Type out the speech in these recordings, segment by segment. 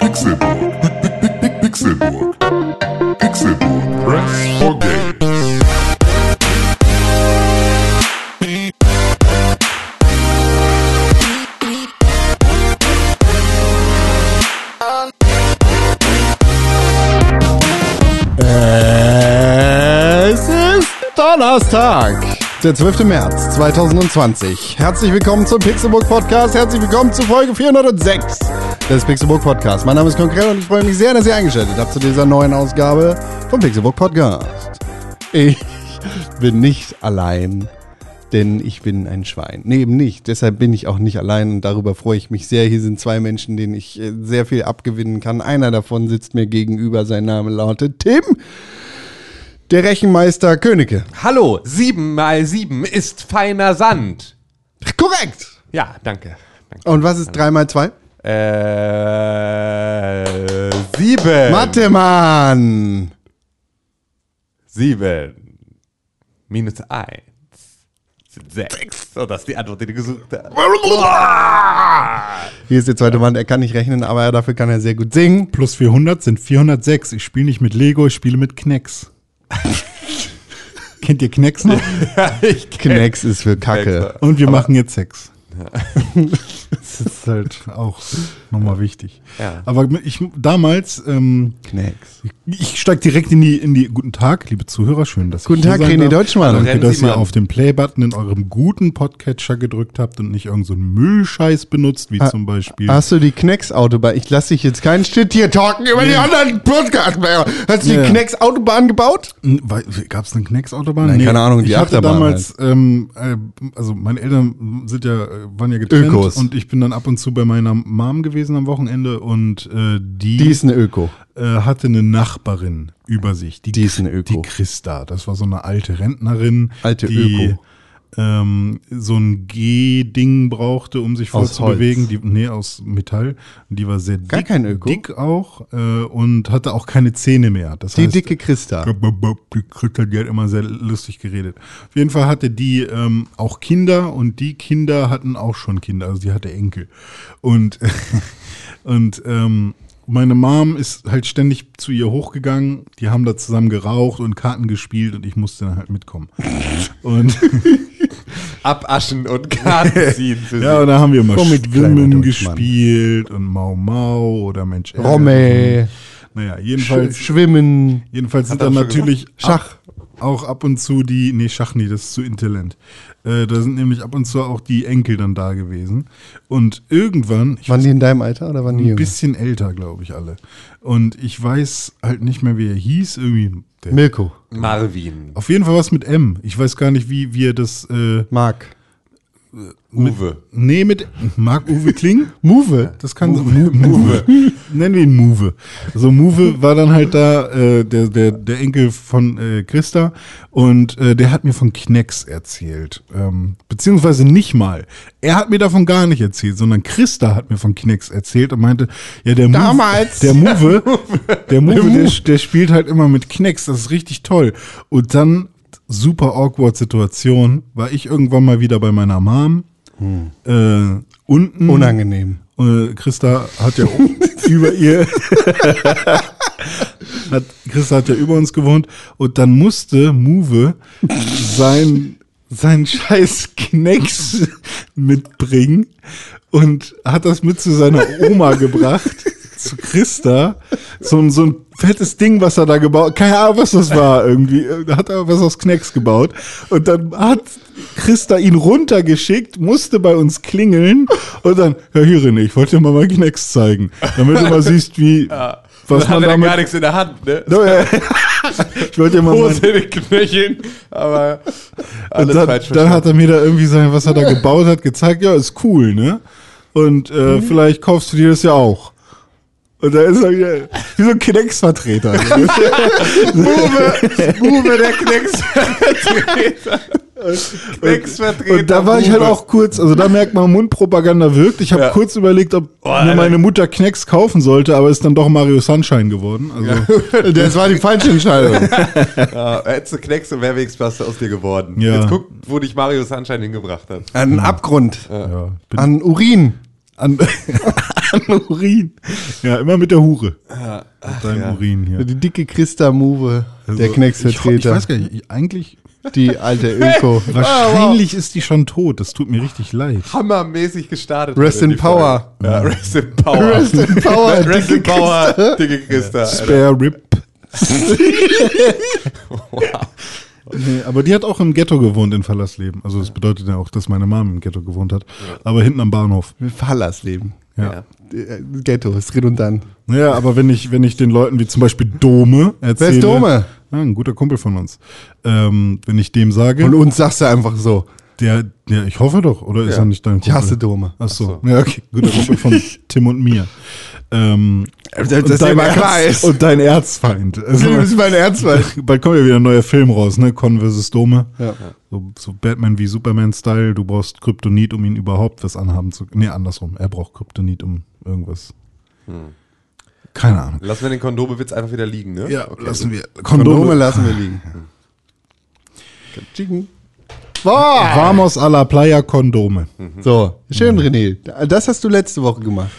Pixelburg. Pixelburg. Pixelburg. Press for Games. Es ist Donnerstag, der 12. März 2020. Herzlich willkommen zum Pixelbook Podcast. Herzlich willkommen zu Folge 406 des Pixelbook Podcasts. Mein Name ist Konkret und ich freue mich sehr, dass ihr eingeschaltet habt zu dieser neuen Ausgabe vom Pixelbook Podcast. Ich bin nicht allein, denn ich bin ein Schwein. Nee, eben nicht. Deshalb bin ich auch nicht allein und darüber freue ich mich sehr. Hier sind zwei Menschen, denen ich äh, sehr viel abgewinnen kann. Einer davon sitzt mir gegenüber. Sein Name lautet Tim. Der Rechenmeister Königke. Hallo, sieben mal sieben ist feiner Sand. Korrekt. Ja, danke. danke. Und was ist 3 mal 2? Äh, sieben. Mathe, Mann. Sieben. Minus eins. Sind sechs. So, das ist die Antwort, die du gesucht hast. Hier ist der zweite Mann, er kann nicht rechnen, aber dafür kann er sehr gut singen. Plus 400 sind 406. Ich spiele nicht mit Lego, ich spiele mit Knex. Kennt ihr Knex noch? ich Knex ist für Kacke. Und wir machen jetzt Sex. das ist halt auch nochmal wichtig. Ja. Aber ich damals, ähm, Knex. ich steige direkt in die, in die, guten Tag, liebe Zuhörer, schön, dass Guten ich Tag, René. Deutschmann. Danke, Rennen dass Sie ihr auf den Play-Button in eurem guten Podcatcher gedrückt habt und nicht irgend so Müllscheiß benutzt, wie Ha- zum Beispiel. Hast du die Knex-Autobahn? Ich lasse dich jetzt keinen Shit hier talken über die anderen Podcast-Player. Hast du Ja. die Knex-Autobahn gebaut? Gab es eine Knex-Autobahn? Nein, keine Ahnung, die ich hatte Achterbahn damals, ähm, äh, also meine Eltern sind ja, äh, waren ja getrennt Ökos. und ich bin dann ab und zu bei meiner Mom gewesen am Wochenende und äh, die, Die ist eine Öko. äh, hatte eine Nachbarin über sich. Die ist eine Öko. Die Christa, das war so eine alte Rentnerin, Alte die Öko. Ähm, so ein G-Ding brauchte, um sich Aus fortzubewegen. Holz. Die, nee, aus Metall. Die war sehr Gar dick, kein Öko? dick auch äh, und hatte auch keine Zähne mehr. Das Die heißt, dicke Christa. die Christa, die hat immer sehr lustig geredet. Auf jeden Fall hatte die ähm, auch Kinder und die Kinder hatten auch schon Kinder, also die hatte Enkel. Und, und ähm, meine Mom ist halt ständig zu ihr hochgegangen, die haben da zusammen geraucht und Karten gespielt und ich musste dann halt mitkommen. Und Abaschen und Karten ziehen für ja, sie. und da haben wir mal Komm mit, Schwimmen gespielt und Mau Mau oder Mensch. ärgere Romme. dich. Naja, Sch jedenfalls Schwimmen. Jedenfalls sind dann natürlich Schach. Ab, auch ab und zu die, nee, Schach nicht, das ist zu intelligent. Äh, da sind nämlich ab und zu auch die Enkel dann da gewesen. Und irgendwann, ich Waren die in deinem Alter oder waren die ein jünger? bisschen älter, glaube ich, alle. Und ich weiß halt nicht mehr, wie er hieß, irgendwie. Der, Milko. Marvin. auf jeden Fall was mit M. Ich weiß gar nicht, wie, wie er das. Äh, Mark. Uwe. nee, mit Marc-Uwe Kling. Move. Das kann so. Move. Nennen wir ihn Move. So, Move war dann halt da äh, der, der, der Enkel von äh, Christa und äh, der hat mir von Knex erzählt. Ähm, beziehungsweise nicht mal. Er hat mir davon gar nicht erzählt, sondern Christa hat mir von Knex erzählt und meinte, ja, der Move, Damals. der Move, der Move, der, der spielt halt immer mit Knex, das ist richtig toll. Und dann, super awkward Situation, war ich irgendwann mal wieder bei meiner Mom. Äh, unten Unangenehm. äh, Christa hat ja über ihr hat, Christa hat ja über uns gewohnt und dann musste Move sein sein scheiß Knecks mitbringen und hat das mit zu seiner Oma gebracht zu Christa so, ein- so ein fettes Ding, was er da gebaut, keine Ahnung, was das war irgendwie, da hat er was aus Knecks gebaut und dann hat Christa ihn runtergeschickt, musste bei uns klingeln und dann, ja hier René, ich wollte dir mal mein Knecks zeigen, damit du mal siehst, wie, was hat man er gar damit, nichts in der Hand, ne? No, ja. ich wollte dir mal Hose in den Knöcheln, aber alles dann, falsch dann hat verstanden. er mir da irgendwie sein, was er da gebaut hat, gezeigt, ja, ist cool, ne? Und äh, Mhm. vielleicht kaufst du dir das ja auch. Und da ist er wieder wie so ein Knecks-Vertreter. Uwe, der Knecksvertreter. Knecksvertreter. Und da war ich halt Uwe. auch kurz, also da merkt man, Mundpropaganda wirkt. Ich habe Ja. kurz überlegt, ob Oh, mir meine Mutter Knecks kaufen sollte, aber ist dann doch Mario Sunshine geworden. Also, Das war die falsche Entscheidung. Ja, hättest du Knecks und wäre was aus dir geworden. Ja. Jetzt guck, wo dich Mario Sunshine hingebracht hat. An Abgrund. ja, An Urin. An, An Urin. Ja, immer mit der Hure. Mit deinem ja. Urin hier. Die dicke Christa-Move, der Also, Knecksvertreter. Ich, ich weiß gar nicht, eigentlich, Die alte Öko. wahrscheinlich ist die schon tot. Das tut mir richtig leid. Hammermäßig gestartet. Rest in Power. Ja, Rest in Power. Rest in Power, Rest in dicke Power, dicke Christa. Spare Rip. Wow. Nee, aber die hat auch im Ghetto gewohnt in Verlassleben. Also das bedeutet ja auch, dass meine Mom im Ghetto gewohnt hat. Aber hinten am Bahnhof. Fallersleben. Ja. Äh, Ghetto, ist redundant. Naja, aber wenn ich, wenn ich den Leuten wie zum Beispiel Dome erzähle. Wer ist Dome? Ja, ein guter Kumpel von uns. Ähm, wenn ich dem sage, Und uns sagst du einfach so. Der, der, ich hoffe doch, oder ist Ja. er nicht dein Kumpel? Ich hasse Dome. Ach so. Ja, okay. Guter Kumpel von Tim und mir. Ähm, Das und, ist dein immer Erz- und dein Erzfeind. Also, Das ist mein Ernstfall. bald kommt ja wieder ein neuer Film raus, ne? Con vs. Dome. Ja. So, so Batman wie Superman-Style. Du brauchst Kryptonit, um ihn überhaupt was anhaben zu Nee, andersrum. Er braucht Kryptonit, um irgendwas. Keine Ahnung. Lassen wir den Kondomewitz einfach wieder liegen, ne? Okay. lassen wir. Kondome Kondome. lassen wir liegen. Chicken. Boah! Vamos a la Playa Kondome. So, schön, René. Das hast du letzte Woche gemacht.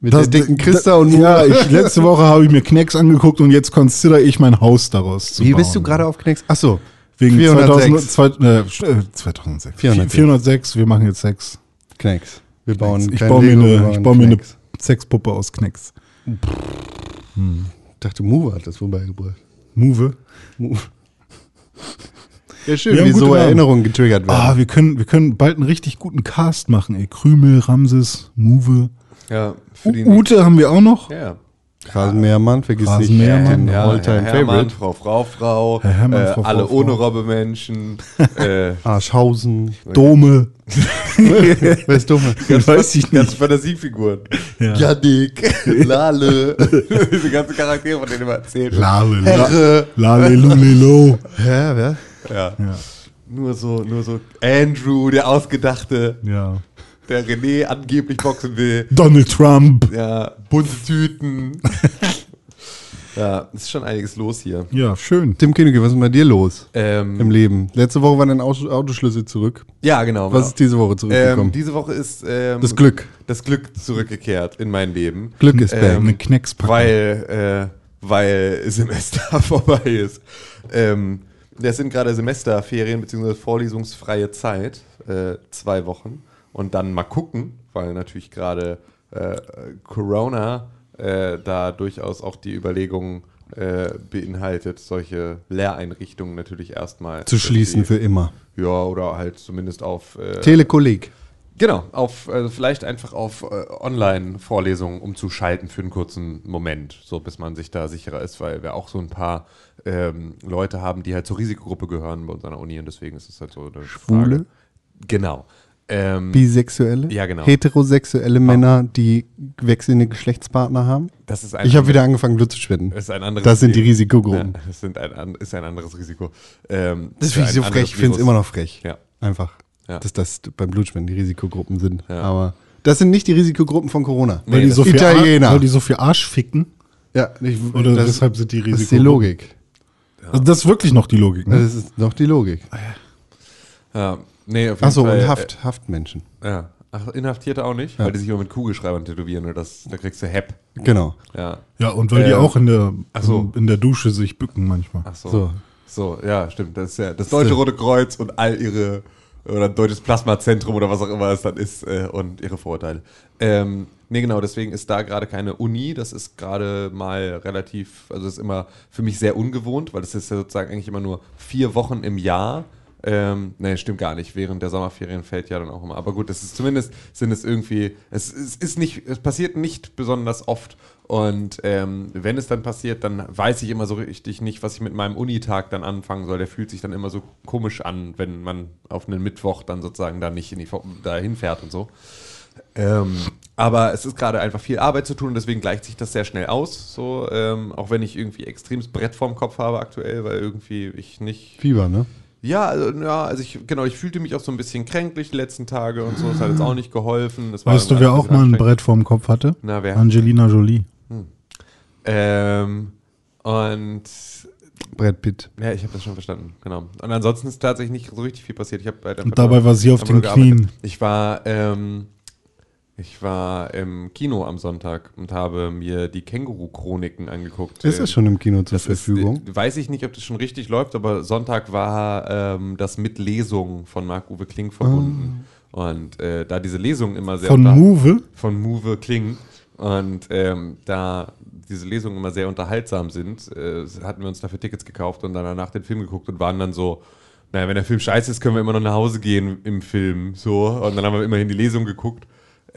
Mit der dicken Christa und Ja, Mura. ich, letzte Woche habe ich mir Knecks angeguckt und jetzt consider ich mein Haus daraus zu Wie bauen. bist du gerade auf Knicks? Achso, Wegen 406. 2000, zwei, äh, 2006. 406. 406, wir machen jetzt Sex. Knecks. Wir bauen Ich baue mir eine, ich baue mir eine Knecks. Sexpuppe aus Knecks. Ich dachte, Move hat das vorbeigebracht. Move. Move. Ja, schön, Wir wie so. Erinnerungen getriggert werden. Ah, wir können, wir können bald einen richtig guten Cast machen, ey. Krümel, Ramses, Move. Ja, für die Ute haben wir auch noch. Ja. Rasenmähermann, vergiss Rasenmähermann, nicht. Ja, den Alltime Herr Hermann, Favorite. Frau, Frau, Frau, Herr Hermann, äh, Frau, alle Frau, ohne Frau. Robbe-Menschen. äh, Arschhausen. Dome. Wer ist dumme? Weiß ich Ganz nicht. Fantasiefiguren. Ja. Janik, Lale. Diese ganzen Charaktere, von denen wir erzählt haben. Lale, la, Herre. lale, lulelo. Hä, wer? Ja. Ja. Nur so, nur so Andrew, der Ausgedachte, ja. der René angeblich boxen will. Donald Trump. Ja, bunte Tüten. ja, ist schon einiges los hier. Ja, schön. Tim Kinneke, was ist bei dir los im Ähm, Leben? Letzte Woche war dein Auto Autoschlüssel zurück. ja, genau. Was genau. ist diese Woche zurückgekommen? Ähm, diese Woche ist ähm, Das Glück. das Glück zurückgekehrt in mein Leben. Glück ist back. Ähm, Eine Kneckspackung. weil, äh, weil Semester vorbei ist. Ähm, das sind gerade Semesterferien bzw. vorlesungsfreie Zeit, äh, zwei Wochen. Und dann mal gucken, weil natürlich gerade äh, Corona äh, da durchaus auch die Überlegung äh, beinhaltet, solche Lehreinrichtungen natürlich erstmal Zu schließen für immer. ja, oder halt zumindest auf äh, Telekolleg. Genau, auf also vielleicht einfach auf äh, Online-Vorlesungen umzuschalten für einen kurzen Moment, so bis man sich da sicherer ist, weil wir auch so ein paar ähm, Leute haben, die halt zur Risikogruppe gehören bei uns an der Uni und deswegen ist es halt so eine Schwule? Frage. Genau. Ähm, Bisexuelle? Ja, genau. Heterosexuelle Männer, die wechselnde Geschlechtspartner haben? das ist ein Ich habe wieder angefangen, Blut zu schwitten. ist ein anderes Das sind die Risiko. Risikogruppen. Ja, das sind ein, ist ein anderes Risiko. Ähm, Das finde ich so frech. Ich finde es immer noch frech. Ja. Einfach. Ja. Dass das beim Blutspenden die Risikogruppen sind. Ja. Aber das sind nicht die Risikogruppen von Corona. Weil, Nee, die das- so viel Italiener. Weil die so viel Arsch ficken. Ja, ich, Oder das, deshalb sind die das ist die Risikogruppen. Logik. Also das ist wirklich noch die Logik. Ne? Das ist noch die Logik. Ja, nee, auf jeden Achso, Fall, und äh, Haft, Haftmenschen. Ja. Ach, Inhaftierte auch nicht, weil die sich immer mit Kugelschreibern tätowieren und das, da kriegst du Hepp. Genau. Ja. Ja, und weil die Ähm, auch in der, so. in der Dusche sich bücken manchmal. Ach so. So. so. ja, stimmt. Das ist ja das Deutsche Rote Kreuz und all ihre, oder Deutsches Plasmazentrum oder was auch immer es dann ist äh, und ihre Vorurteile. Ähm, nee, genau, deswegen ist da gerade keine Uni. Das ist gerade mal relativ, also das ist immer für mich sehr ungewohnt, weil das ist ja sozusagen eigentlich immer nur vier Wochen im Jahr. Ähm, nee, stimmt gar nicht. Während der Sommerferien fällt ja dann auch immer. Aber gut, es ist zumindest sind es irgendwie, es, es ist nicht, es passiert nicht besonders oft. Und ähm, wenn es dann passiert, dann weiß ich immer so richtig nicht, was ich mit meinem Unitag dann anfangen soll. Der fühlt sich dann immer so komisch an, wenn man auf einen Mittwoch dann sozusagen da nicht in die, dahin fährt und so. Ähm, aber es ist gerade einfach viel Arbeit zu tun, deswegen gleicht sich das sehr schnell aus. So, ähm, auch wenn ich irgendwie extremes Brett vorm Kopf habe aktuell, weil irgendwie ich nicht. Fieber, ne? Ja, also, ja, also ich, genau, ich fühlte mich auch so ein bisschen kränklich die letzten Tage und so. Es hat jetzt auch nicht geholfen. Das Weißt du, wer auch mal ein. Brett vorm Kopf hatte? Na, wer? Angelina Jolie. Ähm, und Brad Pitt. ja, ich habe das schon verstanden, genau. Und ansonsten ist tatsächlich nicht so richtig viel passiert. Ich habe bei der Und dabei war sie auf den Knien. Ich war, ähm, Ich war im Kino am Sonntag und habe mir die Känguru-Chroniken angeguckt. Ist es schon im Kino zur Das ist, Verfügung? äh, weiß ich nicht, ob das schon richtig läuft, aber Sonntag war ähm, das mit Lesung von Marc-Uwe Kling verbunden. Und äh, da diese Lesungen immer sehr Von Move? von Move Kling und ähm, da diese Lesungen immer sehr unterhaltsam sind, äh, hatten wir uns dafür Tickets gekauft und dann danach den Film geguckt und waren dann so, naja, wenn der Film scheiße ist, können wir immer noch nach Hause gehen im Film. So. Und dann haben wir immerhin die Lesung geguckt.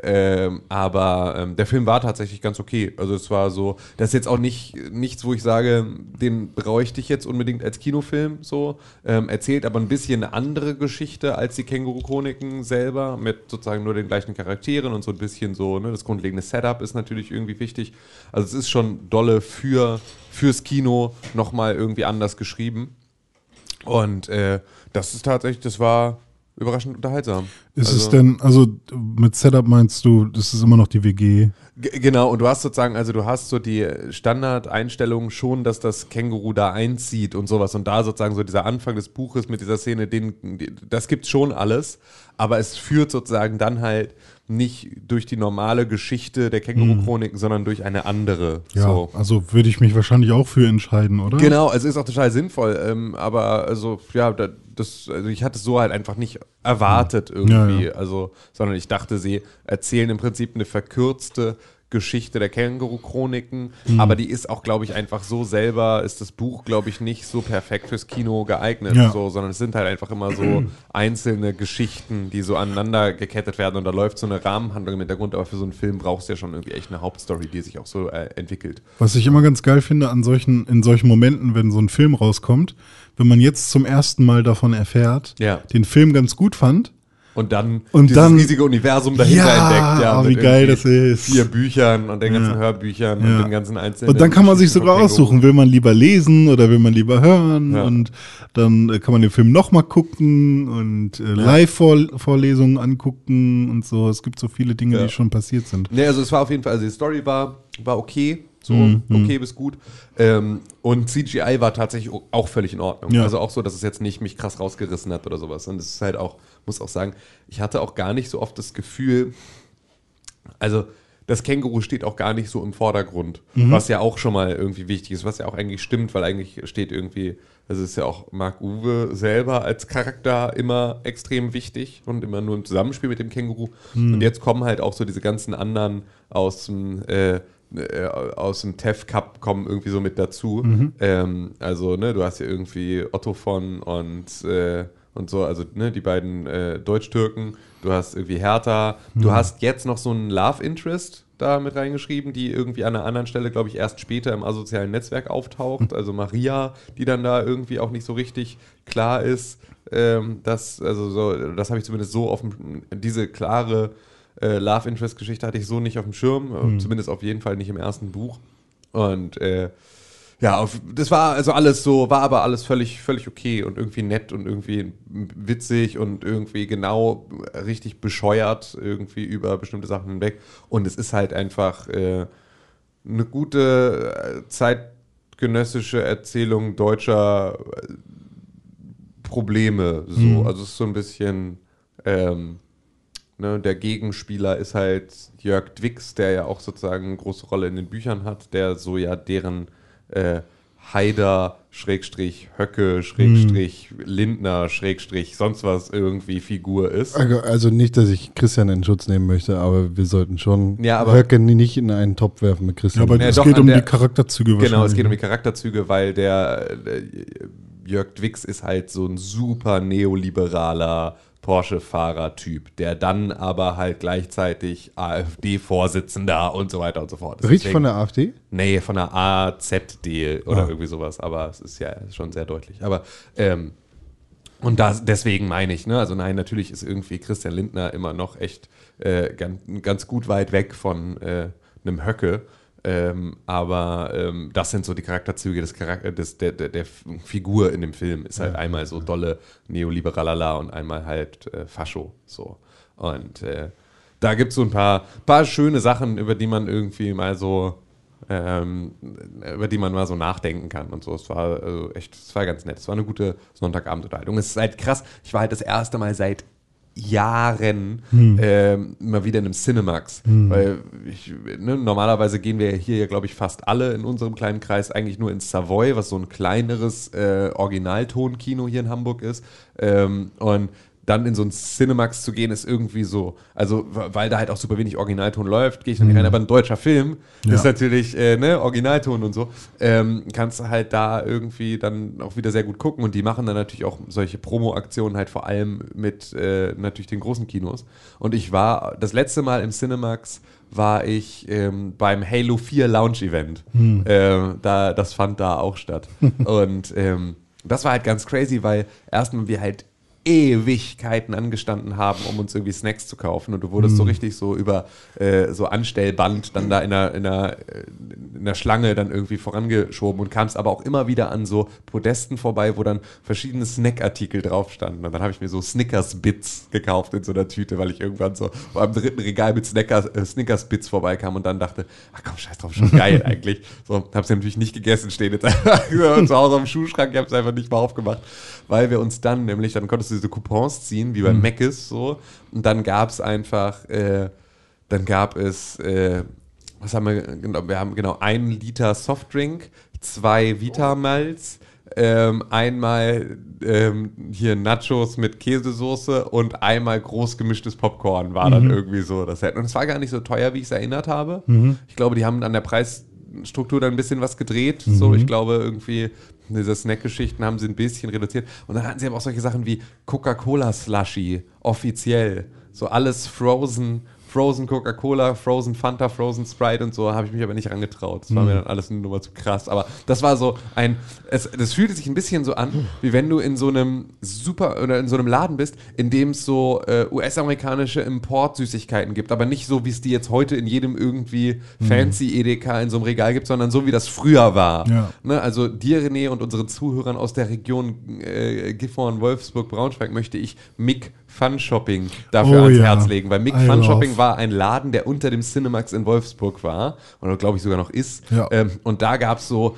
Ähm, aber ähm, der Film war tatsächlich ganz okay. Also es war so, das ist jetzt auch nicht nichts, wo ich sage, den bräuchte ich jetzt unbedingt als Kinofilm so. Ähm, erzählt aber ein bisschen eine andere Geschichte als die Känguru-Chroniken selber, mit sozusagen nur den gleichen Charakteren und so ein bisschen so, ne, das grundlegende Setup ist natürlich irgendwie wichtig. Also es ist schon dolle für, fürs Kino nochmal irgendwie anders geschrieben. Und äh, das ist tatsächlich, das war überraschend unterhaltsam. Ist also, es denn, also mit Setup meinst du, das ist immer noch die WG? Genau, und du hast sozusagen, also du hast so die Standardeinstellung schon, dass das Känguru da einzieht und sowas. Und da sozusagen so dieser Anfang des Buches mit dieser Szene, den, das gibt's schon alles, aber es führt sozusagen dann halt nicht durch die normale Geschichte der Känguru-Chroniken, sondern durch eine andere. Ja, So. also würde ich mich wahrscheinlich auch für entscheiden, oder? Genau, also ist auch total sinnvoll, ähm, aber also ja, da, das, also ich hatte es so halt einfach nicht erwartet irgendwie, Ja, also, sondern ich dachte, sie erzählen im Prinzip eine verkürzte Geschichte der Känguru-Chroniken, Mhm. aber die ist auch, glaube ich, einfach so selber, ist das Buch, glaube ich, nicht so perfekt fürs Kino geeignet, Ja. so, sondern es sind halt einfach immer so einzelne Geschichten, die so aneinander gekettet werden und da läuft so eine Rahmenhandlung im Hintergrund, aber für so einen Film brauchst du ja schon irgendwie echt eine Hauptstory, die sich auch so äh, entwickelt. Was ich immer ganz geil finde an solchen, in solchen Momenten, wenn so ein Film rauskommt, wenn man jetzt zum ersten Mal davon erfährt, Ja. den Film ganz gut fand, Und dann Und dieses dann- riesige Universum dahinter Ja, entdeckt. Ja, wie geil das ist. Vier Büchern und den ganzen Ja. Hörbüchern Ja. und den ganzen einzelnen. Und dann kann man sich sogar aussuchen, will man lieber lesen oder will man lieber hören und dann äh, kann man den Film nochmal gucken und äh, Live-Vorlesungen angucken und so. Es gibt so viele Dinge, die schon passiert sind. Nee, also es war auf jeden Fall, also die Story war, war okay. So, Mhm. okay bis gut. Ähm, und CGI war tatsächlich auch völlig in Ordnung. Ja. Also auch so, dass es jetzt nicht mich krass rausgerissen hat oder sowas. Und es ist halt auch, muss auch sagen, ich hatte auch gar nicht so oft das Gefühl, also das Känguru steht auch gar nicht so im Vordergrund, was ja auch schon mal irgendwie wichtig ist, was ja auch eigentlich stimmt, weil eigentlich steht irgendwie, also ist ja auch Marc Uwe selber als Charakter immer extrem wichtig und immer nur im Zusammenspiel mit dem Känguru. Und jetzt kommen halt auch so diese ganzen anderen aus dem äh, äh, aus dem TEF Cup kommen irgendwie so mit dazu. Ähm, also, ne, du hast ja irgendwie Otto von und, äh, und so, also ne, die beiden äh, Deutsch-Türken, du hast irgendwie Hertha, du hast jetzt noch so einen Love Interest da mit reingeschrieben, die irgendwie an einer anderen Stelle, glaube ich, erst später im asozialen Netzwerk auftaucht. Also Maria, die dann da irgendwie auch nicht so richtig klar ist. Ähm, das, also so, das habe ich zumindest so auf dem, diese klare äh, Love Interest Geschichte hatte ich so nicht auf dem Schirm, äh, zumindest auf jeden Fall nicht im ersten Buch. Und äh, ja, auf, das war also alles so, war aber alles völlig, völlig okay und irgendwie nett und irgendwie witzig und irgendwie genau richtig bescheuert irgendwie über bestimmte Sachen hinweg. Und es ist halt einfach äh, eine gute äh, zeitgenössische Erzählung deutscher äh, Probleme. So. Also es ist so ein bisschen ähm, Ne, der Gegenspieler ist halt Jörg Dwix, der ja auch sozusagen eine große Rolle in den Büchern hat, der so ja deren äh, Haider, Schrägstrich, Höcke, Schrägstrich, Lindner, Schrägstrich, sonst was irgendwie Figur ist. Also- Also nicht, dass ich Christian in Schutz nehmen möchte, aber wir sollten schon Ja, aber- Höcke nicht in einen Topf werfen mit Ja, Christian. aber Ja, es geht um der- die Charakterzüge. Genau, es geht um die ne? Charakterzüge, weil der, der Jörg Dwix ist halt so ein super neoliberaler Porsche-Fahrer-Typ, der dann aber halt gleichzeitig AfD-Vorsitzender und so weiter und so fort ist. Richtig von der AfD? Nee, von der AZD oder Ah. irgendwie sowas, aber es ist ja schon sehr deutlich. Aber ähm, und das, deswegen meine ich, ne, also nein, natürlich ist irgendwie Christian Lindner immer noch echt äh, ganz, ganz gut weit weg von äh, einem Höcke. Ähm, aber ähm, das sind so die Charakterzüge des Charakter des, der, der, der Figur in dem Film. Ist halt einmal so dolle Neoliberalala und einmal halt äh, Fascho. So. Und äh, da gibt es so ein paar, paar schöne Sachen, über die man irgendwie mal so ähm, über die man mal so nachdenken kann und so. Es war also echt, es war ganz nett. Es war eine gute Sonntagabendunterhaltung. Es ist halt krass. Ich war halt das erste Mal seit Jahren Hm. ähm, mal wieder in einem Cinemax. Weil ich, ne, normalerweise gehen wir hier ja, glaube ich, fast alle in unserem kleinen Kreis eigentlich nur ins Savoy, was so ein kleineres äh, Originaltonkino hier in Hamburg ist. Ähm, und dann in so ein Cinemax zu gehen, ist irgendwie so, also weil da halt auch super wenig Originalton läuft, gehe ich dann nicht rein, aber ein deutscher Film Ja. ist natürlich, äh, ne, Originalton und so, ähm, kannst du halt da irgendwie dann auch wieder sehr gut gucken und die machen dann natürlich auch solche Promo-Aktionen halt vor allem mit äh, natürlich den großen Kinos und ich war, das letzte Mal im Cinemax war ich ähm, beim Halo 4 Launch-Event. Ähm, da, das fand da auch statt. und ähm, das war halt ganz crazy, weil erstmal wir halt Ewigkeiten angestanden haben, um uns irgendwie Snacks zu kaufen. Und du wurdest so richtig so über äh, so Anstellband dann da in der, in, der, äh, in der Schlange dann irgendwie vorangeschoben und kamst aber auch immer wieder an so Podesten vorbei, wo dann verschiedene Snackartikel drauf standen. Und dann habe ich mir so Snickers-Bits gekauft in so einer Tüte, weil ich irgendwann so am dritten Regal mit Snickers, äh, Snickers-Bits vorbeikam und dann dachte, ach komm, scheiß drauf, schon geil eigentlich. So, habe sie natürlich nicht gegessen, stehen jetzt einfach zu Hause am Schuhschrank, ich habe es einfach nicht mal aufgemacht, weil wir uns dann nämlich, dann konntest du diese Coupons ziehen, wie bei Mc's so, und dann gab es einfach, äh, dann gab es, äh, was haben wir, genau, wir haben genau einen Liter Softdrink, zwei Vitamals, ähm, einmal ähm, hier Nachos mit Käsesoße und einmal groß gemischtes Popcorn war dann irgendwie so das Set. Und es war gar nicht so teuer, wie ich es erinnert habe. Ich glaube, die haben an der Preisstruktur dann ein bisschen was gedreht. So, ich glaube, irgendwie diese Snack-Geschichten haben sie ein bisschen reduziert. Und dann hatten sie aber auch solche Sachen wie Coca-Cola-Slushy, offiziell. So alles frozen, Frozen Coca-Cola, Frozen Fanta, Frozen Sprite und so, habe ich mich aber nicht rangetraut. Das war mir dann alles eine Nummer zu krass. Aber das war so ein, es, das fühlte sich ein bisschen so an, wie wenn du in so einem super oder in so einem Laden bist, in dem es so äh, US-amerikanische Importsüßigkeiten gibt, aber nicht so, wie es die jetzt heute in jedem irgendwie fancy Edeka in so einem Regal gibt, sondern so, wie das früher war. Ja. Ne, also dir, René, und unseren Zuhörern aus der Region äh, Gifhorn, Wolfsburg, Braunschweig möchte ich Mick Fun Shopping dafür Oh ans ja. Herz legen, weil Mick I Fun. Shopping war ein Laden, der unter dem Cinemax in Wolfsburg war oder glaube ich sogar noch ist. Ja. Ähm, und da gab es so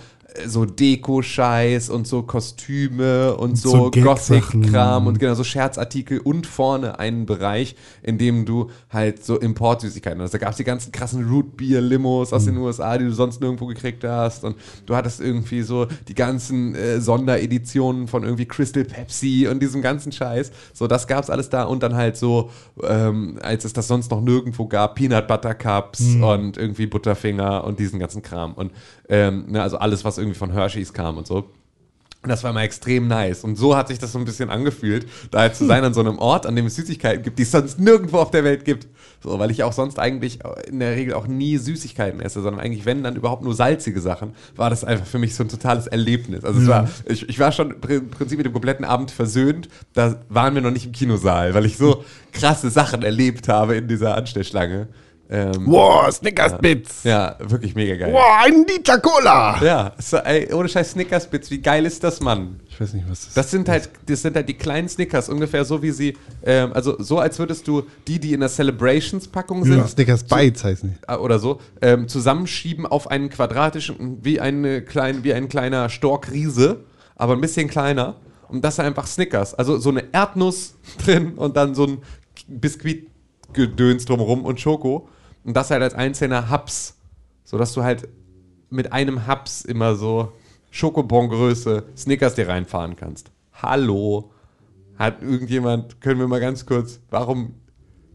so Deko-Scheiß und so Kostüme und so, so Gag-Sachen. Gothic-Kram und genau so Scherzartikel und vorne einen Bereich, in dem du halt so Importsüßigkeiten hast. Da gab es die ganzen krassen Root-Beer-Limos aus den USA, die du sonst nirgendwo gekriegt hast und du hattest irgendwie so die ganzen äh, Sondereditionen von irgendwie Crystal Pepsi und diesem ganzen Scheiß. So, das gab es alles da und dann halt so, ähm, als es das sonst noch nirgendwo gab, Peanut Butter Cups und irgendwie Butterfinger und diesen ganzen Kram und ähm, ne, also alles, was irgendwie von Hershey's kam und so. Und das war immer extrem nice. Und so hat sich das so ein bisschen angefühlt, da halt zu sein an so einem Ort, an dem es Süßigkeiten gibt, die es sonst nirgendwo auf der Welt gibt. So, weil ich auch sonst eigentlich in der Regel auch nie Süßigkeiten esse, sondern eigentlich, wenn, dann überhaupt nur salzige Sachen, war das einfach für mich so ein totales Erlebnis. Also es war, ich, ich war schon im Prinzip mit dem kompletten Abend versöhnt. Da waren wir noch nicht im Kinosaal, weil ich so krasse Sachen erlebt habe in dieser Anstellschlange. Ähm, Wow, Snickers-Bits. ja, wirklich mega geil. Wow, ein Liter Cola. Ja, so, ey, ohne Scheiß Snickers-Bits, wie geil ist das, Mann? Ich weiß nicht, was das ist. Das sind halt, das sind halt die kleinen Snickers, ungefähr so wie sie, ähm, also so als würdest du die, die in der Celebrations-Packung sind, Snickers Bites heißen die. äh, oder so, ähm, zusammenschieben auf einen quadratischen, wie, eine klein, wie ein kleiner Storkriese, aber ein bisschen kleiner. Und das sind einfach Snickers. Also so eine Erdnuss drin und dann so ein Biskuitgedöns drumherum und Schoko. Und das halt als einzelner Haps. Sodass du halt mit einem Haps immer so Schokobon-Größe Snickers dir reinfahren kannst. Hallo. Hat irgendjemand, können wir mal ganz kurz, warum,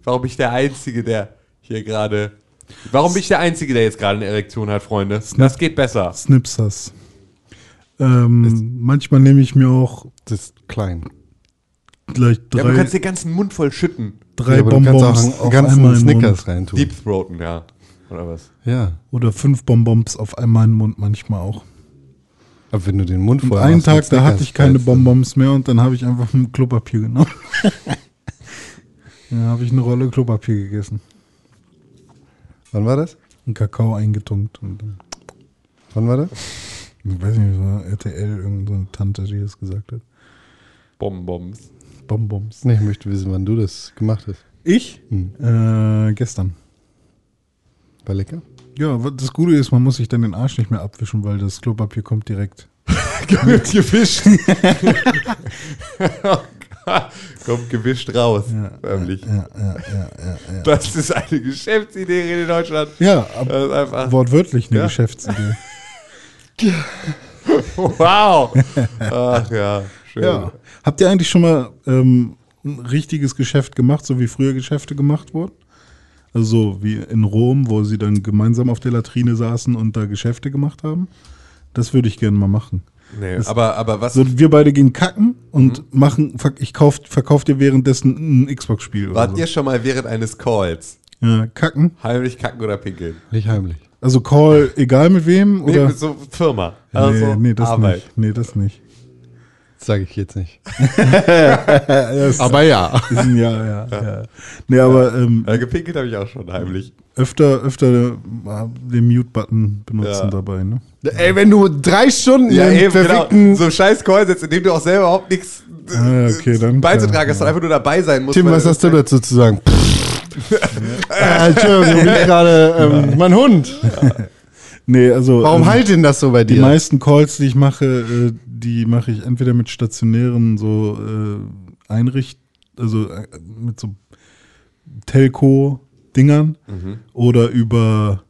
warum bin ich der Einzige, der hier gerade, warum bin ich der Einzige, der jetzt gerade eine Erektion hat, Freunde? Das geht besser. Snipsers. Ähm, manchmal nehme ich mir auch Das ist klein. gleich Ja, du drei, kannst den ganzen Mund voll schütten. Drei Ja, Bonbons auch einen auf einmal in den Snickers Mund. reintun. Deep Throaten, ja. Oder was? Ja. Oder fünf Bonbons auf einmal in den Mund manchmal auch. Aber wenn du den Mund Und voll einen machst mit Tag, da hatte ich keine Bonbons mehr und dann habe ich einfach ein Klopapier genommen. ja, habe ich eine Rolle Klopapier gegessen. Wann war das? Und Kakao eingetunkt. Und dann, Wann war das? ich weiß nicht, war RTL, irgendeine Tante, die das gesagt hat. Bonbons. Bonbons. Nee, ich möchte wissen, wann du das gemacht hast. Ich? Hm. Äh, gestern. War lecker? Ja, das Gute ist, man muss sich dann den Arsch nicht mehr abwischen, weil das Klopapier kommt direkt. Mit gewischt. oh Kommt gewischt raus. förmlich. Ja, ja, ja, ja, ja. Das ist eine Geschäftsidee in Deutschland. Ja, ab, Das ist einfach. wortwörtlich eine. Geschäftsidee. Wow. Ach ja, schön. Ja. Habt ihr eigentlich schon mal ähm, ein richtiges Geschäft gemacht, so wie früher Geschäfte gemacht wurden? Also so wie in Rom, wo sie dann gemeinsam auf der Latrine saßen und da Geschäfte gemacht haben? Das würde ich gerne mal machen. Nee, aber, aber was. So, wir beide gehen kacken und Mhm. machen, ich kauf, verkauf dir währenddessen ein Xbox-Spiel. oder Wart so. ihr schon mal während eines Calls Ja, kacken. heimlich kacken oder pinkeln? Nicht heimlich. Also Call, egal mit wem? Nee, Oder? mit so Firma. Also nee, nee, das Arbeit. nicht. Nee, das nicht. Sage ich jetzt nicht. Das Aber ja. ein ja, ja, ja. Nee, aber ähm, Ja, gepinkelt habe ich auch schon heimlich. öfter, öfter äh, den Mute-Button benutzen Ja. dabei, ne? Ey, wenn du drei Stunden Ja, in eben, genau. So ein scheiß Call setzt, in dem du auch selber überhaupt nichts äh, Ah, okay, dann- beizutragen ja, hast, sondern einfach nur dabei sein musst. Tim, was hast du dazu zu sagen? äh, Entschuldigung, wie gerade ähm, mein Hund. Nee, also Warum ähm, halt denn das so bei die dir? meisten Calls, die ich mache, äh, die mache ich entweder mit stationären so äh, Einricht, also äh, mit so Telco-Dingern Mhm. oder über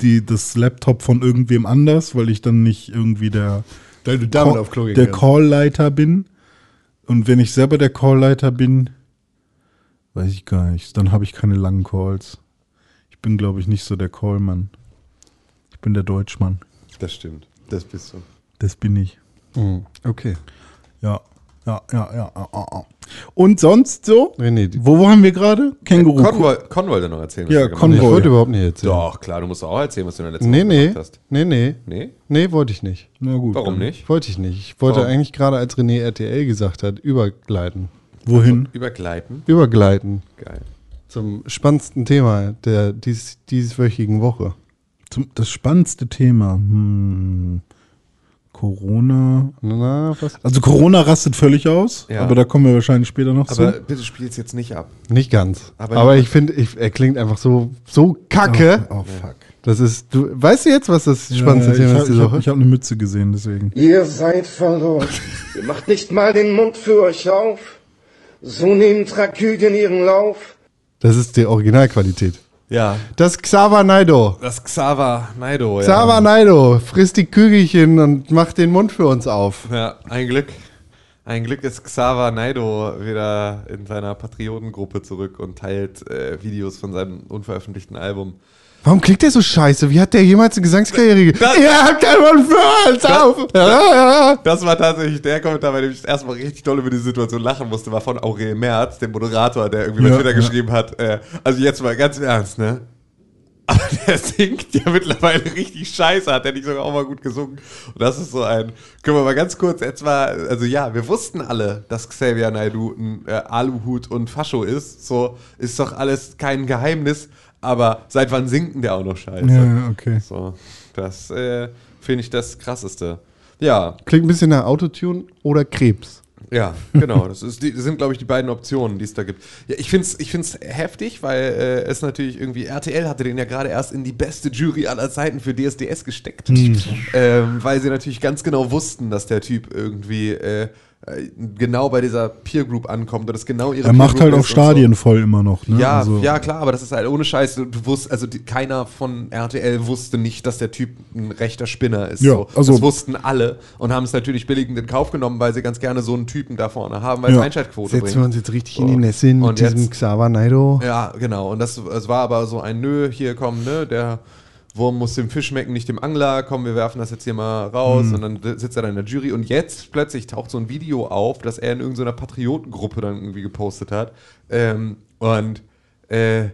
die, das Laptop von irgendwem anders, weil ich dann nicht irgendwie der Call- der. Callleiter bin. Und wenn ich selber der Callleiter bin, weiß ich gar nicht, dann habe ich keine langen Calls. Ich bin, glaube ich, nicht so der Callmann. Ich bin der Deutschmann. Das stimmt. Das bist du. Das bin ich. Mhm. Okay. Ja, ja, ja, ja. ja, ja. Und sonst so? René, Wo waren wir gerade? Känguru. Con, woll- Con wollte noch erzählen. was Ja, er gemacht Con ich. Convoy. wollte überhaupt nicht erzählen. Doch, klar, du musst auch erzählen, was du in der letzten Nee, Woche nee. gemacht hast. Nee, nee. Nee? Nee, wollte ich nicht. Na gut. Warum dann- nicht? Wollte ich nicht. Ich wollte Warum? eigentlich gerade, als René RTL gesagt hat, übergleiten. Wohin? Übergleiten. Übergleiten Geil. zum spannendsten Thema der dies, dieswöchigen Woche. Zum, das spannendste Thema. Hm. Corona. Na, was? Also Corona rastet völlig aus, Ja. aber da kommen wir wahrscheinlich später noch Aber zu. bitte spiel's jetzt nicht ab. Nicht ganz. Aber- Aber, ich finde, ich, er klingt einfach so, so kacke. Oh, fuck. Das ist, du, weißt du jetzt, was das spannendste Ja, Thema ich ist habe diese hab, ich hab eine Mütze gesehen, deswegen. Ihr seid verloren. Ihr macht nicht mal den Mund für euch auf. So nehmen Tragödien ihren Lauf. Das ist die Originalqualität. Ja. Das Xaver Naido. Das Xaver Naido, ja. Xaver Naido frisst die Kügelchen und macht den Mund für uns auf. Ja, ein Glück. Ein Glück ist Xaver Naido wieder in seiner Patriotengruppe zurück und teilt äh, Videos von seinem unveröffentlichten Album. Warum klingt der so scheiße? Wie hat der jemals eine Gesangskarriere ge- Das- Ihr habt keinen uns auf! Ja. Das war tatsächlich der Kommentar, bei dem ich erstmal richtig doll über die Situation lachen musste, war von Aurel Merz, dem Moderator, der irgendwie bei Ja, Twitter ja. geschrieben hat, äh, also jetzt mal ganz im ernst, ne? Aber der singt ja mittlerweile richtig scheiße, hat er nicht sogar auch mal gut gesungen. Und das ist so ein, können wir mal ganz kurz, mal, also ja, wir wussten alle, dass Xavier Naidoo ein äh, Aluhut und Fascho ist, so ist doch alles kein Geheimnis, aber seit wann singt denn der auch noch scheiße? Ja, okay. So, das äh, finde ich das Krasseste. Ja, Klingt ein bisschen nach Autotune oder Krebs. ja, genau. Das, ist, das sind, glaube ich, die beiden Optionen, die es da gibt. Ja, ich finde es ich find's heftig, weil äh, es natürlich irgendwie, RTL hatte den ja gerade erst in die beste Jury aller Zeiten für DSDS gesteckt. Ähm, weil sie natürlich ganz genau wussten, dass der Typ irgendwie äh, genau bei dieser Peer Group ankommt und das genau ihre Er macht Peer halt auch ist und so. Stadien voll immer noch. Ne? Ja, Also- ja, klar, aber das ist halt ohne Scheiß. Du, du wusst, also die, keiner von RTL wusste nicht, dass der Typ ein rechter Spinner ist. Ja, so. also- das wussten alle und haben es natürlich billigend in Kauf genommen, weil sie ganz gerne so einen Typen da vorne haben, weil es Ja. Einschaltquote Setzen wir bringt. uns jetzt richtig So. in die Nässe hin mit Und diesem jetzt- Xaver Naido. Ja, genau. Und das, es war aber so ein Nö, hier komm, ne, der Wurm muss dem Fisch schmecken, nicht dem Angler. Komm, wir werfen das jetzt hier mal raus. Mhm. Und dann sitzt er da in der Jury. Und jetzt plötzlich taucht so ein Video auf, das er in irgendeiner Patriotengruppe dann irgendwie gepostet hat. Ähm, und äh,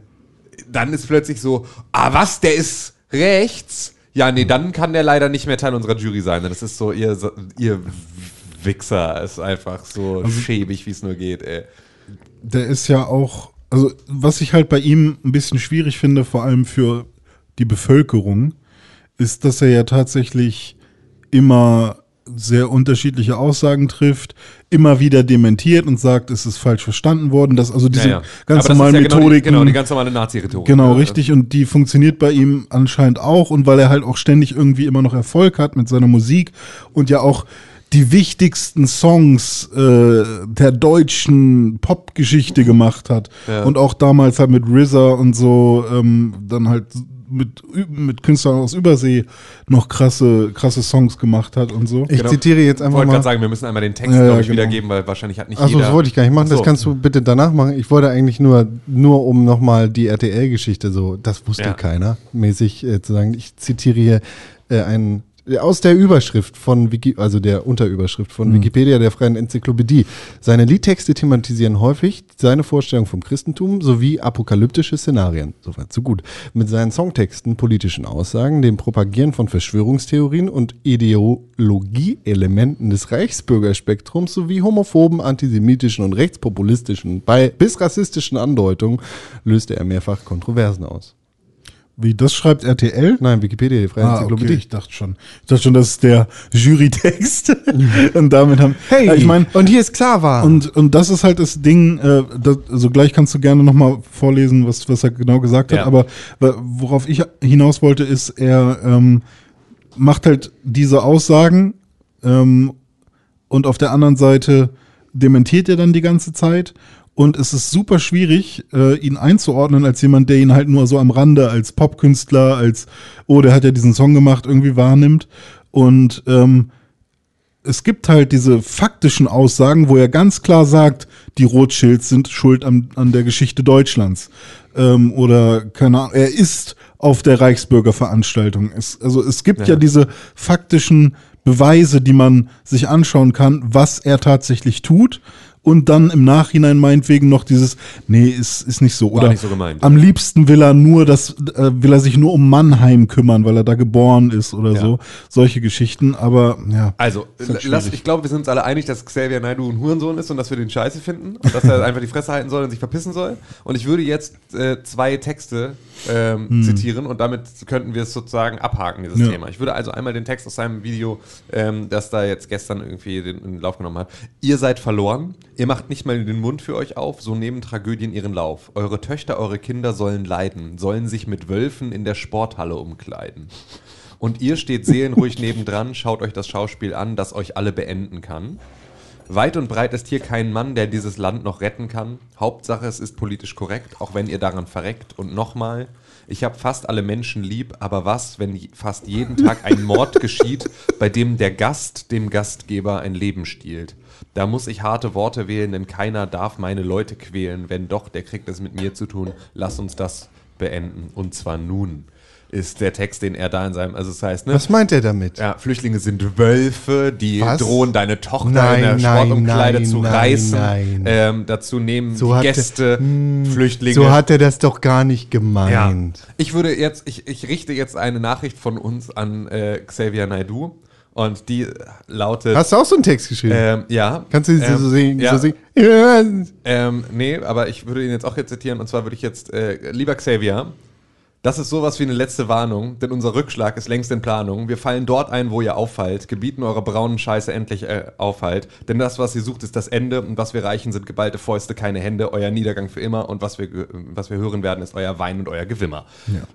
dann ist plötzlich so, ah was, der ist rechts? Ja, nee, dann kann der leider nicht mehr Teil unserer Jury sein. Das ist so, ihr, ihr Wichser ist einfach so Also schäbig, wie es nur geht, ey. der ist ja auch, also was ich halt bei ihm ein bisschen schwierig finde, vor allem für die Bevölkerung, ist, dass er ja tatsächlich immer sehr unterschiedliche Aussagen trifft, immer wieder dementiert und sagt, es ist falsch verstanden worden, dass also diese ganz Aber das normalen ja genau die, Methodiken genau, die ganz normale Nazi-Rhetorik. Genau, richtig. Und die funktioniert bei ihm anscheinend auch. Und weil er halt auch ständig irgendwie immer noch Erfolg hat mit seiner Musik und ja auch die wichtigsten Songs äh, der deutschen Popgeschichte gemacht hat. Ja. Und auch damals halt mit RZA und so, ähm, dann halt mit, mit Künstlern aus Übersee noch krasse, krasse Songs gemacht hat und so. Ich Genau. zitiere jetzt Ich einfach wollte mal. gerade sagen, wir müssen einmal den Text, Ja, glaube ich, genau. wiedergeben, weil wahrscheinlich hat nicht Achso, jeder... das wollte ich gar nicht machen. Das So. kannst du bitte danach machen. Ich wollte eigentlich nur, nur um nochmal die RTL-Geschichte so, das wusste Ja. keiner, mäßig äh, zu sagen. Ich zitiere hier äh, einen aus der Überschrift von Wiki, also der Unterüberschrift von Wikipedia der Freien Enzyklopädie. Seine Liedtexte thematisieren häufig seine Vorstellung vom Christentum sowie apokalyptische Szenarien. Soweit so gut. Mit seinen Songtexten, politischen Aussagen, dem Propagieren von Verschwörungstheorien und Ideologieelementen des Reichsbürgerspektrums sowie homophoben, antisemitischen und rechtspopulistischen bei, bis rassistischen Andeutungen löste er mehrfach Kontroversen aus. Wie, das schreibt RTL? Nein, Wikipedia, die Freie Ah, okay. Enzyklopädie. Ich dachte schon. Ich dachte schon, das ist der Jurytext. und damit haben. Ja, ich meine, und hier ist Xaver. und, und das ist halt das Ding, äh, das, also gleich kannst du gerne nochmal vorlesen, was, was er genau gesagt hat, Ja. aber wa- worauf ich hinaus wollte, ist, er ähm, macht halt diese Aussagen ähm, und auf der anderen Seite dementiert er dann die ganze Zeit. Und es ist super schwierig, äh, ihn einzuordnen als jemand, der ihn halt nur so am Rande als Popkünstler, als, oh, der hat ja diesen Song gemacht, irgendwie wahrnimmt. Und ähm, es gibt halt diese faktischen Aussagen, wo er ganz klar sagt, die Rothschilds sind schuld an, an der Geschichte Deutschlands. Ähm, oder, keine Ahnung, er ist auf der Reichsbürgerveranstaltung. Es, also es gibt ja. Ja. diese faktischen Beweise, die man sich anschauen kann, was er tatsächlich tut. Und dann im Nachhinein meinetwegen noch dieses, nee, ist, ist nicht so. War Oder nicht so gemeint. am liebsten will er nur das, äh, will er sich nur um Mannheim kümmern, weil er da geboren ist oder Ja. so. Solche Geschichten, aber ja. Also, lass, ich glaube, wir sind uns alle einig, dass Xavier Naidoo ein Hurensohn ist und dass wir den scheiße finden und dass er einfach die Fresse halten soll und sich verpissen soll. Und ich würde jetzt äh, zwei Texte ähm, zitieren und damit könnten wir es sozusagen abhaken, dieses Ja. Thema. Ich würde also einmal den Text aus seinem Video, ähm, das da jetzt gestern irgendwie den, in den Lauf genommen hat. Ihr seid verloren, ihr macht nicht mal den Mund für euch auf, so nehmen Tragödien ihren Lauf. Eure Töchter, eure Kinder sollen leiden, sollen sich mit Wölfen in der Sporthalle umkleiden. Und ihr steht seelenruhig nebendran, schaut euch das Schauspiel an, das euch alle beenden kann. Weit und breit ist hier kein Mann, der dieses Land noch retten kann. Hauptsache, es ist politisch korrekt, auch wenn ihr daran verreckt. Und nochmal, ich habe fast alle Menschen lieb, aber was, wenn fast jeden Tag ein Mord geschieht, bei dem der Gast dem Gastgeber ein Leben stiehlt? Da muss ich harte Worte wählen, denn keiner darf meine Leute quälen. Wenn doch, der kriegt es mit mir zu tun. Lass uns das beenden. Und zwar nun ist der Text, den er da in seinem, also es heißt, ne? Was meint er damit? Ja, Flüchtlinge sind Wölfe, die Was? drohen deine Tochter Nein, in der Sportumkleide zu nein, reißen. nein. Ähm, dazu nehmen So hat er- Gäste Flüchtlinge. So hat er das doch gar nicht ja. gemeint. Ich würde jetzt, ich, ich richte jetzt eine Nachricht von uns an äh, Xavier Naidoo und die lautet. Hast du auch so einen Text geschrieben? ähm, ja. Kannst du sie ähm, so singen? Ja. So singen? Ähm, nee, aber ich würde ihn jetzt auch jetzt zitieren und zwar würde ich jetzt, äh, lieber Xavier, das ist sowas wie eine letzte Warnung, denn unser Rückschlag ist längst in Planung. Wir fallen dort ein, wo ihr auffallt, gebieten eure braunen Scheiße endlich äh, aufhalt. Denn das, was ihr sucht, ist das Ende und was wir reichen, sind geballte Fäuste, keine Hände, euer Niedergang für immer und was wir, ge- was wir hören werden, ist euer Wein und euer Gewimmer.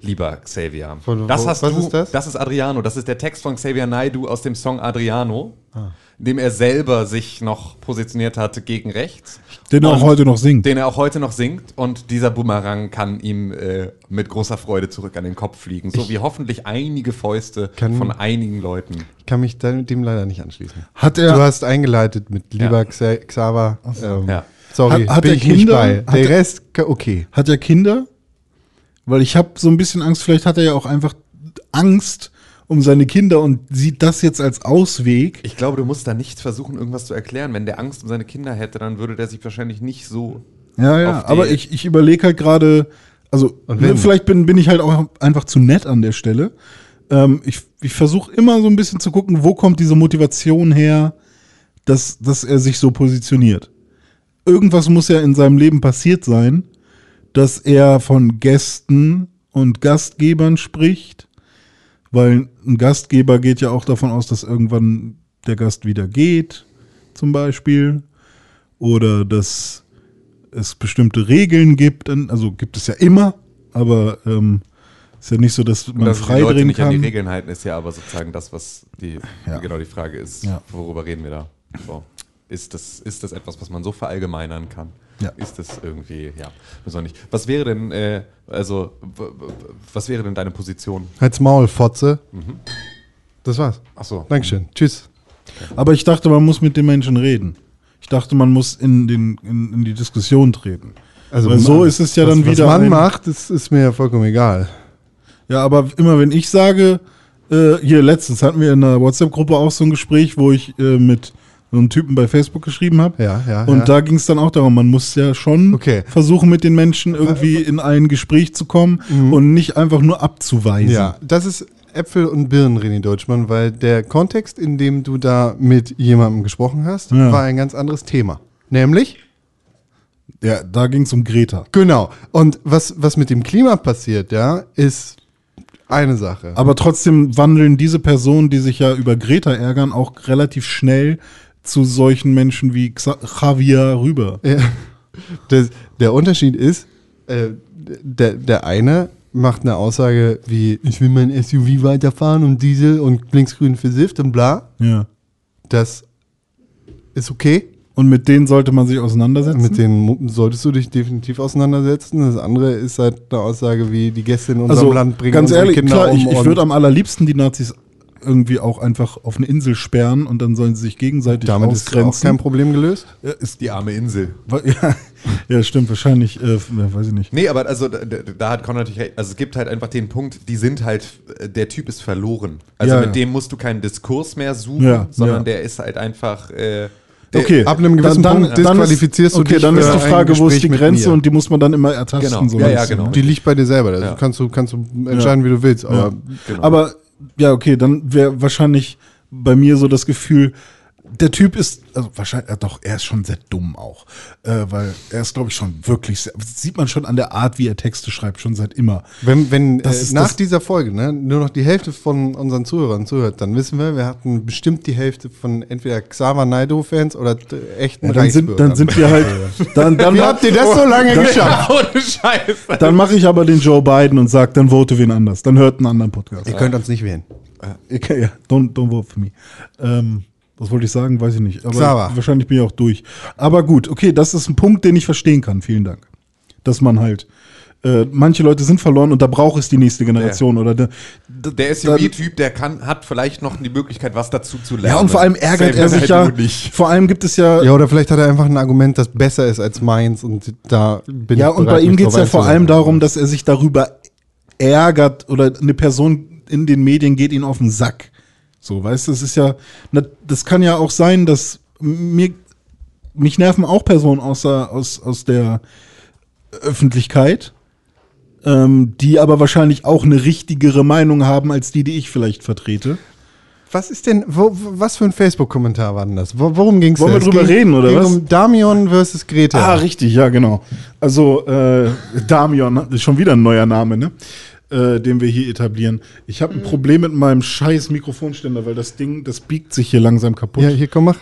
Lieber Xavier. Von- das wo- hast was du, ist das? das ist Adriano, das ist der Text von Xavier Naidoo aus dem Song Adriano, Ah. In dem er selber sich noch positioniert hatte gegen rechts. Den er auch heute noch singt. den er auch heute noch singt und dieser Bumerang kann ihm äh, mit großer Freude zurück an den Kopf fliegen, so wie hoffentlich einige Fäuste Kann- von einigen Leuten. Ich kann mich dem leider nicht anschließen. Hat Du er, hast eingeleitet mit lieber Ja. Xa Xaver. Ähm, Ja. Sorry, Hat- hat bin er ich nicht Kinder? bei. Hat Der er- Rest, ka- okay. hat er Kinder? Weil ich habe so ein bisschen Angst, vielleicht hat er ja auch einfach Angst um seine Kinder und sieht das jetzt als Ausweg. Ich glaube, du musst da nicht versuchen, irgendwas zu erklären. Wenn der Angst um seine Kinder hätte, dann würde der sich wahrscheinlich nicht so. Ja, ja, aber ich, ich überlege halt gerade, also ne, vielleicht bin, bin ich halt auch einfach zu nett an der Stelle. Ähm, ich ich versuche immer so ein bisschen zu gucken, wo kommt diese Motivation her, dass, dass er sich so positioniert. Irgendwas muss ja in seinem Leben passiert sein, dass er von Gästen und Gastgebern spricht, weil ein Gastgeber geht ja auch davon aus, dass irgendwann der Gast wieder geht, zum Beispiel, oder dass es bestimmte Regeln gibt, also gibt es ja immer, aber ähm, Ist ja nicht so, dass man Dass die frei Leute drehen nicht an die kann. Regeln halten, ist ja aber sozusagen das, was die, Ja. genau die Frage ist. Ja. Worüber reden wir da? So. Ist, das, ist das etwas, was man so verallgemeinern kann? Ja. Ist das irgendwie, ja, man nicht. Was wäre denn, äh, also, was wäre denn deine Position? Halt's Maul, Fotze. Das war's. Achso. Dankeschön. Tschüss. Aber ich dachte, man muss mit den Menschen reden. Ich dachte, man muss in, den, in, in die Diskussion treten. Also Weil so ist es ja was, dann wieder. Was man ein- macht, das ist mir ja vollkommen egal. Ja, aber immer wenn ich sage, äh, hier letztens hatten wir in einer WhatsApp-Gruppe auch so ein Gespräch, wo ich äh, mit so einem Typen bei Facebook geschrieben habe. Ja, ja. Und ja. da ging es dann auch darum, man muss ja schon Okay. versuchen, mit den Menschen irgendwie in ein Gespräch zu kommen und nicht einfach nur abzuweisen. Mhm. Ja, das ist Äpfel und Birnen, René Deutschmann, weil der Kontext, in dem du da mit jemandem gesprochen hast, Ja. war ein ganz anderes Thema. Nämlich? ja da ging es um Greta. Genau. Und was, was mit dem Klima passiert, ja, ist eine Sache. Aber trotzdem wandeln diese Personen, die sich ja über Greta ärgern, auch relativ schnell zu solchen Menschen wie Javier rüber. Ja. Das, der Unterschied ist, äh, der, der eine macht eine Aussage wie, ich will mein SUV weiterfahren und Diesel und linksgrün versifft und bla. Ja. Das ist okay. Und mit denen sollte man sich auseinandersetzen. Mit denen solltest du dich definitiv auseinandersetzen. Das andere ist halt eine Aussage wie, die Gäste in unserem also Land bringen ganz ehrlich, Kinder klar, um. ich, ich würde am allerliebsten die Nazis irgendwie auch einfach auf eine Insel sperren und dann sollen sie sich gegenseitig damit ist auch ausgrenzen. kein Problem gelöst. Ja, ist, Die arme Insel. ja, ja, stimmt, wahrscheinlich, äh, weiß ich nicht. Nee, aber also da, da hat Con natürlich recht. Also es gibt halt einfach den Punkt, die sind halt, äh, der Typ ist verloren. Also Ja, mit ja. dem musst du keinen Diskurs mehr suchen, Ja, sondern ja. der ist halt einfach. Äh, Okay, ab einem gewissen Punkt disqualifizierst du okay, dich dann für ist die Frage, wo ist die Grenze und die muss man dann immer ertasten. Genau. so Ja, ja, genau. Die liegt bei dir selber. Also Ja. kannst, du, kannst du entscheiden, wie du willst. Aber Ja. genau. Aber ja, okay, dann wäre wahrscheinlich bei mir so das Gefühl, der Typ ist, also wahrscheinlich, ja, doch, er ist schon sehr dumm auch. Äh, weil er ist, glaube ich, schon wirklich, sehr, das sieht man schon an der Art, wie er Texte schreibt, schon seit immer. Wenn, wenn Das äh, ist nach das- dieser Folge ne, nur noch die Hälfte von unseren Zuhörern zuhört, dann wissen wir, wir hatten bestimmt die Hälfte von entweder Xaver Naidoo-Fans oder echten Ja, dann, sind, Reichsbürgern. dann sind wir halt. Dann, dann Wie habt ihr das so lange dann, geschafft? Ohne Scheiße. Dann mache ich aber den Joe Biden und sage, dann vote wen anders. Dann hört einen anderen Podcast. Ihr könnt uns nicht wählen. Okay, ja, don't, don't vote for me. Ähm, was wollte ich sagen? Weiß ich nicht. Aber Xaver. wahrscheinlich bin ich auch durch. Aber gut, okay, das ist ein Punkt, den ich verstehen kann. Vielen Dank. Dass man halt, äh, manche Leute sind verloren und da braucht es die nächste Generation. Oder der, Der SUV-Typ, der kann, hat vielleicht noch die Möglichkeit, was dazu zu lernen. ja, und vor allem ärgert Selbst er sich halt ja. Vor allem gibt es ja. Ja, oder vielleicht hat er einfach ein Argument, das besser ist als meins und da bin Ja, ich und bereit, bei ihm geht es ja vor allem darum, dass er sich darüber ärgert oder eine Person in den Medien geht ihn auf den Sack. So, weißt du, es ist ja, das kann ja auch sein, dass mir, mich nerven auch Personen außer, aus, aus der Öffentlichkeit, ähm, die aber wahrscheinlich auch eine richtigere Meinung haben als die, die ich vielleicht vertrete. Was ist denn, wo, was für ein Facebook-Kommentar war denn das? Wo, worum ging es Wollen wir drüber reden, oder was? um Damion versus Greta. Ah, richtig, ja, genau. Also, äh, Damion, ist schon wieder ein neuer Name, ne? Äh, den wir hier etablieren. Ich habe ein Problem mit meinem scheiß Mikrofonständer, weil das Ding, das biegt sich hier langsam kaputt. Ja, hier, komm, mach.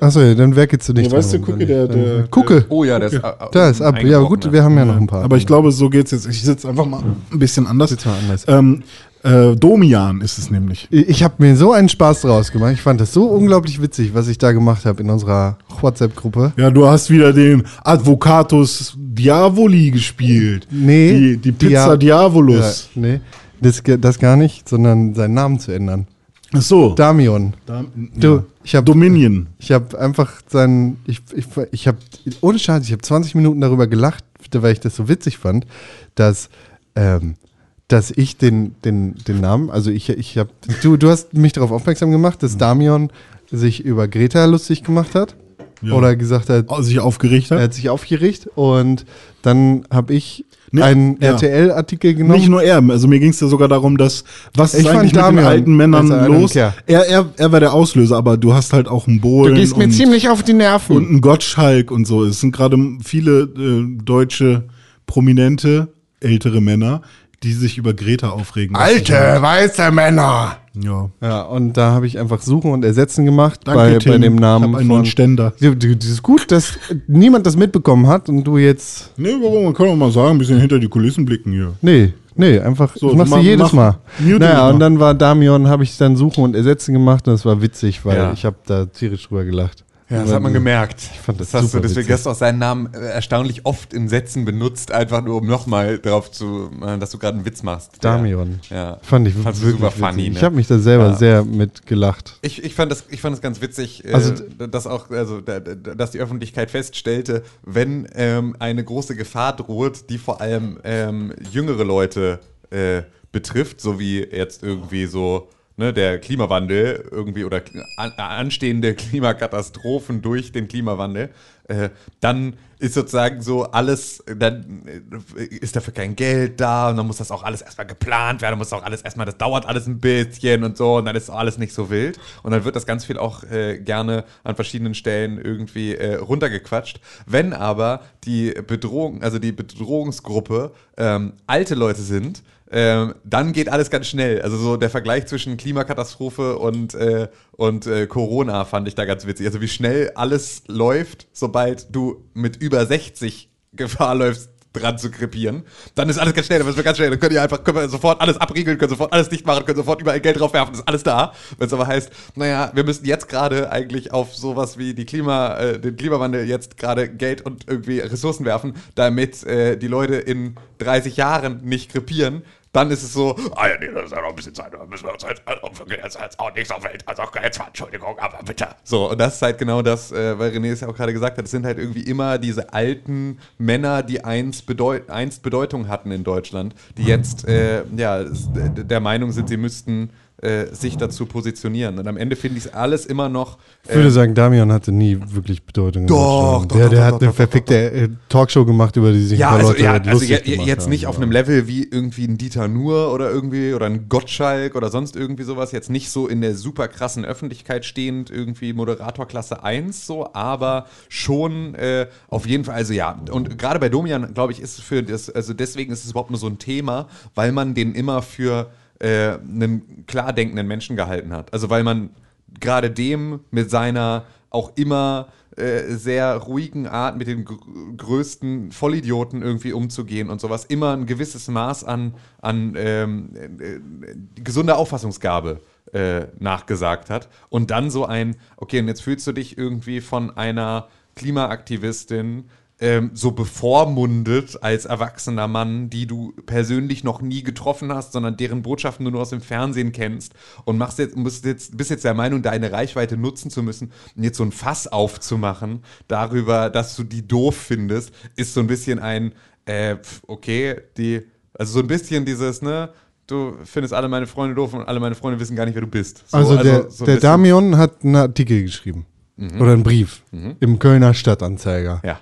Achso, ja, dann werkelst du nicht Ja, weißt du, gucke, der- nicht. der- Gucke. Oh ja, der ist. Da ist ab. Ja, gut, wir haben ja noch ein paar. Aber ich glaube, so geht's jetzt. Ich sitze einfach mal ein bisschen anders. Sitz mal anders. Ähm, äh, Domian ist es nämlich. Ich habe mir so einen Spaß draus gemacht. Ich fand das so unglaublich witzig, was ich da gemacht habe in unserer WhatsApp-Gruppe. Ja, du hast wieder den Advocatus Diavoli gespielt. Nee. Die, die Pizza Ja. Diavolus. Ja, nee, das, das gar nicht, sondern seinen Namen zu ändern. Ach so. Damion. Da, Du, ja. ich habe Dominion. ich hab einfach seinen, ich, ich, ich habe, ohne Scheiß, ich habe 20 Minuten darüber gelacht, weil ich das so witzig fand, dass, ähm, dass ich den, den, den Namen, also ich, ich habe, du, du hast mich darauf aufmerksam gemacht, dass Damion sich über Greta lustig gemacht hat. Ja. Oder gesagt hat, Oh, sich aufgeregt hat. er hat sich aufgeregt und dann habe ich Nee, einen ja. RTL-Artikel genommen. Nicht nur er, also mir ging es ja sogar darum, dass was Ich ist eigentlich mit den Damian alten Männern los? Er, er, er war der Auslöser, aber du hast halt auch einen Bohlen und, auf die Nerven. und einen Gottschalk und so. Es sind gerade viele äh, deutsche prominente ältere Männer, die sich über Greta aufregen. weiße Männer. Ja. Ja, und da habe ich einfach Suchen und Ersetzen gemacht Danke, bei, Tim. bei dem Namen. Ich hab einen neuen Ständer. Das ist gut, dass niemand das mitbekommen hat und du jetzt. Nee, warum? Man kann auch mal sagen, ein bisschen hinter die Kulissen blicken hier. Nee, Nee, einfach, So, das machst du mach- jedes mach- Mal. naja, und dann war Damion, habe ich dann Suchen und Ersetzen gemacht und das war witzig, weil Ja. ich habe da tierisch drüber gelacht. Ja, das hat man gemerkt. Ich fand das hast du, deswegen hast du auch seinen Namen äh, erstaunlich oft in Sätzen benutzt, einfach nur um nochmal drauf zu, äh, dass du gerade einen Witz machst. Damion. Ja. Fand ich Fandst du wirklich super funny, witzig. ne? Ich habe mich da selber Ja. sehr mit gelacht. Ich, ich, fand das, ich fand das ganz witzig, äh, Also- dass auch, also, da- da- dass die Öffentlichkeit feststellte, wenn ähm, eine große Gefahr droht, die vor allem ähm, jüngere Leute äh, betrifft, so wie jetzt irgendwie so ne, der Klimawandel irgendwie oder an, anstehende Klimakatastrophen durch den Klimawandel, äh, dann ist sozusagen so alles, dann äh, ist dafür kein Geld da und dann muss das auch alles erstmal geplant werden, muss auch alles erstmal, das dauert alles ein bisschen und so und dann ist alles nicht so wild und dann wird das ganz viel auch äh, gerne an verschiedenen Stellen irgendwie äh, runtergequatscht. Wenn aber die Bedrohung, also die Bedrohungsgruppe ähm, alte Leute sind, ähm, dann geht alles ganz schnell. Also so der Vergleich zwischen Klimakatastrophe und, äh, und äh, Corona fand ich da ganz witzig. Also wie schnell alles läuft, sobald du mit über 60 Gefahr läufst, dran zu krepieren. Dann ist alles ganz schnell, dann wird ganz schnell. Dann könnt ihr einfach können wir sofort alles abriegeln, können sofort alles dicht machen, können sofort überall Geld draufwerfen, ist alles da. Wenn es aber heißt, naja, wir müssen jetzt gerade eigentlich auf sowas wie die Klima, äh, den Klimawandel jetzt gerade Geld und irgendwie Ressourcen werfen, damit äh, die Leute in 30 Jahren nicht krepieren, dann ist es so, ah ja, nee, das ist ja noch ein bisschen Zeit, da müssen wir uns jetzt, also wirklich, jetzt, jetzt auch nichts auf Welt, also jetzt mal, Entschuldigung, aber bitte. So, und das ist halt genau das, äh, weil René es ja auch gerade gesagt hat, es sind halt irgendwie immer diese alten Männer, die einst, Bedeut einst Bedeutung hatten in Deutschland, die jetzt, äh, ja, der Meinung sind, sie müssten äh, sich dazu positionieren. Und am Ende finde ich es alles immer noch. Ich würde äh, sagen, Damian hatte nie wirklich Bedeutung. Doch, doch, der, doch, der doch, hat doch, eine verfickte äh, Talkshow gemacht, über die sich Ja, ein paar also, Leute ja, also lustig je, gemacht jetzt haben, nicht auf einem Level wie irgendwie ein Dieter Nuhr oder irgendwie oder ein Gottschalk oder sonst irgendwie sowas, jetzt nicht so in der super krassen Öffentlichkeit stehend, irgendwie Moderator Klasse 1 so, aber schon äh, auf jeden Fall, also ja, und gerade bei Domian, glaube ich, ist es für das, also deswegen ist es überhaupt nur so ein Thema, weil man den immer für äh, einen klar denkenden Menschen gehalten hat. Also weil man gerade dem mit seiner auch immer äh, sehr ruhigen Art mit den gr größten Vollidioten irgendwie umzugehen und sowas, immer ein gewisses Maß an, an ähm, äh, gesunder Auffassungsgabe äh, nachgesagt hat. Und dann so ein, okay, und jetzt fühlst du dich irgendwie von einer Klimaaktivistin ähm, so bevormundet als erwachsener Mann, die du persönlich noch nie getroffen hast, sondern deren Botschaften du nur aus dem Fernsehen kennst und machst jetzt, musst jetzt, bist jetzt der Meinung, deine Reichweite nutzen zu müssen und jetzt so ein Fass aufzumachen darüber, dass du die doof findest, ist so ein bisschen ein, äh, okay, die, also so ein bisschen dieses, ne, du findest alle meine Freunde doof und alle meine Freunde wissen gar nicht, wer du bist. So, Also, der, so ein der Damion hat einen Artikel geschrieben. Oder einen Brief. Im Kölner Stadtanzeiger. Ja.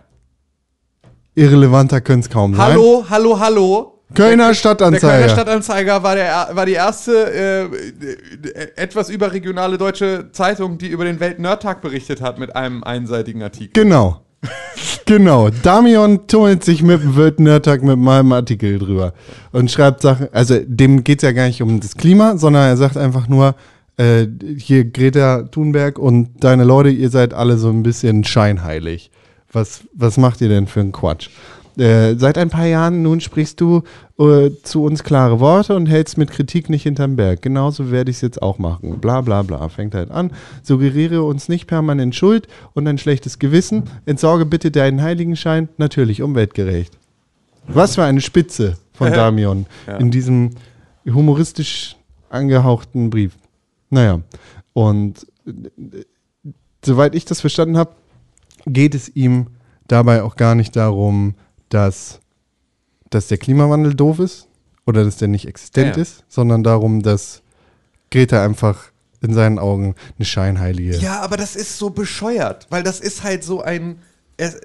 Irrelevanter könnte es kaum sein. Hallo, hallo, hallo. Kölner Der Stadtanzeiger. Kölner Stadtanzeiger war, der, war die erste äh, äh, etwas überregionale deutsche Zeitung, die über den Welt-Nerd-Tag berichtet hat mit einem einseitigen Artikel. Genau. genau. Damion tummelt sich mit dem Wildnerdtag mit meinem Artikel drüber und schreibt Sachen. Also, dem geht es ja gar nicht um das Klima, sondern er sagt einfach nur, äh, hier Greta Thunberg und deine Leute, ihr seid alle so ein bisschen scheinheilig. Was, was macht ihr denn für einen Quatsch? Äh, seit ein paar Jahren nun sprichst du äh, zu uns klare Worte und hältst mit Kritik nicht hinterm Berg. Genauso werde ich es jetzt auch machen. Bla bla bla. Fängt halt an. Suggeriere uns nicht permanent Schuld und ein schlechtes Gewissen. Entsorge bitte deinen Heiligenschein. Natürlich umweltgerecht. Was für eine Spitze von Damion Ja. in diesem humoristisch angehauchten Brief. Naja, und äh, soweit ich das verstanden habe, geht es ihm dabei auch gar nicht darum, dass, dass der Klimawandel doof ist oder dass der nicht existent Ja, ist, sondern darum, dass Greta einfach in seinen Augen eine scheinheilige. Ja, aber das ist so bescheuert, weil das ist halt so ein. Es,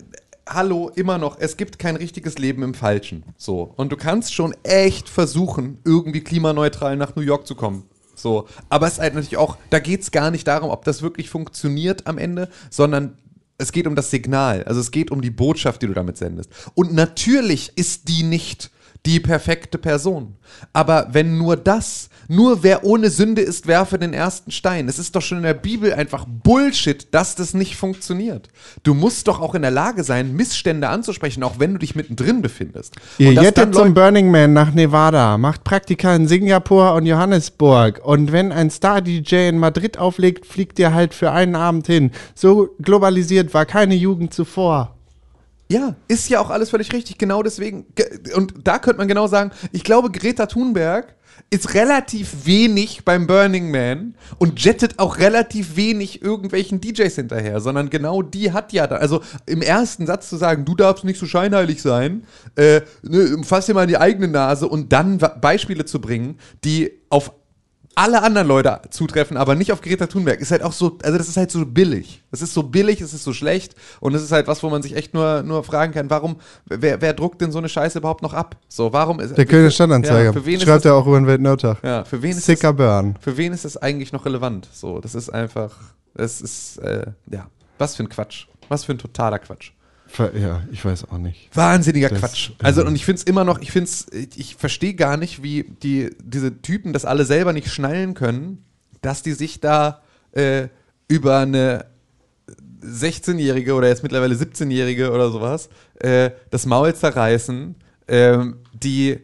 hallo, immer noch, es gibt kein richtiges Leben im Falschen. So. Und du kannst schon echt versuchen, irgendwie klimaneutral nach New York zu kommen. So. Aber es ist halt natürlich auch, da geht es gar nicht darum, ob das wirklich funktioniert am Ende, sondern es geht um das Signal. Also es geht um die Botschaft, die du damit sendest. Und natürlich ist die nicht die perfekte Person. Aber wenn nur das, nur wer ohne Sünde ist, werfe den ersten Stein. Es ist doch schon in der Bibel einfach Bullshit, dass das nicht funktioniert. Du musst doch auch in der Lage sein, Missstände anzusprechen, auch wenn du dich mittendrin befindest. Ihr jettet zum Burning Man nach Nevada, macht Praktika in Singapur und Johannesburg. Und wenn ein Star-DJ in Madrid auflegt, fliegt ihr halt für einen Abend hin. So globalisiert war keine Jugend zuvor. Ja, ist ja auch alles völlig richtig. Genau deswegen. ge- Und da könnte man genau sagen, ich glaube, Greta Thunberg ist relativ wenig beim Burning Man und jettet auch relativ wenig irgendwelchen DJs hinterher, sondern genau die hat ja da. Also im ersten Satz zu sagen, du darfst nicht so scheinheilig sein, äh, ne, fass dir mal in die eigene Nase und dann Beispiele zu bringen, die auf alle anderen Leute zutreffen, aber nicht auf Greta Thunberg. Ist halt auch so, also das ist halt so billig. Es ist so billig, es ist so schlecht und es ist halt was, wo man sich echt nur, nur fragen kann, warum, wer, wer druckt denn so eine Scheiße überhaupt noch ab? So, warum ist Der Kölner Stadtanzeiger. Ja, für wen ist Schreibt das, er auch über den Weltnotag. ja, für wen ist Sicker das, Burn. für wen ist das eigentlich noch relevant? So, das ist einfach, es ist, äh, ja, was für ein Quatsch. Was für ein totaler Quatsch. Ja, ich weiß auch nicht. Wahnsinniger Das- Quatsch. Also, und ich finde es immer noch, ich finde es, ich, verstehe gar nicht, wie die, diese Typen das alle selber nicht schnallen können, dass die sich da äh, über eine 16-Jährige oder jetzt mittlerweile 17-Jährige oder sowas äh, das Maul zerreißen, ähm, die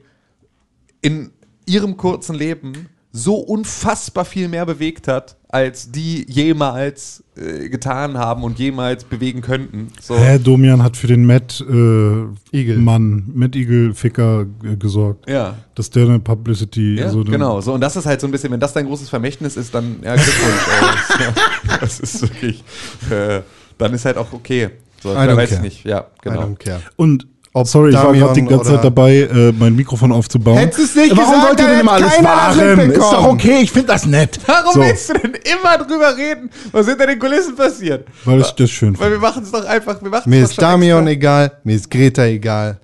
in ihrem kurzen Leben so unfassbar viel mehr bewegt hat, als die jemals äh, getan haben und jemals bewegen könnten. So. Hä, Domian hat für den Matt äh, Igel. Mann, Matt Igel Ficker äh, gesorgt. Ja. Dass der eine Publicity Ja, so eine- genau. So, und das ist halt so ein bisschen, wenn das dein großes Vermächtnis ist, dann, ja, Glückwunsch. ey. das, das ist wirklich, äh, dann ist halt auch okay. So, I don't weiß ich nicht. Ja, I genau. don't care. Und Ob sorry, ich war Damian gerade die ganze Zeit dabei, äh, mein Mikrofon aufzubauen. Hättest du's nicht Warum gesagt, wollt ihr dann denn immer hätte alles wahren? Ist doch okay, ich finde das nett. Warum so, willst du denn immer drüber reden? Was hinter den Kulissen passiert? Weil ich das schön Weil finde. wir machen es doch einfach, wir machen Mir es ist Damian extra. egal, mir ist Greta egal.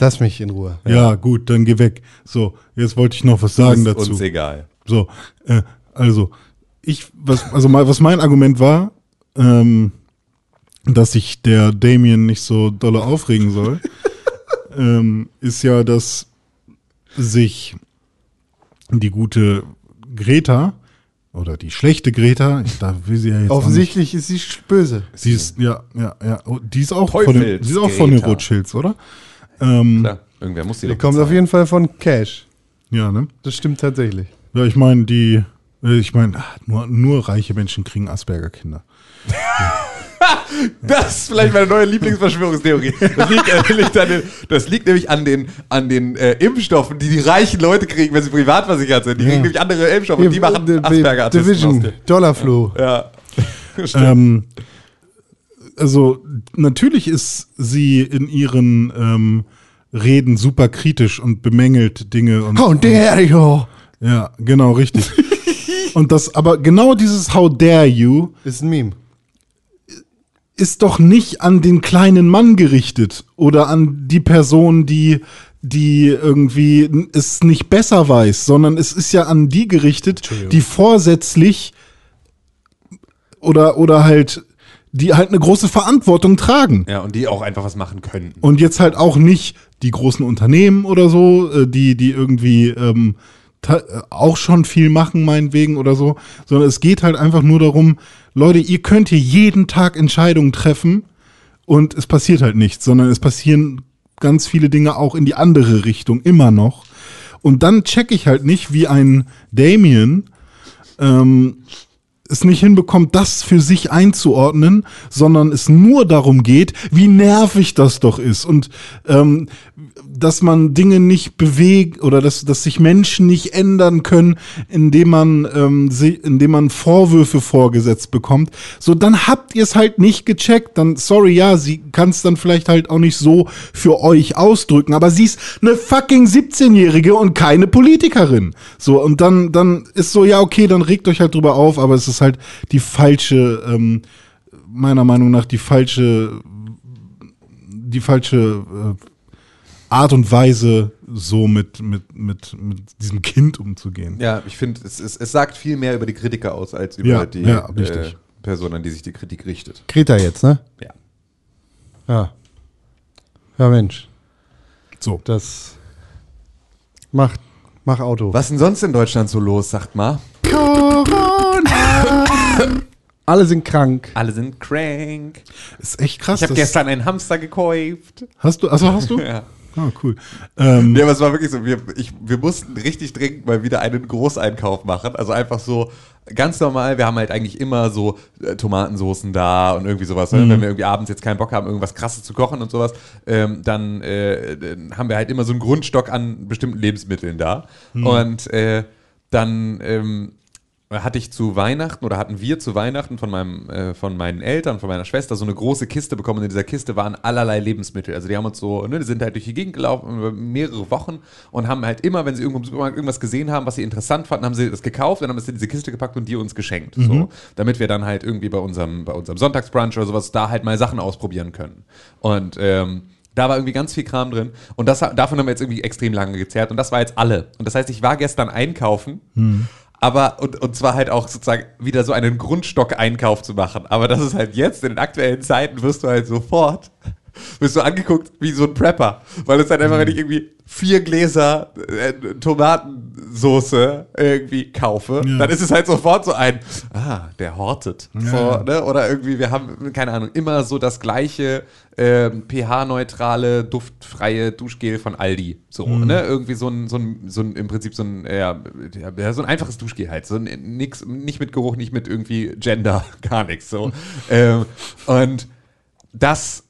Lass mich in Ruhe. Ja. gut, dann geh weg. So, jetzt wollte ich noch was sagen Ist dazu. uns egal. So, äh, also, ich, was, also mal, was mein Argument war, ähm, dass sich der Damien nicht so dolle aufregen soll, ähm, ist ja, dass sich die gute Greta oder die schlechte Greta, ich da will sie ja jetzt Offensichtlich ist sie böse. sie ist, ja, ja, ja, oh, die ist auch von den, sie ist auch von den. Rothschilds, oder? Ähm, Klar, irgendwer muss die Die kommt auf jeden Fall von Cash. ja, ne? Das stimmt tatsächlich. Ja, ich meine, die, äh, ich meine, ah, nur, nur reiche Menschen kriegen Asperger-Kinder. Das ist vielleicht meine neue Lieblingsverschwörungstheorie. Das liegt, äh, liegt an den, das liegt nämlich an den, an den äh, Impfstoffen, die die reichen Leute kriegen, wenn sie privat versichert sind. Die kriegen nämlich andere Impfstoffe und die machen Di- asperger Division, Dollarflow. Ja. Ähm, also natürlich ist sie in ihren ähm, Reden super kritisch und bemängelt Dinge und How dare you? ja, genau richtig. und das, aber genau dieses How dare you Ist ein Meme. Ist doch nicht an den kleinen Mann gerichtet oder an die Person, die die irgendwie es nicht besser weiß, sondern es ist ja an die gerichtet, die vorsätzlich oder oder halt die halt eine große Verantwortung tragen. ja, und die auch einfach was machen können. Und jetzt halt auch nicht die großen Unternehmen oder so, äh, die, die irgendwie ähm, äh, auch schon viel machen, meinetwegen oder so, sondern es geht halt einfach nur darum, Leute, ihr könnt hier jeden Tag Entscheidungen treffen und es passiert halt nichts, sondern es passieren ganz viele Dinge auch in die andere Richtung immer noch. Und dann check ich halt nicht, wie ein Damien ähm, es nicht hinbekommt, das für sich einzuordnen, sondern es nur darum geht, wie nervig das doch ist und ähm, dass man Dinge nicht bewegt oder dass, dass sich Menschen nicht ändern können, indem man, ähm, sie, indem man Vorwürfe vorgesetzt bekommt. So, dann habt ihr es halt nicht gecheckt. Dann, sorry, ja, sie kann es dann vielleicht halt auch nicht so für euch ausdrücken, aber sie ist eine fucking 17-Jährige und keine Politikerin. So, und dann, dann ist so, ja, okay, dann regt euch halt drüber auf, aber es ist halt die falsche, ähm, meiner Meinung nach die falsche, die falsche äh, Art und Weise, so mit, mit, mit, mit diesem Kind umzugehen. Ja, ich finde, es, es, es sagt viel mehr über die Kritiker aus, als über Ja, die ja, äh. Person, an die sich die Kritik richtet. Greta jetzt, ne? Ja. Ja. Ja, Mensch. So. Das. Mach, mach Auto. Was ist denn sonst in Deutschland so los, sagt mal? Alle sind krank. Alle sind crank. Ist echt krass. Ich habe gestern einen Hamster gekauft. Hast du, also hast du? Ja. Ah, cool. Ähm, Ja, aber es war wirklich so, wir, ich, wir mussten richtig dringend mal wieder einen Großeinkauf machen. Also einfach so ganz normal, wir haben halt eigentlich immer so äh, Tomatensoßen da und irgendwie sowas. ne? Wenn wir irgendwie abends jetzt keinen Bock haben, irgendwas krasses zu kochen und sowas, ähm, dann äh, dann haben wir halt immer so einen Grundstock an bestimmten Lebensmitteln da. Und äh, dann ähm, hatte ich zu Weihnachten oder hatten wir zu Weihnachten von meinem äh, von meinen Eltern, von meiner Schwester so eine große Kiste bekommen. Und in dieser Kiste waren allerlei Lebensmittel. Also die haben uns so, ne, die sind halt durch die Gegend gelaufen über mehrere Wochen und haben halt immer, wenn sie irgendwo im Supermarkt irgendwas gesehen haben, was sie interessant fanden, haben sie das gekauft und haben es in diese Kiste gepackt und die uns geschenkt. So, damit wir dann halt irgendwie bei unserem, bei unserem Sonntagsbrunch oder sowas da halt mal Sachen ausprobieren können. Und ähm, da war irgendwie ganz viel Kram drin. Und das, davon haben wir jetzt irgendwie extrem lange gezerrt. Und das war jetzt alle. Und das heißt, ich war gestern einkaufen. Aber, und, und zwar halt auch sozusagen wieder so einen Grundstock-Einkauf zu machen. Aber das ist halt jetzt, in den aktuellen Zeiten wirst du halt sofort, wirst du angeguckt wie so ein Prepper. Weil es halt einfach, wenn ich irgendwie vier Gläser äh, Tomatensoße irgendwie kaufe, Ja. dann ist es halt sofort so ein, ah, der hortet. So, Ja. ne? Oder irgendwie, wir haben, keine Ahnung, immer so das gleiche ähm, pH-neutrale, duftfreie Duschgel von Aldi. So, Mhm. ne? Irgendwie so ein, so ein, so ein, im Prinzip so ein, ja, ja, so ein einfaches Duschgel halt. So ein, nix, nicht mit Geruch, nicht mit irgendwie Gender, gar nichts. So. ähm, und das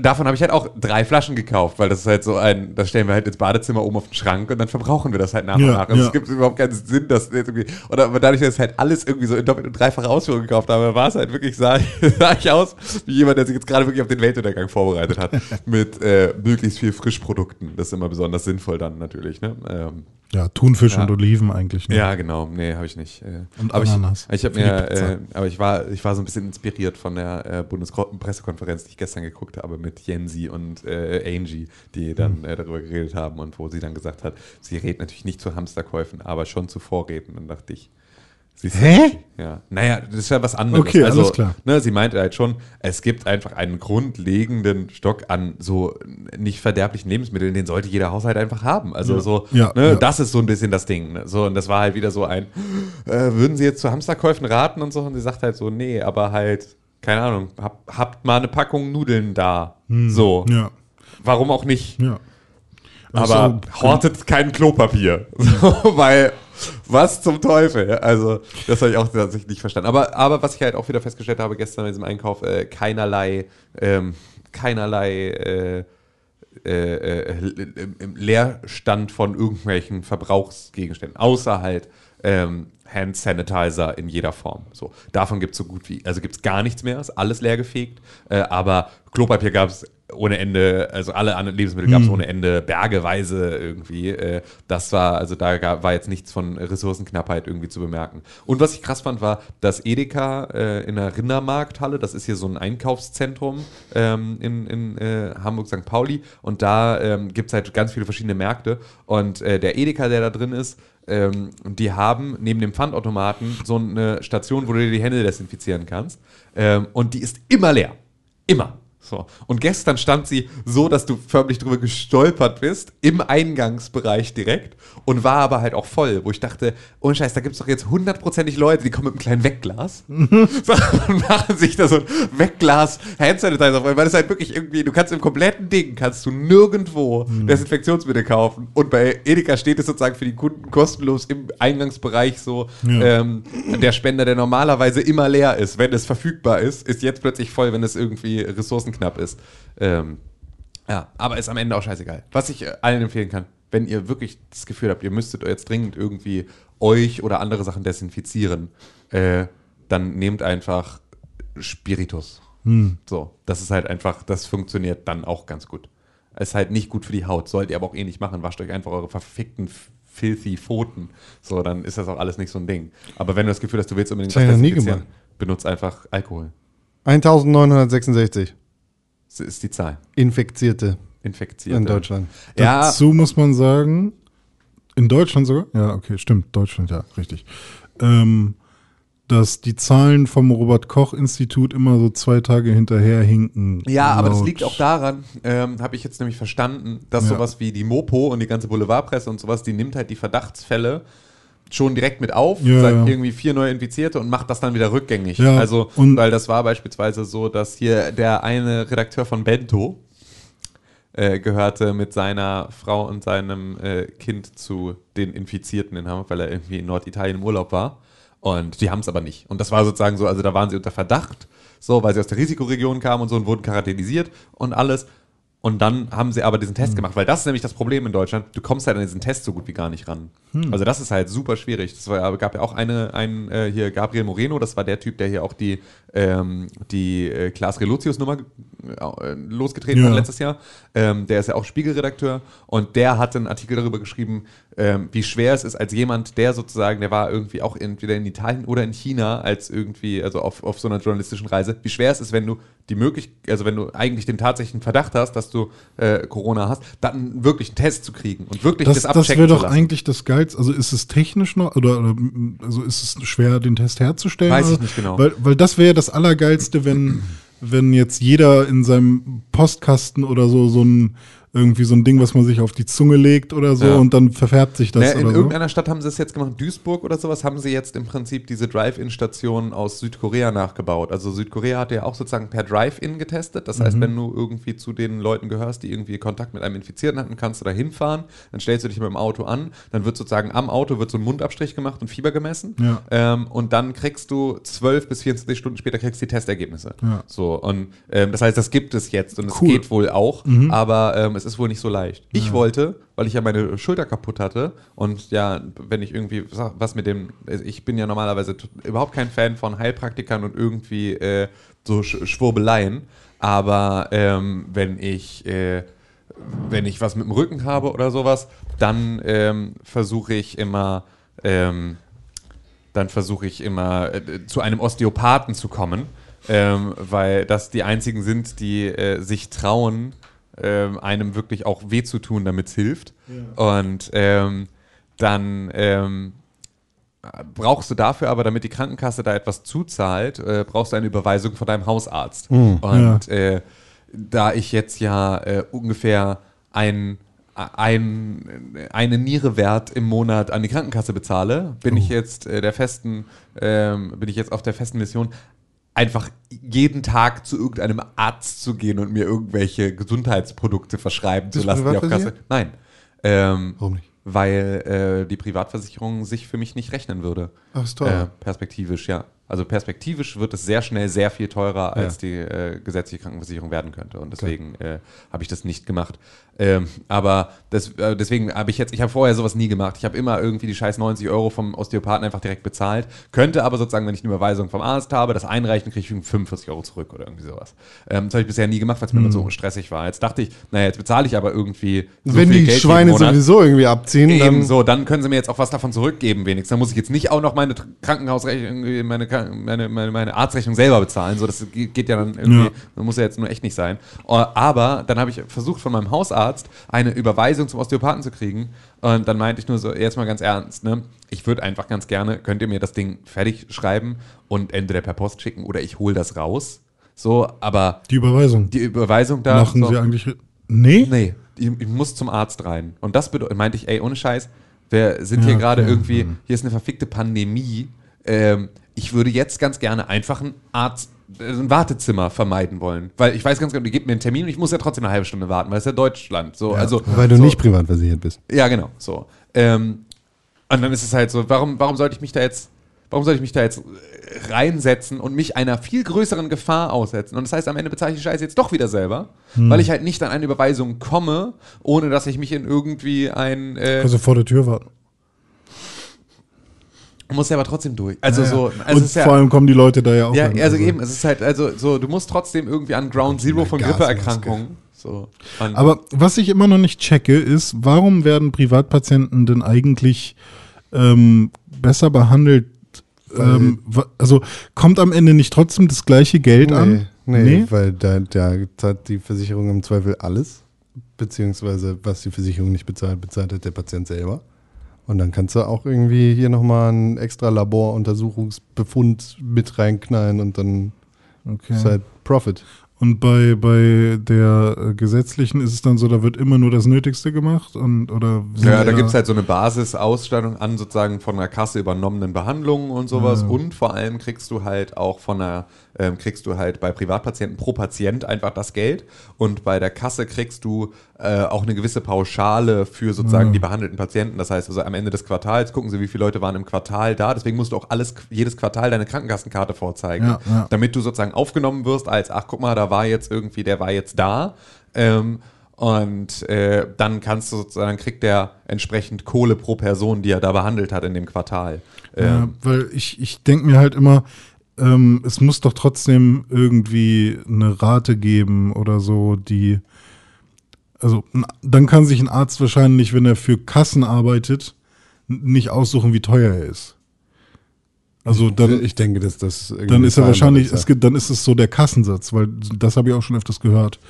davon habe ich halt auch drei Flaschen gekauft, weil das ist halt so ein, das stellen wir halt ins Badezimmer oben auf den Schrank und dann verbrauche wir das halt nach Ja, und nach. Also ja. es gibt überhaupt keinen Sinn, dass jetzt irgendwie, oder aber dadurch, dass ich halt alles irgendwie so in doppelt und dreifacher Ausführung gekauft habe, war es halt wirklich, sah, sah ich aus wie jemand, der sich jetzt gerade wirklich auf den Weltuntergang vorbereitet hat, mit äh, möglichst viel Frischprodukten. Das ist immer besonders sinnvoll dann natürlich, ne? Ähm, ja, Thunfisch Ja. und Oliven eigentlich. Ne? ja, genau. Nee, habe ich nicht. Äh, Und aber Ananas Ich, ich habe mir, äh, aber ich war, ich war so ein bisschen inspiriert von der äh, Bundespressekonferenz, die ich gestern geguckt habe mit Jensi und äh, Angie, die dann Hm. äh, darüber geredet haben und wo sie dann gesagt hat, sie rät natürlich nicht zu Hamsterkäufen, aber schon zu Vorräten. Und dachte ich, sie ist Hä? Ja, naja, das ist ja was anderes. Okay, also, alles klar. Ne, sie meinte halt schon, es gibt einfach einen grundlegenden Stock an so nicht verderblichen Lebensmitteln, den sollte jeder Haushalt einfach haben. Also Ja. so, Ja, ne, ja. das ist so ein bisschen das Ding. Ne? So, und das war halt wieder so ein, äh, würden Sie jetzt zu Hamsterkäufen raten und so? Und sie sagt halt so, nee, aber halt, keine Ahnung, hab, habt mal eine Packung Nudeln da. So. Hm. Ja, Warum auch nicht? ja. Aber Also, hortet kein Klopapier. So, weil, was zum Teufel? Also, das habe ich auch tatsächlich nicht verstanden. Aber, aber was ich halt auch wieder festgestellt habe gestern bei diesem Einkauf, äh, keinerlei, ähm, keinerlei äh, äh, äh, im Leerstand von irgendwelchen Verbrauchsgegenständen, außer halt ähm, Hand Sanitizer in jeder Form. So, davon gibt es so gut wie, also gibt es gar nichts mehr, ist alles leergefegt, äh, aber Klopapier gab es ohne Ende, also alle anderen Lebensmittel gab es ohne Ende, bergeweise irgendwie. Äh, das war, also da gab, war jetzt nichts von Ressourcenknappheit irgendwie zu bemerken. Und was ich krass fand, war, dass Edeka äh, in der Rindermarkthalle, das ist hier so ein Einkaufszentrum ähm, in, in äh, Hamburg-St. Pauli, und da ähm, gibt es halt ganz viele verschiedene Märkte. Und äh, der Edeka, der da drin ist, ähm, die haben neben dem Pfandautomaten so eine Station, wo du dir die Hände desinfizieren kannst. Ähm, und die ist immer leer. Immer. So. Und gestern stand sie so, dass du förmlich drüber gestolpert bist, im Eingangsbereich direkt und war aber halt auch voll, wo ich dachte, ohne Scheiß, da gibt es doch jetzt hundertprozentig Leute, die kommen mit einem kleinen Wegglas so, und machen sich da so ein Wegglas Hand Sanitizer weil das halt wirklich irgendwie, du kannst im kompletten Ding, kannst du nirgendwo Desinfektionsmittel kaufen und bei Edeka steht es sozusagen für die Kunden kostenlos im Eingangsbereich so, Ja. ähm, der Spender, der normalerweise immer leer ist, wenn es verfügbar ist, ist jetzt plötzlich voll, wenn es irgendwie ressourcenknapp ist. Ähm, ja, aber ist am Ende auch scheißegal. Was ich äh, allen empfehlen kann, wenn ihr wirklich das Gefühl habt, ihr müsstet jetzt dringend irgendwie euch oder andere Sachen desinfizieren, äh, dann nehmt einfach Spiritus. So, das ist halt einfach, das funktioniert dann auch ganz gut. Ist halt nicht gut für die Haut, sollt ihr aber auch eh nicht machen. Wascht euch einfach eure verfickten, filthy Pfoten. So, dann ist das auch alles nicht so ein Ding. Aber wenn du das Gefühl hast, du willst unbedingt Das noch nie gemacht. benutzt einfach Alkohol. 1966 Das ist die Zahl. Infizierte Infizierte. in Deutschland. Ja, Dazu muss man sagen, in Deutschland sogar? Ja, okay, stimmt, Deutschland, ja, richtig. Ähm, dass die Zahlen vom Robert-Koch-Institut immer so zwei Tage hinterher hinken. Ja, aber das liegt auch daran, ähm, habe ich jetzt nämlich verstanden, dass Ja. sowas wie die Mopo und die ganze Boulevardpresse und sowas, die nimmt halt die Verdachtsfälle schon direkt mit auf, Ja, sagt ja. irgendwie vier neue Infizierte und macht das dann wieder rückgängig. Ja, also, und- weil das war beispielsweise so, dass hier der eine Redakteur von Bento äh, gehörte mit seiner Frau und seinem äh, Kind zu den Infizierten in Hamburg, weil er irgendwie in Norditalien im Urlaub war. Und die haben es aber nicht. Und das war sozusagen so, also da waren sie unter Verdacht, so, weil sie aus der Risikoregion kamen und so und wurden quarantänisiert und alles. Und dann haben sie aber diesen Test gemacht, weil das ist nämlich das Problem in Deutschland. Du kommst halt an diesen Test so gut wie gar nicht ran. Also das ist halt super schwierig. Das war, gab ja auch eine, einen äh, hier Gabriel Moreno, das war der Typ, der hier auch die, ähm, die äh, Klaas Relotius-Nummer äh, losgetreten Ja. hat letztes Jahr. Ähm, der ist ja auch Spiegelredakteur und der hat einen Artikel darüber geschrieben, ähm, wie schwer es ist als jemand, der sozusagen, der war irgendwie auch entweder in Italien oder in China als irgendwie, also auf, auf so einer journalistischen Reise, wie schwer es ist, wenn du die Möglichkeit, also wenn du eigentlich den tatsächlichen Verdacht hast, dass du äh, Corona hast, dann wirklich einen Test zu kriegen und wirklich Das, das, das abchecken wäre zu doch eigentlich das Geilste. Also ist es technisch noch oder, oder also ist es schwer, den Test herzustellen? Weiß ich nicht genau. Weil, weil das wäre das Allergeilste, wenn, wenn jetzt jeder in seinem Postkasten oder so so ein irgendwie so ein Ding, was man sich auf die Zunge legt oder so Ja. und dann verfärbt sich das Naja, in oder so. irgendeiner Stadt haben sie es jetzt gemacht, Duisburg oder sowas, haben sie jetzt im Prinzip diese Drive-In-Stationen aus Südkorea nachgebaut. Also Südkorea hat ja auch sozusagen per Drive-In getestet. Das Mhm. heißt, wenn du irgendwie zu den Leuten gehörst, die irgendwie Kontakt mit einem Infizierten hatten, kannst du da hinfahren, dann stellst du dich mit dem Auto an, dann wird sozusagen am Auto wird so ein Mundabstrich gemacht und Fieber gemessen. Ja. Ähm, und dann kriegst du 12 bis 24 Stunden später kriegst du die Testergebnisse. Ja. So, und ähm, das heißt, das gibt es jetzt und es Cool. geht wohl auch, aber ähm, es ist wohl nicht so leicht. Ich wollte, weil ich ja meine Schulter kaputt hatte und ja, wenn ich irgendwie was mit dem, ich bin ja normalerweise überhaupt kein Fan von Heilpraktikern und irgendwie äh, so Sch Schwurbeleien, aber ähm, wenn ich äh, wenn ich was mit dem Rücken habe oder sowas, dann ähm, versuche ich immer ähm, dann versuche ich immer äh, zu einem Osteopathen zu kommen, ähm, weil das die einzigen sind, die äh, sich trauen, ähm, einem wirklich auch weh zu tun, damit es hilft. Und ähm, dann ähm, brauchst du dafür aber, damit die Krankenkasse da etwas zuzahlt, äh, brauchst du eine Überweisung von deinem Hausarzt. Und äh, da ich jetzt ja äh, ungefähr ein, ein, eine Niere wert im Monat an die Krankenkasse bezahle, bin ich jetzt äh, der festen, ähm, bin ich jetzt auf der festen Mission, einfach jeden Tag zu irgendeinem Arzt zu gehen und mir irgendwelche Gesundheitsprodukte verschreiben zu lassen, die auf? Kasse. Nein. Ähm, Warum nicht? Weil äh, die Privatversicherung sich für mich nicht rechnen würde. Ach, ist teuer. Äh, perspektivisch, ja. Also perspektivisch wird es sehr schnell sehr viel teurer, als die äh, gesetzliche Krankenversicherung werden könnte. Und deswegen äh, habe ich das nicht gemacht. Ähm, aber das, äh, deswegen habe ich jetzt, ich habe vorher sowas nie gemacht. Ich habe immer irgendwie die scheiß 90 Euro vom Osteopathen einfach direkt bezahlt. Könnte aber sozusagen, wenn ich eine Überweisung vom Arzt habe, das einreichen, kriege ich irgendwie 45 Euro zurück oder irgendwie sowas. Ähm, das habe ich bisher nie gemacht, weil es mir immer so stressig war. Jetzt dachte ich, naja, jetzt bezahle ich aber irgendwie so Wenn die Geld Schweine sowieso irgendwie abziehen, Eben dann so, dann können sie mir jetzt auch was davon zurückgeben, wenigstens. Dann muss ich jetzt nicht auch noch meine Krankenhausrechnung, meine, meine, meine, meine Arztrechnung selber bezahlen. So, das geht ja dann irgendwie, Ja. muss ja jetzt nur echt nicht sein. Äh, Aber dann habe ich versucht, von meinem Hausarzt eine Überweisung zum Osteopathen zu kriegen. Und dann meinte ich nur so, jetzt mal ganz ernst, ne? Ich würde einfach ganz gerne, könnt ihr mir das Ding fertig schreiben und entweder per Post schicken oder ich hole das raus. So, aber Die Überweisung. die Überweisung da. Machen so, sie eigentlich. Nee? Nee, ich, ich muss zum Arzt rein. Und das bedeutet, meinte ich, ey, ohne Scheiß, wir sind hier Ja, gerade okay. irgendwie, hier ist eine verfickte Pandemie. Ähm, ich würde jetzt ganz gerne einfach einen Arzt, äh, ein Wartezimmer vermeiden wollen. Weil ich weiß ganz genau, die gibt mir einen Termin und ich muss ja trotzdem eine halbe Stunde warten, weil es ja Deutschland. So, also, weil du so, nicht privat versichert bist. Ja, genau. So. Ähm, und dann ist es halt so, warum, warum sollte ich mich da jetzt, warum sollte ich mich da jetzt äh, reinsetzen und mich einer viel größeren Gefahr aussetzen? Und das heißt, am Ende bezahle ich die Scheiße jetzt doch wieder selber, weil ich halt nicht an eine Überweisung komme, ohne dass ich mich in irgendwie ein, äh, Also vor der Tür warten. Muss ja aber trotzdem durch. Also so, also Und ist ja, vor allem kommen die Leute da ja auch. ja, an. also eben, es ist halt, also so, du musst trotzdem irgendwie an Ground Zero von. Grippeerkrankungen. So. Aber was ich immer noch nicht checke, ist, warum werden Privatpatienten denn eigentlich ähm, besser behandelt? Ähm, also kommt am Ende nicht trotzdem das gleiche Geld an? Nee, nee, weil da, da zahlt die Versicherung im Zweifel alles. Beziehungsweise, was die Versicherung nicht bezahlt, bezahlt halt der Patient selber. Und dann kannst du auch irgendwie hier nochmal einen extra Laboruntersuchungsbefund mit reinknallen und dann Okay. ist halt Profit. Und bei, bei der äh, gesetzlichen ist es dann so, da wird immer nur das Nötigste gemacht und oder Ja, da gibt es halt so eine Basisausstattung an sozusagen von der Kasse übernommenen Behandlungen und sowas. Und vor allem kriegst du halt auch von der, ähm, kriegst du halt bei Privatpatienten pro Patient einfach das Geld. Und bei der Kasse kriegst du äh, auch eine gewisse Pauschale für sozusagen die behandelten Patienten. Das heißt also am Ende des Quartals gucken sie, wie viele Leute waren im Quartal da. Deswegen musst du auch alles, jedes Quartal deine Krankenkassenkarte vorzeigen. Ja, ja. Damit du sozusagen aufgenommen wirst als, ach guck mal, da war jetzt irgendwie, der war jetzt da. Ähm, und äh, dann kannst du sozusagen, kriegt der entsprechend Kohle pro Person, die er da behandelt hat in dem Quartal. Ja, Ähm, weil ich, ich denke mir halt immer, ähm, es muss doch trotzdem irgendwie eine Rate geben oder so, die. Also, dann kann sich ein Arzt wahrscheinlich, wenn er für Kassen arbeitet, nicht aussuchen, wie teuer er ist. Also dann, ich denke, dass das dann ist er wahrscheinlich, es gibt, dann ist es so der Kassensatz, weil das habe ich auch schon öfters gehört.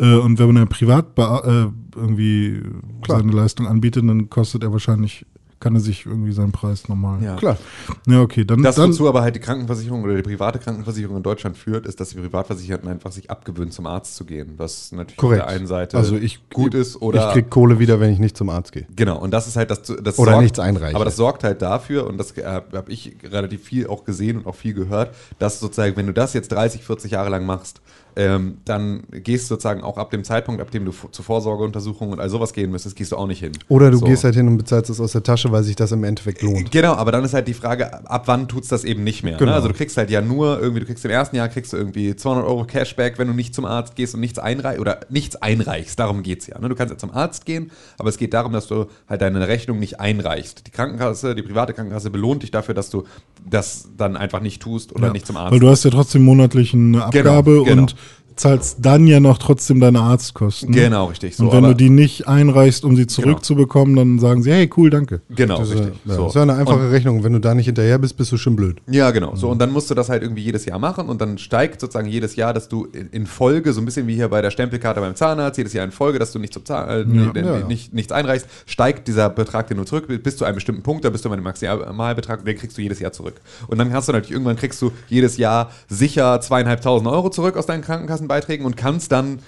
Äh, und wenn man ja privat äh, irgendwie Klar. seine Leistung anbietet, dann kostet er wahrscheinlich, kann er sich irgendwie seinen Preis normal. Ja. Klar. Ja, okay, dann, Das, dann wozu aber halt die Krankenversicherung oder die private Krankenversicherung in Deutschland führt, ist, dass die Privatversicherten einfach sich abgewöhnen, zum Arzt zu gehen. Was natürlich Korrekt. auf der einen Seite Also ich gut ist oder. ich krieg Kohle wieder, wenn ich nicht zum Arzt gehe. Genau, und das ist halt das. das Oder sorgt, nichts einreiche. Aber das sorgt halt dafür, und das äh, habe ich relativ viel auch gesehen und auch viel gehört, dass sozusagen, wenn du das jetzt 30, 40 Jahre lang machst, ähm, dann gehst du sozusagen auch ab dem Zeitpunkt, ab dem du zur Vorsorgeuntersuchung und all sowas gehen müsstest, gehst du auch nicht hin. Oder du So. gehst halt hin und bezahlst es aus der Tasche, weil sich das im Endeffekt lohnt. Genau, aber dann ist halt die Frage, ab wann tut's das eben nicht mehr. Genau. Ne? Also du kriegst halt ja nur irgendwie, du kriegst im ersten Jahr kriegst du irgendwie 200 Euro Cashback, wenn du nicht zum Arzt gehst und nichts einreichst oder nichts einreichst. Darum geht's ja. Ne? Du kannst ja zum Arzt gehen, aber es geht darum, dass du halt deine Rechnung nicht einreichst. Die Krankenkasse, die private Krankenkasse belohnt dich dafür, dass du das dann einfach nicht tust oder Ja, nicht zum Arzt. Weil du hast ja trotzdem monatlich eine Abgabe genau. und zahlst dann ja noch trotzdem deine Arztkosten. Genau, richtig. So, und wenn du die nicht einreichst, um sie zurückzubekommen, dann sagen sie, hey, cool, danke. Genau, Das ist, ja, richtig. so. das ist ja eine einfache Und- Rechnung. Wenn du da nicht hinterher bist, bist du schon blöd. Ja, genau. So, und dann musst du das halt irgendwie jedes Jahr machen und dann steigt sozusagen jedes Jahr, dass du in, Folge, so ein bisschen wie hier bei der Stempelkarte beim Zahnarzt, jedes Jahr in Folge, dass du nicht, zum Zahn, äh, Ja, ja. Nicht, nichts einreichst, steigt dieser Betrag, den du zurück bis zu einem bestimmten Punkt, da bist du bei dem Maximalbetrag den kriegst du jedes Jahr zurück. Und dann hast du natürlich, irgendwann kriegst du jedes Jahr sicher zweieinhalbtausend Euro zurück aus deinen Krankenkassenbeiträgen und kannst dann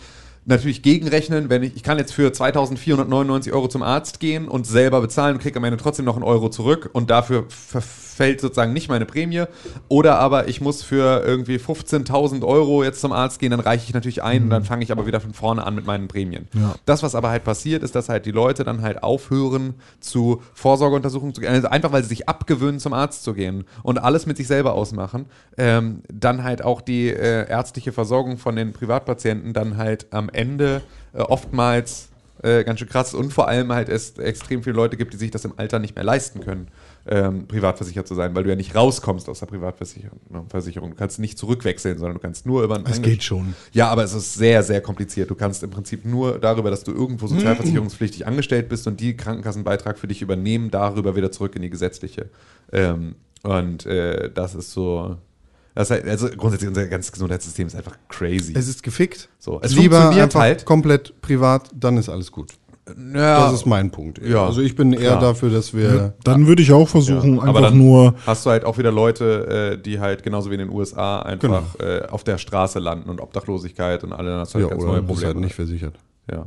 natürlich gegenrechnen, wenn ich, ich kann jetzt für 2499 Euro zum Arzt gehen und selber bezahlen und kriege am Ende trotzdem noch einen Euro zurück und dafür verfällt sozusagen nicht meine Prämie. Oder aber ich muss für irgendwie 15.000 Euro jetzt zum Arzt gehen, dann reiche ich natürlich ein und dann fange ich aber wieder von vorne an mit meinen Prämien. Ja. Das, was aber halt passiert, ist, dass halt die Leute dann halt aufhören zu Vorsorgeuntersuchungen zu gehen, also einfach weil sie sich abgewöhnen, zum Arzt zu gehen und alles mit sich selber ausmachen, ähm, dann halt auch die äh, ärztliche Versorgung von den Privatpatienten dann halt am Ende äh, oftmals äh, ganz schön krass und vor allem halt es extrem viele Leute gibt, die sich das im Alter nicht mehr leisten können, ähm, privatversichert zu sein, weil du ja nicht rauskommst aus der Privatversicherung. Versicherung. Du kannst nicht zurückwechseln, sondern du kannst nur über ein Es geht schon. ja, aber es ist sehr, sehr kompliziert. Du kannst im Prinzip nur darüber, dass du irgendwo sozialversicherungspflichtig angestellt bist und die Krankenkassenbeitrag für dich übernehmen, darüber wieder zurück in die gesetzliche. Ähm, und äh, das ist so. Das ist halt, also grundsätzlich unser ganzes Gesundheitssystem ist einfach crazy. Es ist gefickt. So, es Lieber funktioniert einfach halt. komplett privat, dann ist alles gut. ja, Das ist mein Punkt. Ja, also ich bin eher klar. dafür, dass wir. Dann würde ich auch versuchen, aber einfach dann nur, hast du halt auch wieder Leute, äh, die halt genauso wie in den USA einfach äh, auf der Straße landen und Obdachlosigkeit und alle das ist halt Ja, ganz oder neue du bist Probleme. halt nicht versichert. ja.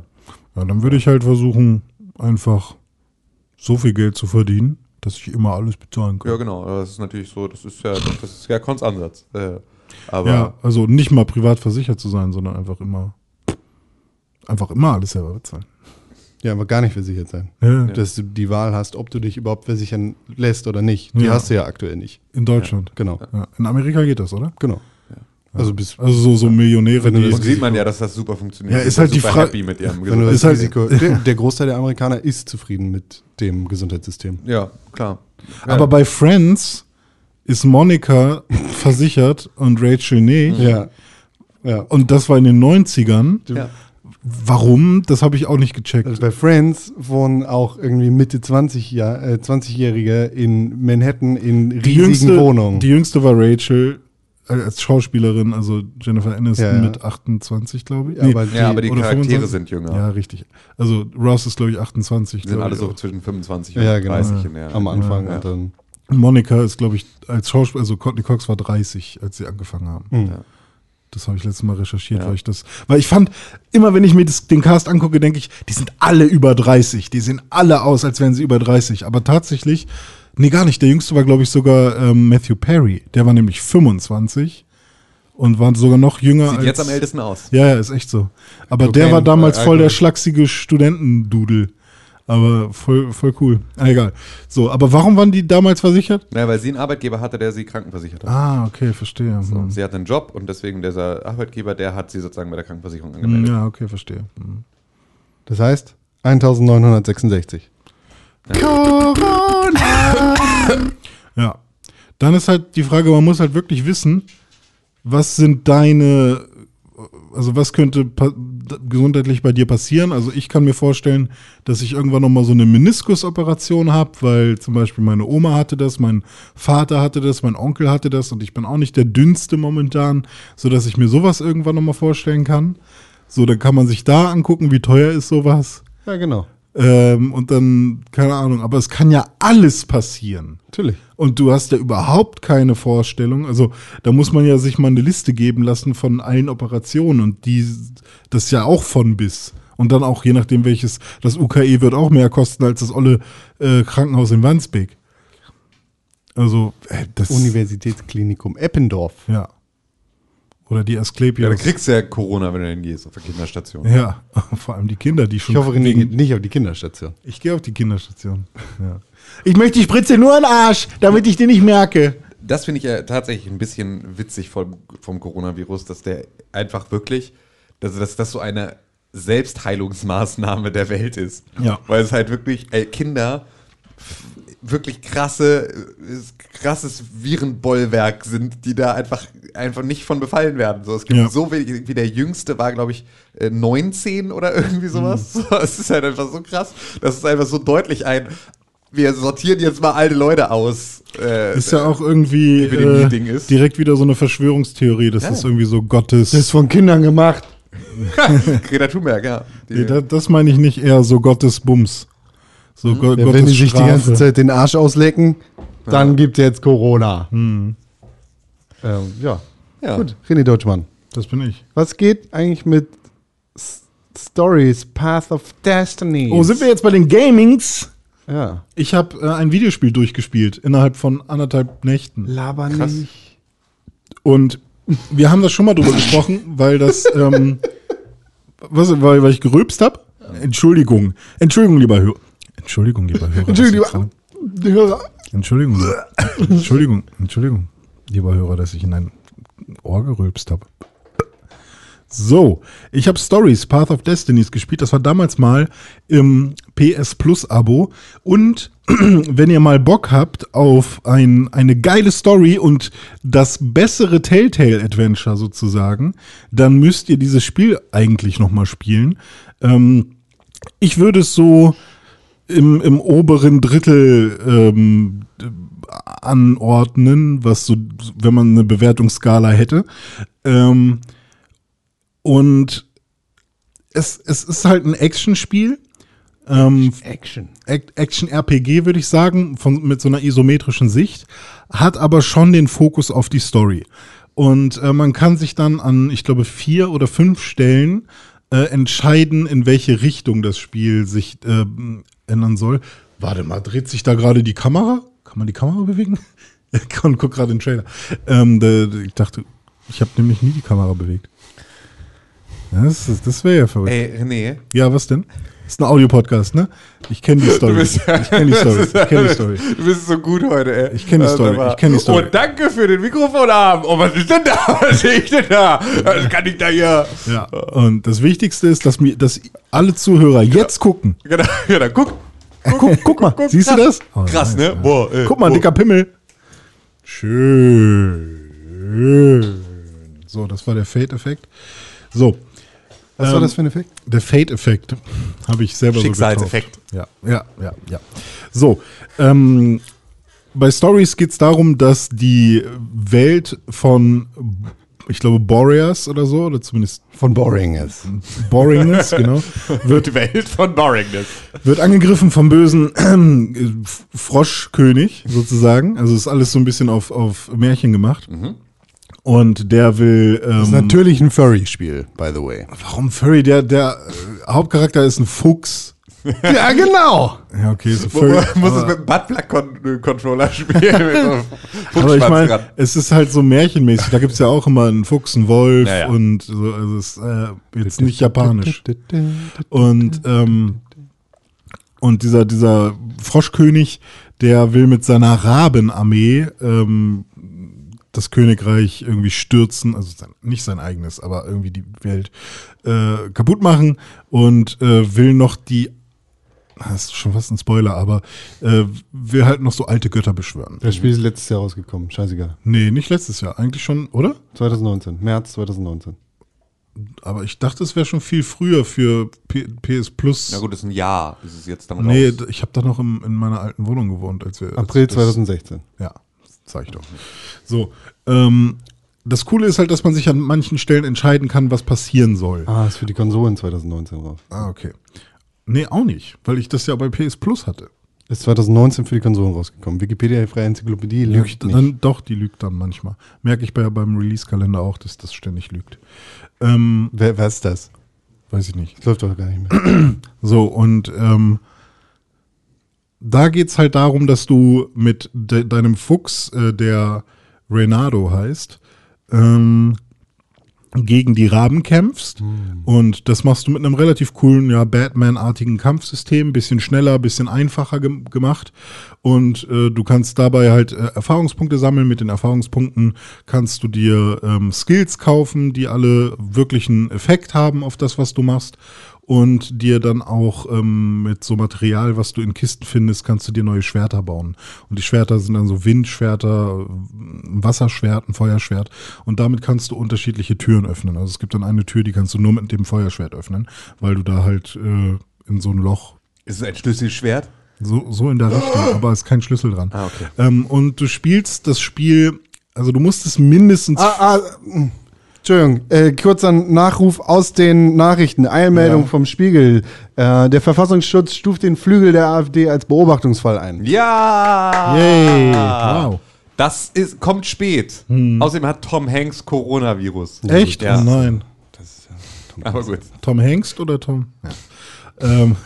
ja, dann würde ich halt versuchen, einfach so viel Geld zu verdienen, dass ich immer alles bezahlen kann. ja, genau. Das ist natürlich so, das ist ja, das ist ja Cons Ansatz. Äh, aber Ja, also nicht mal privat versichert zu sein, sondern einfach immer, einfach immer alles selber bezahlen. Ja, aber gar nicht versichert sein. Ja, Dass du die Wahl hast, ob du dich überhaupt versichern lässt oder nicht. Die Ja. hast du ja aktuell nicht. In Deutschland. Genau. Ja. In Amerika geht das, oder? Genau. Also bis Also so, so Millionäre, die. Und sieht man ja, dass das super funktioniert. Ja, ist sind halt die super Fra- happy mit ihrem das Ist halt- Risiko. Der, der Großteil der Amerikaner ist zufrieden mit dem Gesundheitssystem. Ja, klar. Aber bei Friends ist Monika versichert und Rachel nicht. Ja. Ja. Und das war in den 90ern. Ja. Warum? Das habe ich auch nicht gecheckt. Also bei Friends wohnen auch irgendwie Mitte 20 Jahr, äh, 20-Jährige in Manhattan in riesigen die jüngste, Wohnungen. Die jüngste war Rachel, als Schauspielerin, also Jennifer Aniston Ja, ja. mit 28, glaube ich. Ja, aber Ja, aber die Charaktere 25? sind jünger. Ja, richtig. Also Ross ist, glaube ich, 28. Die sind alle so auch. zwischen 25 und Ja, genau. 30 in der. Am Anfang Ja. und dann. Monika ist, glaube ich, als Schauspieler, also Courtney Cox war 30, als sie angefangen haben. Ja. Das habe ich letztes Mal recherchiert, Ja. weil ich das, weil ich fand, immer wenn ich mir das, den Cast angucke, denke ich, die sind alle über 30. Die sehen alle aus, als wären sie über 30. Aber tatsächlich, nee, gar nicht. Der jüngste war, glaube ich, sogar ähm, Matthew Perry. Der war nämlich 25 und war sogar noch jünger Sieht als. jetzt am ältesten aus. Ja, ja, ist echt so. Aber Cocaine, der war damals äh, voll der schlachsige Studentendudel. Aber voll, voll cool. Ah, egal. So, aber warum waren die damals versichert? Naja, weil sie einen Arbeitgeber hatte, der sie krankenversichert hat. Ah, okay, verstehe. So, Hm. sie hatte einen Job und deswegen dieser Arbeitgeber, der hat sie sozusagen bei der Krankenversicherung Hm, angemeldet. Ja, okay, verstehe. Hm. Das heißt 1966. Ja. Dann ist halt die Frage, man muss halt wirklich wissen, was sind deine, also was könnte gesundheitlich bei dir passieren? Also ich kann mir vorstellen, dass ich irgendwann nochmal so eine Meniskusoperation habe, weil zum Beispiel meine Oma hatte das, mein Vater hatte das, mein Onkel hatte das und ich bin auch nicht der dünnste momentan, so dass ich mir sowas irgendwann nochmal vorstellen kann. So, dann kann man sich da angucken, wie teuer ist sowas. Ja, genau. Ähm, und dann, keine Ahnung, aber es kann ja alles passieren. Natürlich. Und du hast ja überhaupt keine Vorstellung. Also da muss man ja sich mal eine Liste geben lassen von allen Operationen und die, das ist ja auch von bis. Und dann auch je nachdem welches, das UKE wird auch mehr kosten als das olle äh, Krankenhaus in Wandsbek. Also äh, das Universitätsklinikum Eppendorf. ja. Oder die Ja, Asklepios. da kriegst du ja Corona, wenn du hingehst auf der Kinderstation. ja, vor allem die Kinder, die schon. Ich hoffe, René geht nicht auf die Kinderstation. Ich gehe auf die Kinderstation. Ja. Ich möchte die Spritze nur in den Arsch, damit ich die nicht merke. Das finde ich ja tatsächlich ein bisschen witzig vom, vom Coronavirus, dass der einfach wirklich, dass, dass das so eine Selbstheilungsmaßnahme der Welt ist. Ja. Weil es halt wirklich, ey, Kinder wirklich krasse, äh, krasses Virenbollwerk sind, die da einfach, einfach nicht von befallen werden. So, es gibt Ja. so wenig, wie der jüngste war, glaube ich, äh, 19 oder irgendwie sowas. Mhm. So, es ist halt einfach so krass. Das ist einfach so deutlich ein, wir sortieren jetzt mal alte Leute aus. Äh, Ist ja auch irgendwie äh, ist. direkt wieder so eine Verschwörungstheorie, dass Ja. das irgendwie so Gottes. Das ist von Kindern gemacht. Greta Thunberg, ja. Die, nee, das, das meine ich nicht eher so Gottes Bums. So Go Ja, Gottes wenn die sich die ganze Zeit den Arsch auslecken, dann gibt jetzt Corona. Ähm, ja. Ja. Gut, René Deutschmann. Das bin ich. Was geht eigentlich mit S Stories, Path of Destiny? Oh, sind wir jetzt bei den Gamings? Ja. Ich habe äh, ein Videospiel durchgespielt innerhalb von anderthalb Nächten. Laber Krass. nicht. Und wir haben das schon mal drüber gesprochen, weil das, ähm, was, weil, weil ich gerülpst habe. Entschuldigung. Entschuldigung, lieber Hörer. Entschuldigung, lieber Hörer. gerade- Hörer. Entschuldigung. Entschuldigung. Entschuldigung, lieber Hörer, dass ich in ein Ohr gerülpst habe. So, ich habe Stories, Path of Destinies gespielt. Das war damals mal im PS Plus Abo. Und wenn ihr mal Bock habt auf ein, eine geile Story und das bessere Telltale Adventure sozusagen, dann müsst ihr dieses Spiel eigentlich nochmal spielen. Ähm, ich würde es so im, im oberen Drittel ähm, anordnen, was so, wenn man eine Bewertungsskala hätte. Ähm, und es, es ist halt ein Actionspiel. Ähm, Action. Ac- Action-RPG, würde ich sagen, von, mit so einer isometrischen Sicht, hat aber schon den Fokus auf die Story. Und äh, man kann sich dann an, ich glaube, vier oder fünf Stellen äh, entscheiden, in welche Richtung das Spiel sich äh, ändern soll. Warte mal, dreht sich da gerade die Kamera? Kann man die Kamera bewegen? Ich guck gerade den Trailer. Ähm, ich dachte, ich habe nämlich nie die Kamera bewegt. Das, das wäre ja verrückt. Ey, René. Ja, was denn? Ist ein Audiopodcast, ne? Ich kenne die Story. bist- ich kenne die Story. Ich kenne die Story. Du bist so gut heute, ey. Ich kenn die Also, Story, ich kenn die Story. Und danke für den Mikrofonarm. Oh, was ist denn da? Was sehe ich denn da? Was kann ich da hier? Ja. Und das Wichtigste ist, dass mir, dass alle Zuhörer jetzt gucken. Genau, genau, guck. Äh, guck, guck mal, siehst du das? Oh, Krass, ne? Boah, ey, Guck mal, boah. dicker Pimmel. Schön. So, das war der Fade-Effekt. So. Was Ähm, war das für ein Effekt? Der Fade-Effekt habe ich selber Schicksalseffekt. so. Ja, ja, ja, ja. So, ähm, bei Stories geht es darum, dass die Welt von, ich glaube, Boreas oder so, oder zumindest Von Boring ist. Boringness, genau, wird, Die Welt von Boringness. wird angegriffen vom bösen äh, Froschkönig sozusagen. Also ist alles so ein bisschen auf, auf Märchen gemacht. Und der will. Ähm, Das ist natürlich ein Furry-Spiel, by the way. warum Furry? Der, der äh, Hauptcharakter ist ein Fuchs. Ja, genau. Ja, okay, so Furry. wo, muss es aber- mit einem Buttplug-Controller spielen. mit so einem Aber ich meine, es ist halt so märchenmäßig. Da gibt's ja auch immer einen Fuchs, einen Wolf Ja, ja. und so. Also es ist äh, jetzt nicht japanisch. Und, ähm, und dieser, dieser Froschkönig, der will mit seiner Rabenarmee ähm, das Königreich irgendwie stürzen, also sein, nicht sein eigenes, aber irgendwie die Welt äh, kaputt machen und äh, will noch die, das ist schon fast ein Spoiler, aber äh, will halt noch so alte Götter beschwören. Das Spiel ist letztes Jahr rausgekommen. Scheißegal. Nee, nicht letztes Jahr, eigentlich schon, oder? 2019. März 2019. Aber ich dachte, es wäre schon viel früher für P PS Plus. Na gut, das ist ein Jahr. Ist jetzt dann Nee, raus. ich habe da noch im, in meiner alten Wohnung gewohnt, als wir. als April das- 2016. Ja, sag ich doch. So, ähm, das Coole ist halt, dass man sich an manchen Stellen entscheiden kann, was passieren soll. Ah, ist für die Konsolen 2019 raus. Ah, okay. Nee, auch nicht, weil ich das ja bei PS Plus hatte. Ist 2019 für die Konsolen rausgekommen. Wikipedia, freie Enzyklopädie, lügt nicht. Dann, doch, die lügt dann manchmal. Merke ich bei, beim Release-Kalender auch, dass das ständig lügt. Ähm, Wer, wer ist das? weiß ich nicht. Das läuft doch gar nicht mehr. So, und ähm, da geht's halt darum, dass du mit de deinem Fuchs, äh, der Reynado heißt, ähm, gegen die Raben kämpfst. Und das machst du mit einem relativ coolen, ja, Batman-artigen Kampfsystem. Bisschen schneller, bisschen einfacher gem gemacht. Und äh, du kannst dabei halt äh, Erfahrungspunkte sammeln. Mit den Erfahrungspunkten kannst du dir ähm, Skills kaufen, die alle wirklichen Effekt haben auf das, was du machst. Und dir dann auch ähm, mit so Material, was du in Kisten findest, kannst du dir neue Schwerter bauen. Und die Schwerter sind dann so Windschwerter, ein Wasserschwert, ein Feuerschwert. Und damit kannst du unterschiedliche Türen öffnen. Also es gibt dann eine Tür, die kannst du nur mit dem Feuerschwert öffnen, weil du da halt äh, in so ein Loch Ist es ein Schlüsselschwert? so, so in der Richtung, aber ist kein Schlüssel dran. Ah, okay. Ähm, und du spielst das Spiel, also du musst es mindestens. ah, ah. Entschuldigung, äh, kurzer Nachruf aus den Nachrichten. Eilmeldung vom Spiegel. Äh, der Verfassungsschutz stuft den Flügel der AfD als Beobachtungsfall ein. Ja! Yay, wow. Das ist, kommt spät. Außerdem hat Tom Hanks Coronavirus. Echt? Ja. Oh nein. Aber gut. Tom Hengst oder Tom? Ja. Ähm,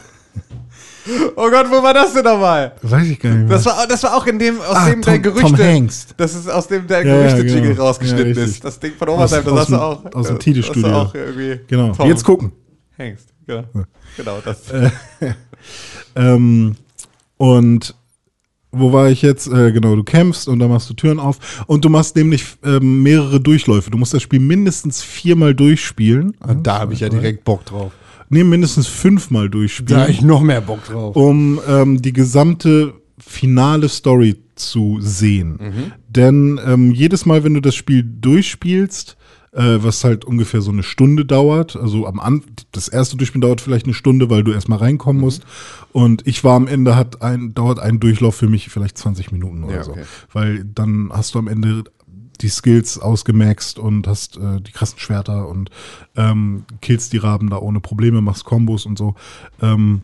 Oh Gott, wo war das denn nochmal? weiß ich gar nicht mehr. Das war, das war auch in dem, aus Ah, dem der Tom- Gerüchte. Tom Hengst. Das ist aus dem der Ja, ja, Gerüchte-Jingle genau. rausgeschnitten Ja, ist. Das Ding von Obersheim, das hast du auch. aus dem äh, Tide-Studio. du auch irgendwie. genau. Tom Jetzt gucken. Hengst, genau. Genau, das. Ähm, und wo war ich jetzt? Äh, genau, du kämpfst und dann machst du Türen auf und du machst nämlich ähm, mehrere Durchläufe. Du musst das Spiel mindestens viermal durchspielen. Ah, Da habe ich ja direkt Bock drauf. Nee, mindestens fünfmal Da durchspielen. habe ich noch mehr Bock drauf. um ähm, die gesamte finale Story zu sehen. Denn ähm, jedes Mal, wenn du das Spiel durchspielst, äh, was halt ungefähr so eine Stunde dauert, also am An das erste Durchspielen dauert vielleicht eine Stunde, weil du erstmal reinkommen musst. Und ich war am Ende, hat ein, dauert ein Durchlauf für mich vielleicht 20 Minuten oder Ja, so. okay. Weil dann hast du am Ende die Skills ausgemaxt und hast äh, die krassen Schwerter und ähm, killst die Raben da ohne Probleme, machst Kombos und so. Ähm,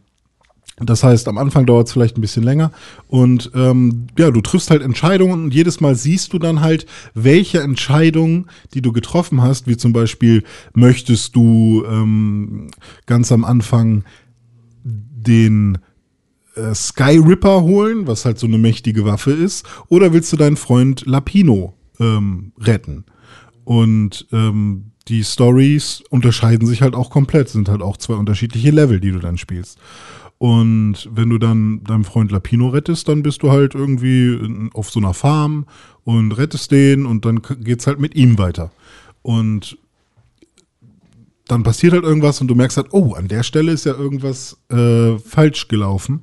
das heißt, am Anfang dauert es vielleicht ein bisschen länger und ähm, ja, du triffst halt Entscheidungen und jedes Mal siehst du dann halt, welche Entscheidungen, die du getroffen hast, wie zum Beispiel möchtest du ähm, ganz am Anfang den äh, Sky Ripper holen, was halt so eine mächtige Waffe ist, oder willst du deinen Freund Lapino ähm, retten? Und ähm, die Stories unterscheiden sich halt auch komplett, sind halt auch zwei unterschiedliche Level, die du dann spielst. Und wenn du dann deinem Freund Lapino rettest, dann bist du halt irgendwie in- auf so einer Farm und rettest den und dann geht's halt mit ihm weiter. Und dann passiert halt irgendwas und du merkst halt, oh, an der Stelle ist ja irgendwas äh, falsch gelaufen.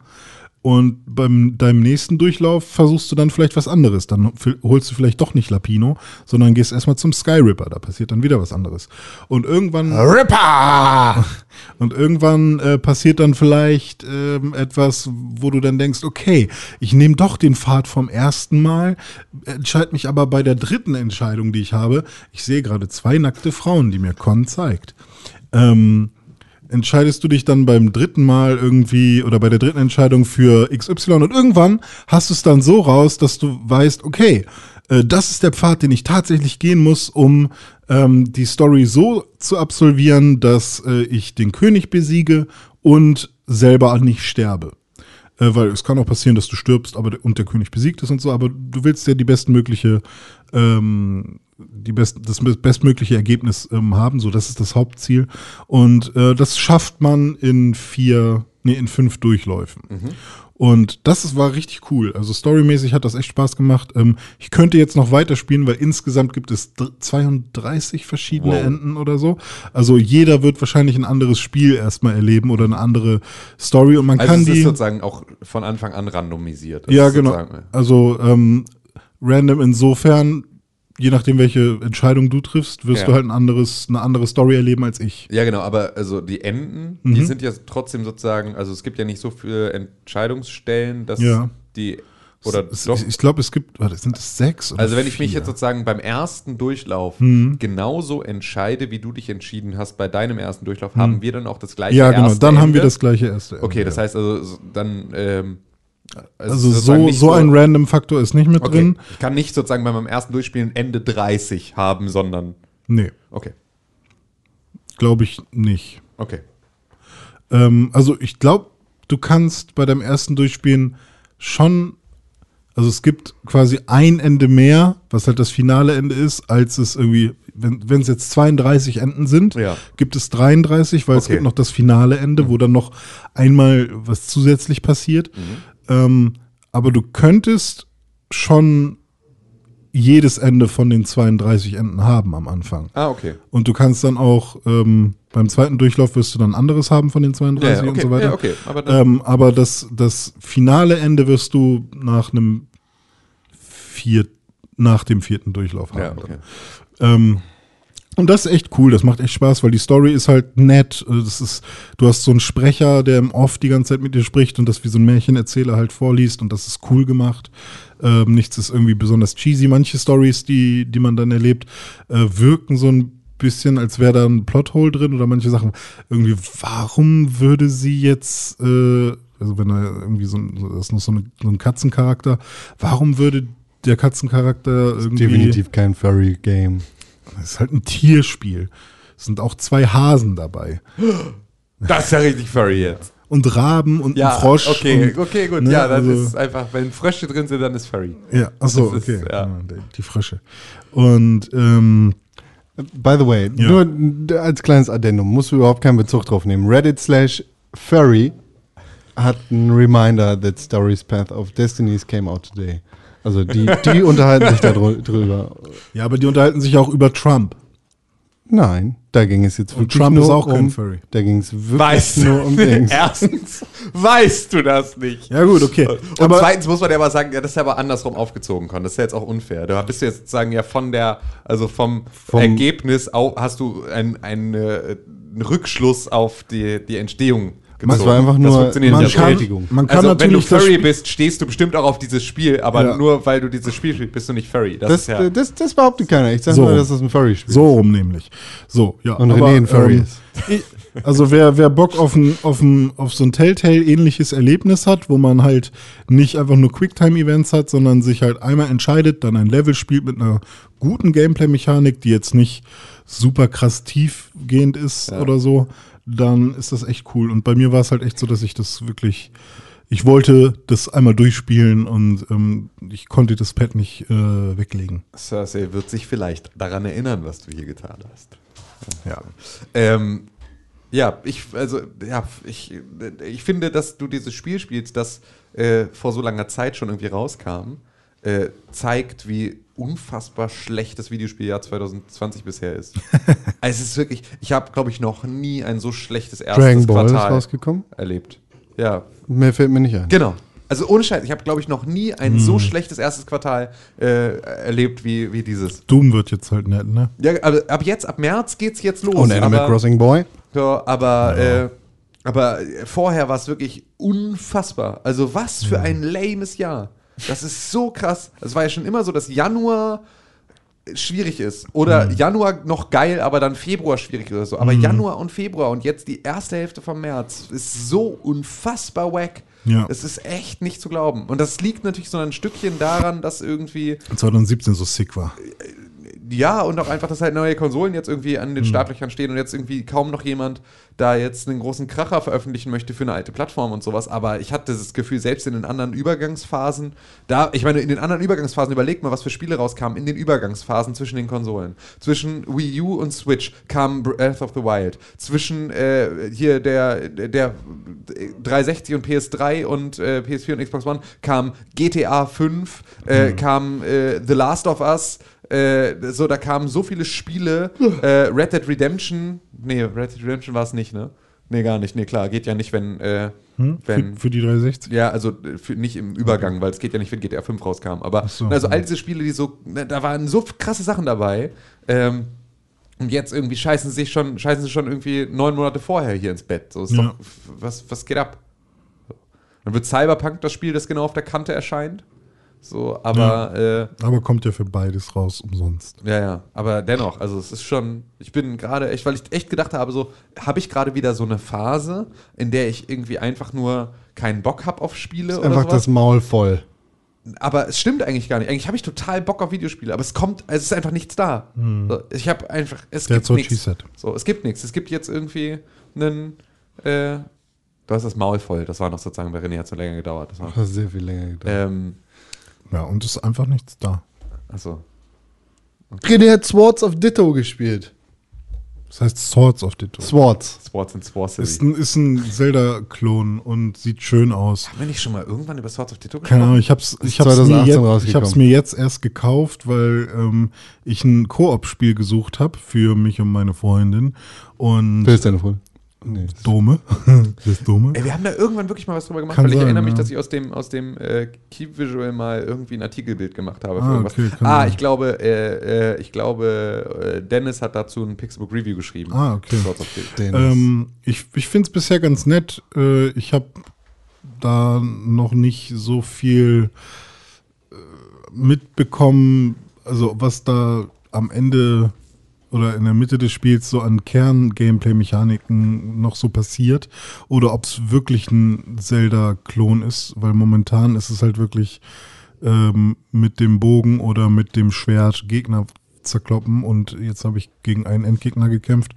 Und beim deinem nächsten Durchlauf versuchst du dann vielleicht was anderes. Dann holst du vielleicht doch nicht Lapino, sondern gehst erstmal zum Sky Ripper. Da passiert dann wieder was anderes. Und irgendwann. Ripper! Und irgendwann äh, passiert dann vielleicht ähm, etwas, wo du dann denkst, okay, ich nehme doch den Pfad vom ersten Mal, entscheide mich aber bei der dritten Entscheidung, die ich habe. Ich sehe gerade zwei nackte Frauen, die mir Con zeigt. Ähm, entscheidest du dich dann beim dritten Mal irgendwie oder bei der dritten Entscheidung für XY und irgendwann hast du es dann so raus, dass du weißt, okay, äh, das ist der Pfad, den ich tatsächlich gehen muss, um ähm, die Story so zu absolvieren, dass äh, ich den König besiege und selber nicht sterbe. Äh, weil es kann auch passieren, dass du stirbst aber und der König besiegt ist und so, aber du willst ja die bestmögliche, ähm, die best, das bestmögliche Ergebnis ähm, haben, so das ist das Hauptziel. Und äh, das schafft man in vier, nee, in fünf Durchläufen. Und das ist, war richtig cool. Also storymäßig hat das echt Spaß gemacht. Ähm, ich könnte jetzt noch weiterspielen, weil insgesamt gibt es dr- 32 verschiedene Wow. Enden oder so. Also jeder wird wahrscheinlich ein anderes Spiel erstmal erleben oder eine andere Story und man Also kann es die. ist sozusagen auch von Anfang an randomisiert. Das Ja, genau. sozusagen- Also ähm, random insofern, je nachdem, welche Entscheidung du triffst, wirst Ja. du halt ein anderes, eine andere Story erleben als ich. Ja, genau, aber also die Enden, Mhm. die sind ja trotzdem sozusagen, also es gibt ja nicht so viele Entscheidungsstellen, dass Ja. die oder Es- doch. ich glaube, es gibt, warte, sind es sechs? Oder Also wenn ich mich jetzt sozusagen beim ersten Durchlauf Mhm. genauso entscheide, wie du dich entschieden hast bei deinem ersten Durchlauf, haben wir dann auch das gleiche Mhm. Ja, genau, dann haben Ende? wir das gleiche erste. Ende, Okay, das ja. heißt also so- dann ähm, Also sozusagen so, so ein Random-Faktor ist nicht mit Okay. drin. Ich kann nicht sozusagen bei meinem ersten Durchspielen Ende 30 haben, sondern Nee, okay, glaube ich nicht. okay. Ähm, also ich glaube, du kannst bei deinem ersten Durchspielen schon, also es gibt quasi ein Ende mehr, was halt das finale Ende ist, als es irgendwie, wenn es jetzt 32 Enden sind, Ja. gibt es 33, weil es Okay. gibt noch das finale Ende, wo dann noch einmal was zusätzlich passiert. Ähm, aber du könntest schon jedes Ende von den 32 Enden haben am Anfang. Ah, okay. Und du kannst dann auch ähm, beim zweiten Durchlauf wirst du dann anderes haben von den 32 Ja, ja, und okay, so weiter. ja, okay. Aber Ähm, aber das, das finale Ende wirst du nach einem vier, nach dem vierten Durchlauf haben. ja, okay. Ähm, und das ist echt cool, das macht echt Spaß, weil die Story ist halt nett. Also Das ist, du hast so einen Sprecher, der im Off die ganze Zeit mit dir spricht und das wie so ein Märchenerzähler halt vorliest und das ist cool gemacht. Ähm, nichts ist irgendwie besonders cheesy. Manche Stories, die, die man dann erlebt, äh, wirken so ein bisschen, als wäre da ein Plothole drin oder manche Sachen. Irgendwie, warum würde sie jetzt, äh, also wenn da irgendwie so ein, das ist noch so, eine, so ein Katzencharakter, warum würde der Katzencharakter irgendwie. Definitiv kein Furry-Game. Das ist halt ein Tierspiel. Es sind auch zwei Hasen dabei. Das ist ja richtig furry jetzt. Und Raben und Ja, ein Frosch. okay, und, okay, gut. ne, ja, dann also- ist einfach, wenn Frösche drin sind, dann ist furry. Ja, achso, Das ist, okay. ja. Ja, die- Frösche. Und ähm, By the way, Ja. nur als kleines Addendum, musst du überhaupt keinen Bezug drauf nehmen. Reddit slash Furry hat einen Reminder that Story's Path of Destinies came out today. Also die, die unterhalten sich darüber. ja, aber die unterhalten sich auch über Trump. Nein, da ging es jetzt wirklich Trump nur ist auch um, kein Furry. Da ging es wirklich Weißt nur du, um Dings. erstens weißt du das nicht. Ja, gut, okay. Und aber zweitens muss man ja aber sagen, ja, das ist ja aber andersrum aufgezogen können. Das ist ja jetzt auch unfair. Du bist jetzt sozusagen ja von der, also vom, Vom- Ergebnis hast du ein- ein, äh, einen Rückschluss auf die, die Entstehung Das war einfach nur funktioniert man kann, man kann also wenn du natürlich das Furry bist, stehst du bestimmt auch auf dieses Spiel, aber Ja. nur weil du dieses Spiel spielst, bist du nicht Furry. Das, Das, ist ja, das, das behauptet keiner. Ich sag So. nur, dass das ein Furry-Spiel So rum nämlich. So, ja. Und René ein Furry ist. ich- Also wer, wer Bock auf, ein, auf, ein, auf so ein Telltale-ähnliches Erlebnis hat, wo man halt nicht einfach nur Quicktime-Events hat, sondern sich halt einmal entscheidet, dann ein Level spielt mit einer guten Gameplay-Mechanik, die jetzt nicht super krass tiefgehend ist oder so, dann ist das echt cool. Und bei mir war es halt echt so, dass ich das wirklich, ich wollte das einmal durchspielen und ähm, ich konnte das Pad nicht äh, weglegen. Cersei wird sich vielleicht daran erinnern, was du hier getan hast. Ja. Ähm, ja, ich, also, ja, ich, ich finde, dass du dieses Spiel spielst, das äh, vor so langer Zeit schon irgendwie rauskam, äh, zeigt, wie unfassbar schlecht das Videospieljahr 2020 bisher ist. also es ist wirklich, ich habe, glaube ich, noch nie ein so schlechtes erstes Dragon Ball ist Quartal rausgekommen. erlebt. Ja, Mehr fällt mir nicht ein. genau. Also ohne Scheiß, ich habe, glaube ich, noch nie ein Hm. so schlechtes erstes Quartal äh, erlebt wie, wie dieses. Doom wird jetzt halt nett, ne? Ja, aber ab jetzt, ab März geht's jetzt los. Und Animal aber, Crossing Boy. Ja, aber, äh, aber vorher war es wirklich unfassbar. Also was für ein lames Jahr. Das ist so krass. Es war ja schon immer so, dass Januar schwierig ist. Oder Januar noch geil, aber dann Februar schwierig oder so. Aber Januar und Februar und jetzt die erste Hälfte vom März ist so unfassbar wack. Ja. Es ist echt nicht zu glauben. Und das liegt natürlich so ein Stückchen daran, dass irgendwie 2017 so sick war. Ja, und auch einfach, dass halt neue Konsolen jetzt irgendwie an den Startlöchern stehen und jetzt irgendwie kaum noch jemand da jetzt einen großen Kracher veröffentlichen möchte für eine alte Plattform und sowas. Aber ich hatte das Gefühl, selbst in den anderen Übergangsphasen, da, ich meine, in den anderen Übergangsphasen, überlegt mal, was für Spiele rauskamen in den Übergangsphasen zwischen den Konsolen. Zwischen Wii U und Switch kam Breath of the Wild. Zwischen äh, hier der, der 360 und PS3 und äh, PS4 und Xbox One kam GTA 5, äh, kam äh, The Last of Us, äh, so, da kamen so viele Spiele. Äh, Red Dead Redemption. Nee, Red Dead Redemption war es nicht, ne? Nee, gar nicht. Nee, klar, geht ja nicht, wenn. Äh, Hm? wenn Für, für die 360? ja, also äh, für, nicht im Übergang, weil es geht ja nicht, wenn GTA 5 rauskam. Aber so, also ja. all diese Spiele, die so, ne, da waren so krasse Sachen dabei. Ähm, und jetzt irgendwie scheißen sie sich schon, scheißen sie schon irgendwie neun Monate vorher hier ins Bett. So ist Ja. doch, was, was geht ab? Dann wird Cyberpunk das Spiel, das genau auf der Kante erscheint. So, aber äh, Aber kommt ja für beides raus umsonst. ja, ja, aber dennoch, also es ist schon, ich bin gerade echt, weil ich echt gedacht habe, so, habe ich gerade wieder so eine Phase, in der ich irgendwie einfach nur keinen Bock habe auf Spiele oder Einfach sowas. das Maul voll. aber es stimmt eigentlich gar nicht. Eigentlich habe ich total Bock auf Videospiele, aber es kommt, es ist einfach nichts da. So, ich habe einfach, es That's gibt nichts. So, es gibt nichts. Es gibt jetzt irgendwie einen, äh, du hast das Maul voll. Das war noch sozusagen, bei René hat es so länger gedauert. Das war, Das hat sehr viel länger gedauert. ähm, Ja, und es ist einfach nichts da. also, René hat Swords of Ditto gespielt. Das heißt Swords of Ditto. Swords. Sports and Sports Ist ein, ist ein Zelda-Klon und sieht schön aus. Haben wir nicht schon mal irgendwann über Swords of Ditto Keine Ahnung, ich hab's, ich hab's, 2018 mir, jetzt, ich hab's mir jetzt erst gekauft, weil ähm, ich ein Koop-Spiel gesucht habe für mich und meine Freundin. Und Wer ist deine Freundin? Nee. Dome. das ist Dome. Ey, wir haben da irgendwann wirklich mal was drüber gemacht, Kann weil ich sein, erinnere mich, ja. dass ich aus dem, aus dem äh, Keep Visual mal irgendwie ein Artikelbild gemacht habe. Für Ah, okay, ah ich glaube, äh, äh, ich glaube, äh, Dennis hat dazu ein Pixelbook Review geschrieben. Ah, okay. Ähm, ich ich finde es bisher ganz nett. Äh, ich habe da noch nicht so viel äh, mitbekommen, also was da am Ende oder in der Mitte des Spiels so an Kern-Gameplay-Mechaniken noch so passiert oder ob es wirklich ein Zelda-Klon ist, weil momentan ist es halt wirklich ähm, mit dem Bogen oder mit dem Schwert Gegner zerkloppen und jetzt habe ich gegen einen Endgegner gekämpft.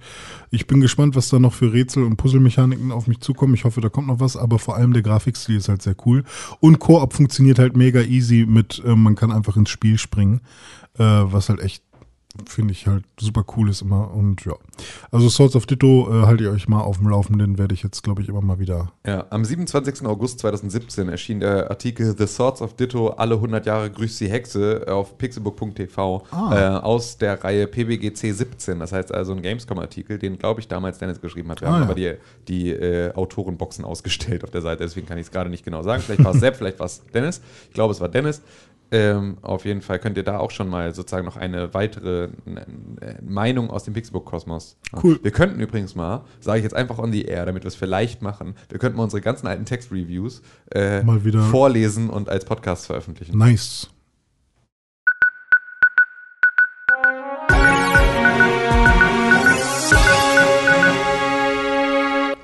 Ich bin gespannt, was da noch für Rätsel und Puzzlemechaniken auf mich zukommen. Ich hoffe, da kommt noch was, aber vor allem der Grafikstil ist halt sehr cool. Und Koop funktioniert halt mega easy mit, äh, man kann einfach ins Spiel springen, äh, was halt echt finde ich halt super cool ist immer und ja. Also Swords of Ditto äh, halte ich euch mal auf dem Laufenden, werde ich jetzt glaube ich immer mal wieder. Ja, am 27. August 2017 erschien der Artikel The Swords of Ditto, alle 100 Jahre grüßt die Hexe auf pixelbook.tv Ah. äh, aus der Reihe PBGC 17. Das heißt also ein Gamescom-Artikel, den glaube ich damals Dennis geschrieben hat. Wir Ah, haben ja. aber die, die äh, Autorenboxen ausgestellt auf der Seite, deswegen kann ich es gerade nicht genau sagen. Vielleicht war es Sepp, vielleicht war es Dennis. Ich glaube, es war Dennis. Ähm, auf jeden Fall könnt ihr da auch schon mal sozusagen noch eine weitere äh, Meinung aus dem Pixelbook-Kosmos. Cool. Wir könnten übrigens mal, sage ich jetzt einfach on the air, damit wir es vielleicht machen, wir könnten mal unsere ganzen alten Text-Reviews äh, Mal wieder- vorlesen und als Podcast veröffentlichen. Nice.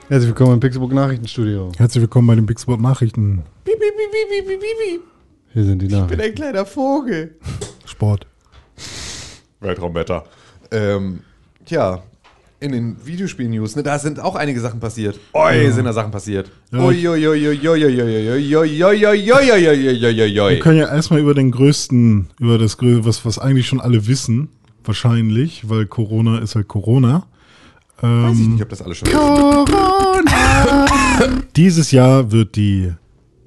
Herzlich willkommen im Pixelbook Nachrichtenstudio. Herzlich willkommen bei den Spot Nachrichten. Piep, piep, piep, piep, piep, piep. Hier sind die Nachrichten. Ich bin ein kleiner Vogel. Sport. Weltraumwetter. Ähm, tja, in den Videospiel-News, ne, da sind auch einige Sachen passiert. Oi, ja. sind da Sachen passiert. Ja. Wir können ja erstmal über den größten, über das größte, was, was eigentlich schon alle wissen, wahrscheinlich, weil Corona ist halt Corona. Ähm, Weiß ich nicht, ob das alle schon Corona! Dieses Jahr wird die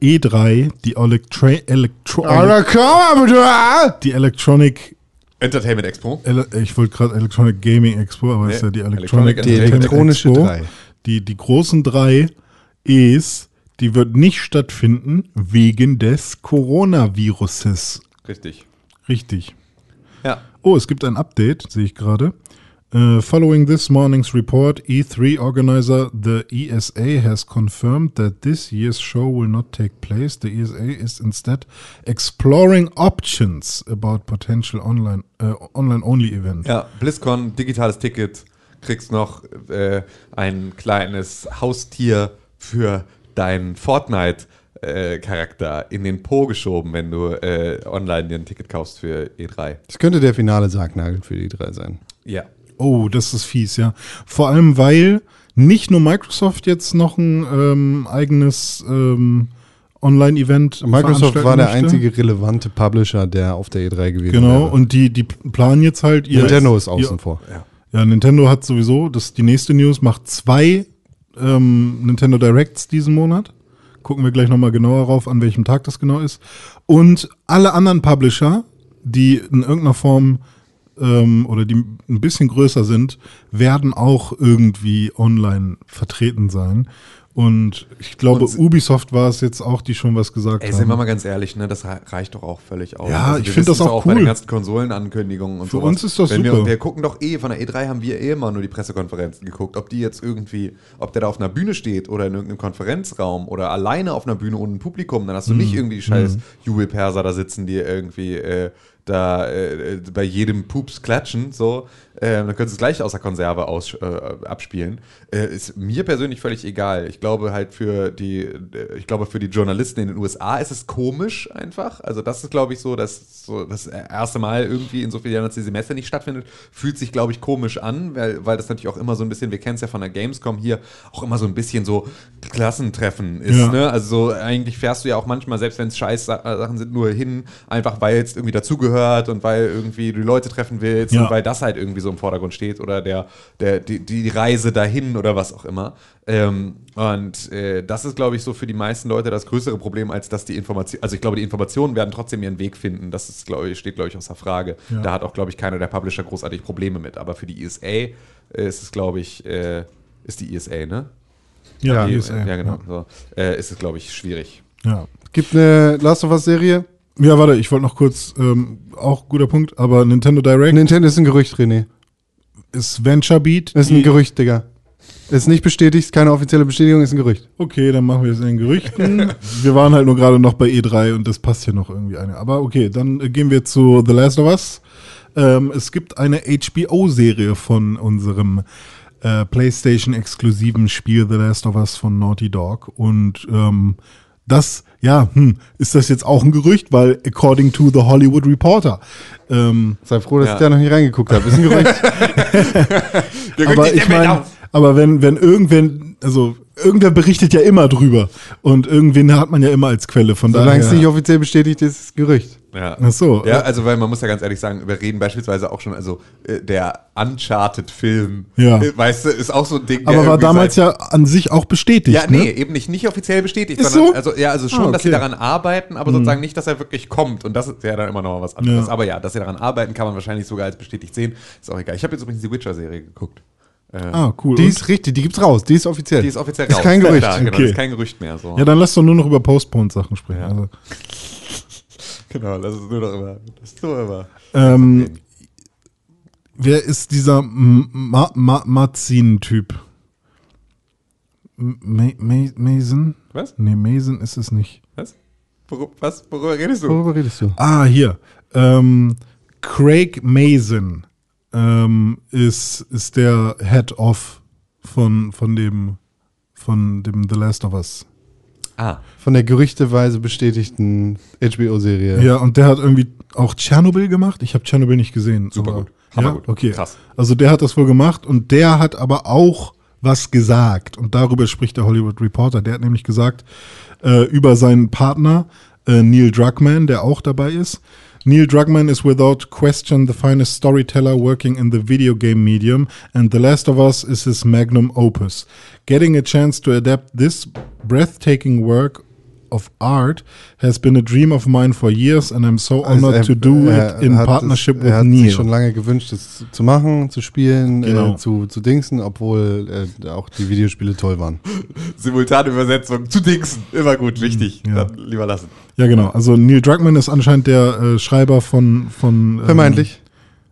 E3, die Electra Electro Alter, komm, bitte! die Electronic, Entertainment Expo. Ele ich wollte gerade Electronic Gaming Expo, aber es ist ja die Electronic Electronic Die elektronische Expo. drei. Die, die großen drei E's, die wird nicht stattfinden wegen des Coronaviruses. Richtig. Richtig. Ja. Oh, es gibt ein Update, sehe ich gerade. Uh, following this morning's report, E3 organizer the ESA has confirmed that this year's show will not take place. The ESA is instead exploring options about potential online uh, online only event. Ja, BlizzCon, digitales Ticket, kriegst noch äh, ein kleines Haustier für deinen Fortnite-Charakter in den Po geschoben, wenn du äh, online dir ein Ticket kaufst für E3. Das könnte der finale Sargnagel für die drei sein. Ja. Oh, das ist fies, ja. Vor allem, weil nicht nur Microsoft jetzt noch ein ähm, eigenes ähm, Online-Event Microsoft war der möchte. einzige relevante Publisher, der auf der E3 gewesen Genau, wäre. und die, die planen jetzt halt ihr. Nintendo ist ihr, außen vor. Ja, Nintendo hat sowieso, das ist die nächste News, macht zwei ähm, Nintendo Directs diesen Monat. Gucken wir gleich nochmal genauer rauf, an welchem Tag das genau ist. Und alle anderen Publisher, die in irgendeiner Form ähm, oder die ein bisschen größer sind, werden auch irgendwie online vertreten sein. Und ich glaube, Und- Ubisoft war es jetzt auch, die schon was gesagt Ey, haben. sind wir mal ganz ehrlich, ne, das re- reicht doch auch völlig aus. Ja, ich wir find das auch Bei cool. den ganzen Konsolenankündigungen und Für sowas. uns ist das Wenn super. Wir, wir gucken doch eh, von der E3 haben wir eh immer nur die Pressekonferenzen geguckt. Ob die jetzt irgendwie, ob der da auf einer Bühne steht oder in irgendeinem Konferenzraum oder alleine auf einer Bühne ohne Publikum, dann hast du nicht Mhm. irgendwie die scheiß Jubelperser da sitzen, die irgendwie äh, da äh, bei jedem Pups klatschen, so. Ähm, dann könntest du es gleich aus der Konserve aus, äh, abspielen. Äh, ist mir persönlich völlig egal. Ich glaube halt für die, äh, ich glaube für die Journalisten in den USA ist es komisch einfach. Also das ist, glaube ich, so, dass so das erste Mal irgendwie in so vielen Jahren, dass diese Messe nicht stattfindet, fühlt sich, glaube ich, komisch an, weil, weil das natürlich auch immer so ein bisschen, wir kennen es ja von der Gamescom hier, auch immer so ein bisschen so Klassentreffen ist, Ja. ne? Also so eigentlich fährst du ja auch manchmal, selbst wenn es scheiß Sa- Sachen sind, nur hin, einfach weil es irgendwie dazugehört und weil irgendwie du die Leute treffen willst Ja. und weil das halt irgendwie so im Vordergrund steht oder der, der, die, die Reise dahin oder was auch immer. Ähm, und äh, das ist, glaube ich, so für die meisten Leute das größere Problem, als dass die Information, also ich glaube, die Informationen werden trotzdem ihren Weg finden. Das ist, glaube ich, steht, glaube ich, außer Frage. Ja. Da hat auch, glaube ich, keiner der Publisher großartig Probleme mit. Aber für die ESA äh, ist es, glaube ich, äh, ist die ESA, ne? ja, Die- ESA, ja, genau. So. Äh, ist es, glaube ich, schwierig. Ja. Gibt eine Last of Us Serie? Ja, warte, ich wollte noch kurz, ähm, auch guter Punkt, aber Nintendo Direct Nintendo ist ein Gerücht, René. ist Venture Beat. Ist ein Gerücht, Digga. Ist nicht bestätigt, keine offizielle Bestätigung, ist ein Gerücht. Okay, dann machen wir es in den Gerüchten. wir waren halt nur gerade noch bei E3 und das passt hier noch irgendwie eine. Aber okay, dann äh, gehen wir zu The Last of Us. Ähm, es gibt eine HBO-Serie von unserem äh, PlayStation-exklusiven Spiel The Last of Us von Naughty Dog. Und ähm, das, ja, hm, ist das jetzt auch ein Gerücht, weil according to the Hollywood Reporter. Ähm, Sei froh, dass Ja. ich da noch nicht reingeguckt habe. Ist ein Gerücht. aber ich meine, aber wenn, wenn irgendwen, also irgendwer berichtet ja immer drüber und irgendwen hat man ja immer als Quelle. Von Solange es daher. nicht offiziell bestätigt ist, ist es Gerücht. Ja. Ach so. Ja, also weil man muss ja ganz ehrlich sagen, wir reden beispielsweise auch schon, also äh, der Uncharted-Film, Ja. äh, weißt du, ist auch so ein Ding. der aber war damals ja an sich auch bestätigt. Ja, nee, Ne? eben nicht, nicht offiziell bestätigt, Ist sondern so? also ja, also schon, Ah, dass sie okay. Mhm. daran arbeiten, aber sozusagen nicht, dass er wirklich kommt. Und das ist ja dann immer noch was anderes. Ja. Aber ja, dass sie daran arbeiten, kann man wahrscheinlich sogar als bestätigt sehen. Ist auch egal. Ich habe jetzt übrigens die Witcher-Serie geguckt. Äh, Ah, cool. Die Und- ist richtig, die gibt's raus, die ist offiziell. Die ist offiziell Ist raus. kein Gerücht. Ja, genau, Okay. das ist kein Gerücht mehr. So. ja, dann lass doch nur noch über Postponed-Sachen sprechen. Ja. Also, genau, das ist nur noch immer. Das ist nur immer. ähm, wer ist dieser Ma Ma Mazin-Typ? Ma Ma Mason? Was? Nee, Mason ist es nicht. Was? Worüber, was? Worüber redest du? Worüber redest du? Ah, hier. Ähm, Craig Mason ähm, ist, ist der Head of von, von dem von dem The Last of Us. Ah, Von der gerüchteweise bestätigten HBO-Serie. Ja, und der hat irgendwie auch Tschernobyl gemacht. Ich habe Tschernobyl nicht gesehen. Super aber- gut. Hammer Ja, gut. okay. Krass. Also der hat das wohl gemacht und der hat aber auch was gesagt. Und darüber spricht der Hollywood Reporter. Der hat nämlich gesagt, äh, über seinen Partner äh, Neil Druckmann, der auch dabei ist. Neil Druckmann is without question the finest storyteller working in the video game medium, and The Last of Us is his magnum opus. Getting a chance to adapt this breathtaking work of art has been a dream of mine for years and I'm so honored Also er- to do er it in partnership es, with Er hat Neil. sich schon lange gewünscht, das zu machen, zu spielen, Genau. äh, zu, zu dingsen, obwohl äh, auch die Videospiele toll waren. Simultane Übersetzung zu Dingsen. Immer gut, wichtig. Ja. Dann lieber lassen. Ja, genau. Also Neil Druckmann ist anscheinend der äh, Schreiber von von ähm, Vermeintlich.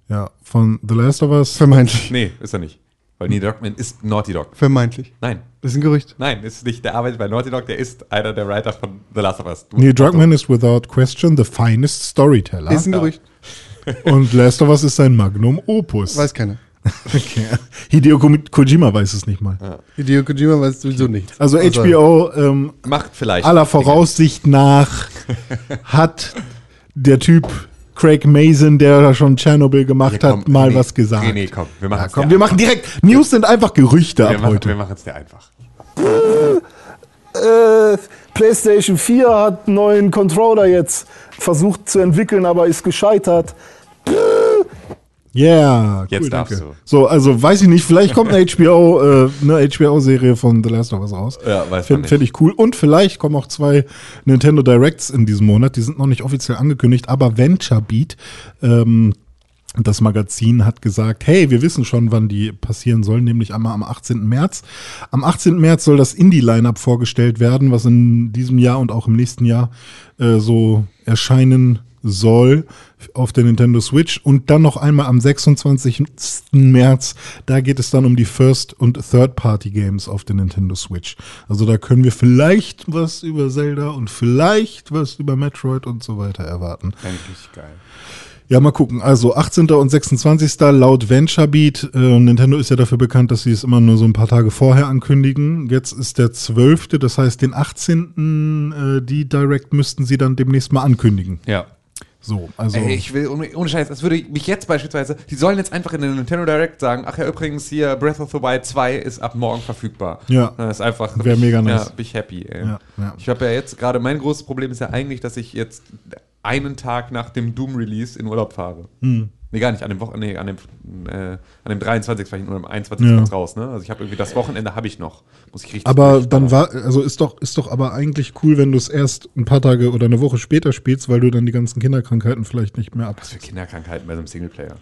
ja von The Last of Us. Vermeintlich. Nee, ist er nicht. Weil Neil Druckmann ist Naughty Dog. Vermeintlich. Nein. Das ist ein Gerücht. Nein, ist nicht. Der arbeitet bei Naughty Dog, der ist einer der Writer von The Last of Us. Du- Neil Druckmann ist without question the finest storyteller. Ist ein Gerücht. Und Last of Us ist sein Magnum Opus. Weiß keiner. Okay. Hideo Ko- Kojima weiß es nicht mal. Hideo Kojima weiß sowieso nicht. Also HBO ähm, Macht vielleicht. aller Voraussicht nach hat der Typ Craig Mason, der da schon Tschernobyl gemacht Hier, komm, hat, mal René, was gesagt. René, komm, wir machen ja, komm, wir machen direkt. News sind einfach Gerüchte Wir ab machen, heute. wir machen es dir einfach. Äh, PlayStation 4 hat einen neuen Controller jetzt versucht zu entwickeln, aber ist gescheitert. Yeah, Jetzt cool, darfst danke. du. So, also weiß ich nicht, vielleicht kommt eine HBO, äh, eine HBO-Serie von The Last of Us raus. Ja, weiß man Fände nicht. fänd ich cool. Und vielleicht kommen auch zwei Nintendo Directs in diesem Monat. Die sind noch nicht offiziell angekündigt, aber Venture Beat, ähm, das Magazin hat gesagt, hey, wir wissen schon, wann die passieren sollen, nämlich einmal am 18. März. Am 18. März soll das Indie-Line-Up vorgestellt werden, was in diesem Jahr und auch im nächsten Jahr äh, so erscheinen soll auf der Nintendo Switch und dann noch einmal am 26. März, da geht es dann um die First- und Third-Party-Games auf der Nintendo Switch. Also da können wir vielleicht was über Zelda und vielleicht was über Metroid und so weiter erwarten. Eigentlich geil. Ja, mal gucken. Also 18. und 26. laut VentureBeat. Äh, Nintendo ist ja dafür bekannt, dass sie es immer nur so ein paar Tage vorher ankündigen. Jetzt ist der 12. Das heißt, den 18. Äh, die Direct müssten sie dann demnächst mal ankündigen. Ja. So, also. Ey, ich will, ohne, ohne Scheiß, das würde mich jetzt beispielsweise, die sollen jetzt einfach in den Nintendo Direct sagen, ach ja, übrigens hier Breath of the Wild 2 ist ab morgen verfügbar. Ja. Das ist einfach. Wär mega nice. Ja, bin ich happy, ey. Ja, ja. Ich habe ja jetzt gerade, mein großes Problem ist ja eigentlich, dass ich jetzt einen Tag nach dem Doom-Release in Urlaub fahre. Hm. Nee, gar nicht, an dem Wochen, nee, an dem, äh, an dem 23. fahre ich nur am 21. Ja. raus, ne? Also ich habe irgendwie das Wochenende habe ich noch. Muss ich richtig aber durchballern. dann war, also ist doch, ist doch aber eigentlich cool, wenn du es erst ein paar Tage oder eine Woche später spielst, weil du dann die ganzen Kinderkrankheiten vielleicht nicht mehr ab. Was für Kinderkrankheiten bei so einem Singleplayer.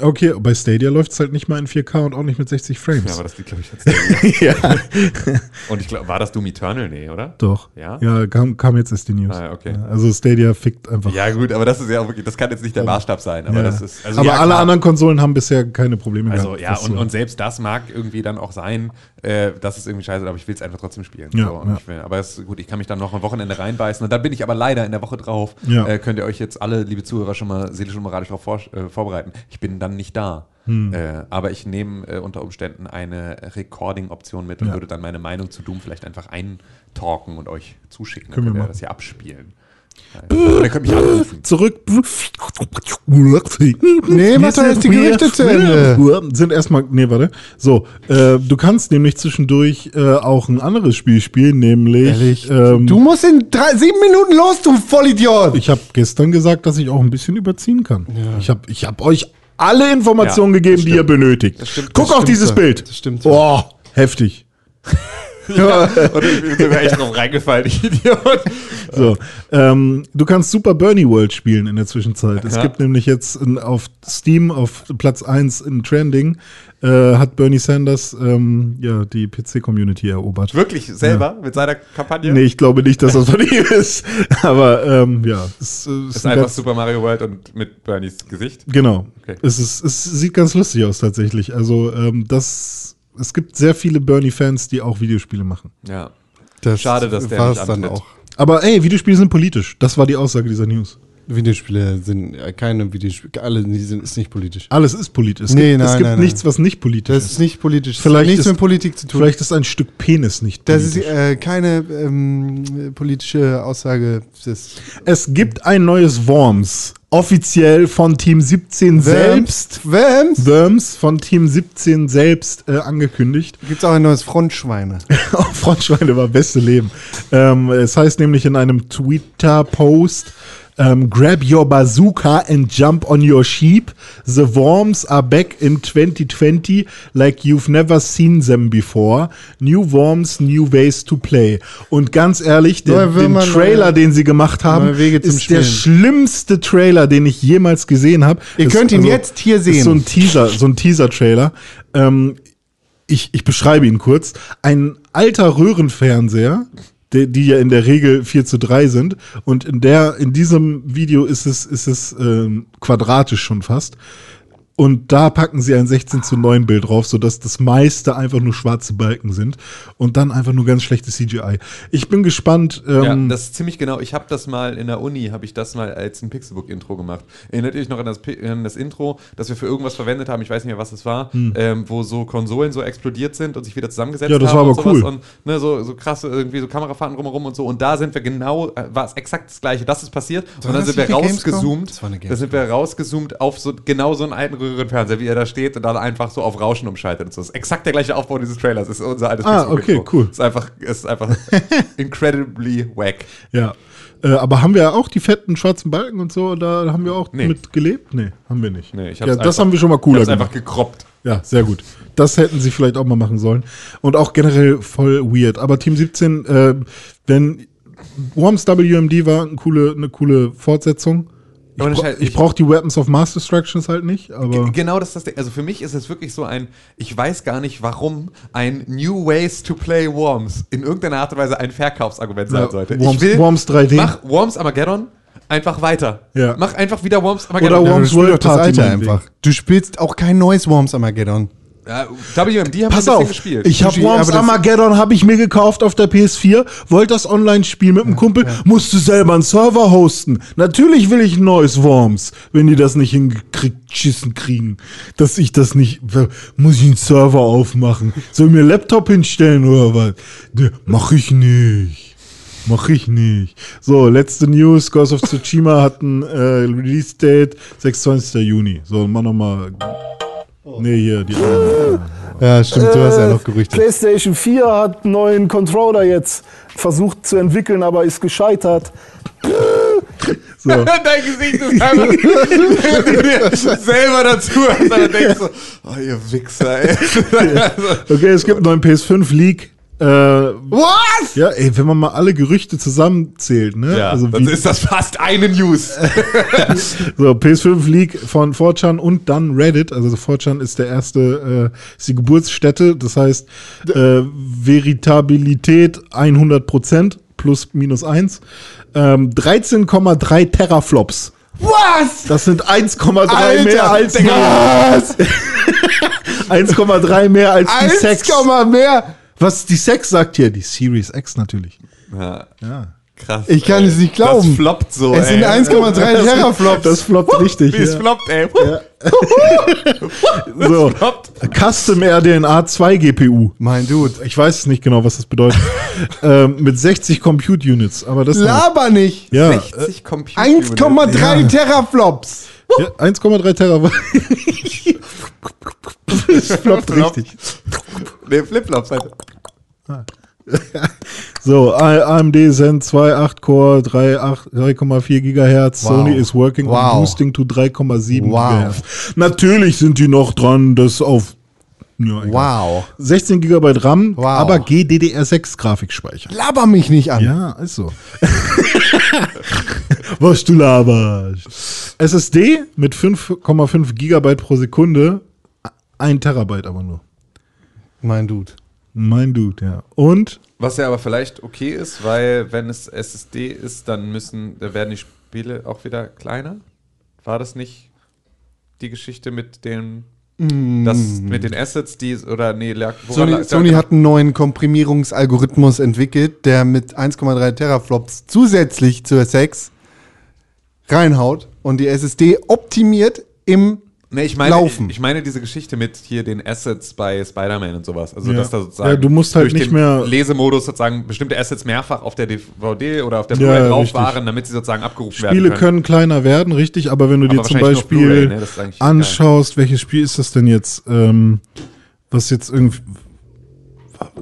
Okay, bei Stadia läuft es halt nicht mal in 4K und auch nicht mit 60 Ja, Frames. aber das liegt, glaube ich, jetzt. Ja, Und ich glaube, war das Doom Eternal? Nee, oder? doch. Ja? Ja, kam, kam jetzt erst die News. Ah, okay. Ja, also Stadia fickt einfach. Ja, gut, aber das ist ja auch wirklich, das kann jetzt nicht der Maßstab sein, aber Ja. das ist. Also, aber ja, alle anderen Konsolen haben bisher keine Probleme Also gehabt. ja, das und, und selbst das mag irgendwie dann auch sein, äh, das ist irgendwie scheiße, aber ich will es einfach trotzdem spielen. Ja, so, ja. will, aber es ist gut, ich kann mich dann noch ein Wochenende reinbeißen und dann bin ich aber leider in der Woche drauf. Ja. Äh, könnt ihr euch jetzt alle, liebe Zuhörer, schon mal seelisch und moralisch darauf vor, äh, vorbereiten. Ich bin dann nicht da. Hm. Äh, aber ich nehme äh, unter Umständen eine Recording-Option mit und Ja. würde dann meine Meinung zu Doom vielleicht einfach eintalken und euch zuschicken. Dann Können wir ihr machen. das hier abspielen. Oder könnt mich anrufen. Zurück. Nee, warte, ist die Gerüchte zu Ende. Sind erstmal, nee, warte. So, äh, du kannst nämlich zwischendurch äh, auch ein anderes Spiel spielen, nämlich. Ehrlich? Ähm, du musst in drei, sieben Minuten los, du Vollidiot! ich habe gestern gesagt, dass ich auch ein bisschen überziehen kann. Ich habe ich hab euch alle Informationen Ja, gegeben, die ihr benötigt. stimmt, Guck das auf stimmt dieses so. Bild. Das stimmt so. Oh, heftig. Und ich bin sogar echt drauf reingefallen, ich Idiot. So, ähm, du kannst Super Bernie World spielen in der Zwischenzeit. Es Ja. gibt nämlich jetzt in, auf Steam auf Platz 1 in Trending äh, hat Bernie Sanders ähm, ja die PC-Community erobert. Wirklich, selber, mit seiner Kampagne? Nee, ich glaube nicht, dass das von ihm ist. Aber ähm, ja, es, es ist ein einfach Super Mario World und mit Bernies Gesicht. Genau. Okay. Es, ist, es sieht ganz lustig aus tatsächlich. Also ähm, das, es gibt sehr viele Bernie-Fans, die auch Videospiele machen. Ja. Das Schade, dass der war's nicht dann antritt. auch. Aber ey, Videospiele sind politisch. Das war die Aussage dieser News. Videospiele sind äh, keine Videospiele, alle sind ist nicht politisch. Alles ist politisch. Es Nee, gibt, es nein, gibt nein, nichts, nein. was nicht politisch Das ist. ist nicht politisch. Das Vielleicht hat nichts ist- mit Politik zu tun. Vielleicht ist ein Stück Penis nicht das politisch. ist äh, keine ähm, politische Aussage. Das es gibt ein neues Worms. Offiziell von Team 17 selbst. Worms. Worms von Team 17 selbst äh, angekündigt. Gibt's auch ein neues Frontschweine. Frontschweine war beste Leben. Ähm, es heißt nämlich in einem Twitter-Post, Ähm, grab your bazooka and jump on your sheep. The worms are back in 2020 like you've never seen them before. New worms, new ways to play. Und ganz ehrlich, der, den Trailer, neue- den sie gemacht haben, ist der Spielen. schlimmste Trailer, den ich jemals gesehen habe. Ihr Ist könnt ihn jetzt hier Ist sehen. so ein Teaser, so ein Teaser-Trailer. Ähm, ich, ich beschreibe ihn kurz. Ein alter Röhrenfernseher, die, die ja in der Regel 4 zu 3 sind. Und in der, in diesem Video ist es, ist es ähm, quadratisch schon fast. Und da packen sie ein 16 zu 9 Bild drauf, sodass das meiste einfach nur schwarze Balken sind. Und dann einfach nur ganz schlechtes CGI. Ich bin gespannt. Ja, Ähm, das ist ziemlich genau. Ich habe das mal in der Uni, habe ich das mal als ein Pixelbook-Intro gemacht. Erinnert ihr euch noch an das, an das Intro, das wir für irgendwas verwendet haben? Ich weiß nicht mehr, was es war, ähm, wo so Konsolen so explodiert sind und sich wieder zusammengesetzt Hm. Ja, das haben. war und aber sowas cool. Und ne, so, so krasse, irgendwie so Kamerafahrten drumherum und so. Und da sind wir genau, äh, war es exakt das Gleiche. Das ist passiert. und dann sind wir rausgezoomt. Da sind wir rausgezoomt auf so genau so einen alten Röhrenfernseher, wie er da steht und dann einfach so auf Rauschen umschaltet und so. Das ist exakt der gleiche Aufbau dieses Trailers. Das ist unser altes Ah, okay, cool. Ist einfach, ist einfach incredibly wack. Ja. Äh, aber haben wir auch die fetten schwarzen Balken und so? Da haben wir auch Nee. mit gelebt? Nee, haben wir nicht. Nee, ich ja, das einfach- haben wir schon mal Ich cooler hab's gemacht. einfach gekroppt. Ja, sehr gut. Das hätten sie vielleicht auch mal machen sollen. Und auch generell voll weird. Aber Team 17, äh, wenn Worms WMD war eine coole, eine coole Fortsetzung. Ich, bra ich ich- brauche die Weapons of Mass Destructions halt nicht, aber. Ge- Genau das ist das Ding. Also für mich ist es wirklich so ein, ich weiß gar nicht, warum ein New Ways to Play Worms in irgendeiner Art und Weise ein Verkaufsargument sein Ja, sollte. Worms- Worms 3D. Mach Worms Armageddon einfach weiter. Ja. Mach einfach wieder Worms Armageddon. Oder Ja, Worms du spielst World Party einfach. Du spielst auch kein neues Worms Armageddon. Ja, WMD haben Pass wir auf, gespielt. ich habe Worms Armageddon habe ich mir gekauft auf der PS4, wollte das online spielen mit einem Kumpel, musste selber einen Server hosten. Natürlich will ich ein neues Worms, wenn die das nicht hingekriegt schissen kriegen, dass ich das nicht muss ich einen Server aufmachen, soll ich mir einen Laptop hinstellen oder was? Ne, mach ich nicht. Mach ich nicht. So, letzte News, Ghost of Tsushima hat ein äh, Release-Date, 26. Juni. So, mach nochmal. Nee, hier, die anderen. Ja, stimmt, du hast ja noch Gerüchte. PlayStation 4 hat einen neuen Controller jetzt versucht zu entwickeln, aber ist gescheitert. So. Dein Gesicht ist einfach, wenn selber dazu hast, dann denkst du, oh, ihr Wichser, ey. Also, Okay, es gibt einen neuen PS5-Leak. Äh, Was? ja, ey, wenn man mal alle Gerüchte zusammenzählt, ne? ja, also dann wie, ist das fast eine News. so, PS5-Leak von 4chan und dann Reddit. Also 4chan ist der erste, äh, ist die Geburtsstätte. Das heißt, äh, Veritabilität 100% plus minus 1. Ähm, 13,3 Teraflops. Was? Das sind 1,3 Alter, mehr als Was? 1,3 mehr als die 1, Sex. mehr. Was die Sex sagt hier? Die Series X natürlich. Ja, Ja. krass. Ich kann ey. es nicht glauben. Das floppt so, Es sind 1,3 Teraflops. Das floppt richtig. Wie es ja. floppt, ey. So, floppt. Custom RDNA 2 GPU. Mein Dude. Ich weiß es nicht genau, was das bedeutet. ähm, mit 60 Compute Units. Aber das Laber nicht. ja, 60 Computer. 1,3 Teraflops. ja, 1,3 Terabyte. das floppt Floppt. richtig. Nee, Flipflops halt. So, AMD Zen 2 8 Core 3,8 3,4 Gigahertz. Wow. Sony is working Wow. on boosting to 3,7 Wow. Gigahertz. Natürlich sind die noch dran, das auf ja. Wow. 16 GB RAM, Wow. aber GDDR6 Grafikspeicher. Laber mich nicht an. Ja, ist so. Was du laberst. SSD mit 5,5 Gigabyte pro Sekunde, ein Terabyte aber nur. Mein Dude. Mein Dude, ja. Und Was ja aber vielleicht okay ist, weil wenn es SSD ist, dann müssen, da werden die Spiele auch wieder kleiner. War das nicht die Geschichte mit den, das, mit den Assets, die, oder nee, Sony, Sony hat einen neuen Komprimierungsalgorithmus entwickelt, der mit 1,3 Teraflops zusätzlich zur 6 reinhaut und die SSD optimiert im Nee, ich meine, Laufen. ich meine diese Geschichte mit hier den Assets bei Spider-Man und sowas. Also, Ja. dass da sozusagen Ja, du musst halt durch nicht den mehr- Lesemodus sozusagen bestimmte Assets mehrfach auf der DVD oder auf der Ja, Blu-ray drauf richtig. waren, damit sie sozusagen abgerufen Spiele werden können kleiner werden, richtig, aber wenn du Aber dir zum Beispiel ne? Anschaust, welches Spiel ist das denn jetzt, ähm, was jetzt irgendwie,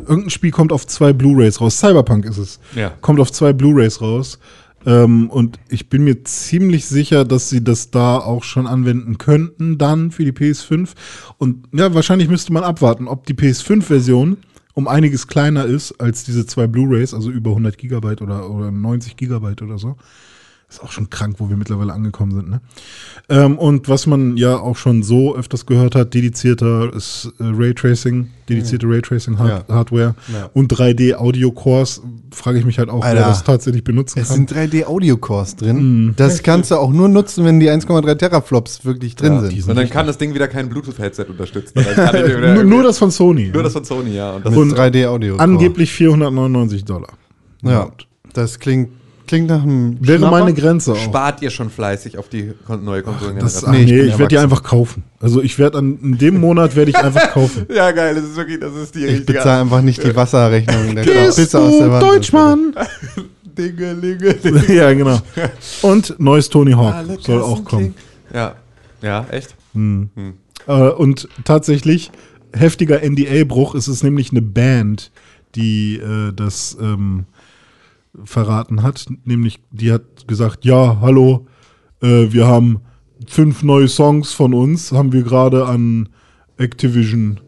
irgendein Spiel kommt auf zwei Blu-Rays raus, Cyberpunk ist es, Ja. kommt auf zwei Blu-Rays raus, Ähm, und ich bin mir ziemlich sicher, dass sie das da auch schon anwenden könnten dann für die PS5. Und ja, wahrscheinlich müsste man abwarten, ob die PS5-Version um einiges kleiner ist als diese zwei Blu-rays, also über 100 Gigabyte oder, oder 90 Gigabyte oder so. Ist auch schon krank, wo wir mittlerweile angekommen sind. Ne? Ähm, und was man ja auch schon so öfters gehört hat, dedizierter ist äh, Raytracing, dedizierte Raytracing-Hardware Ja. Hardware Ja. und 3D-Audio-Cores, frage ich mich halt auch, Alter. wer das tatsächlich benutzen Es kann. sind 3D-Audio-Cores drin. Mhm. Das kannst du auch nur nutzen, wenn die 1,3 Teraflops wirklich drin Ja, sind. Und dann kann das Ding wieder kein Bluetooth-Headset unterstützen. Nur, das von Sony. nur das von Sony, ja. Und und 3D-Audio. Angeblich 499 Dollar. Ja, das klingt, klingt nach einem. Wäre Schnapper. meine Grenze auch. spart ihr schon fleißig auf die neue Konsolengeneration. nee, Nee, ich ich werde die einfach kaufen. Also ich werde an in dem Monat werde ich einfach kaufen. Ja, geil, das ist wirklich, das ist die Ich bezahle einfach nicht die Wasserrechnung. Der Gehst Pizza aus der du, Wand. Deutschmann? Dinge, Linge, ja, genau. Und neues Tony Hawk soll auch kommen. Ja, ja, echt? Äh, und tatsächlich, heftiger NDA-Bruch, es ist nämlich eine Band, die äh, das ähm, verraten hat. Nämlich, die hat gesagt, ja, hallo, äh, wir haben fünf neue Songs von uns, haben wir gerade an Activision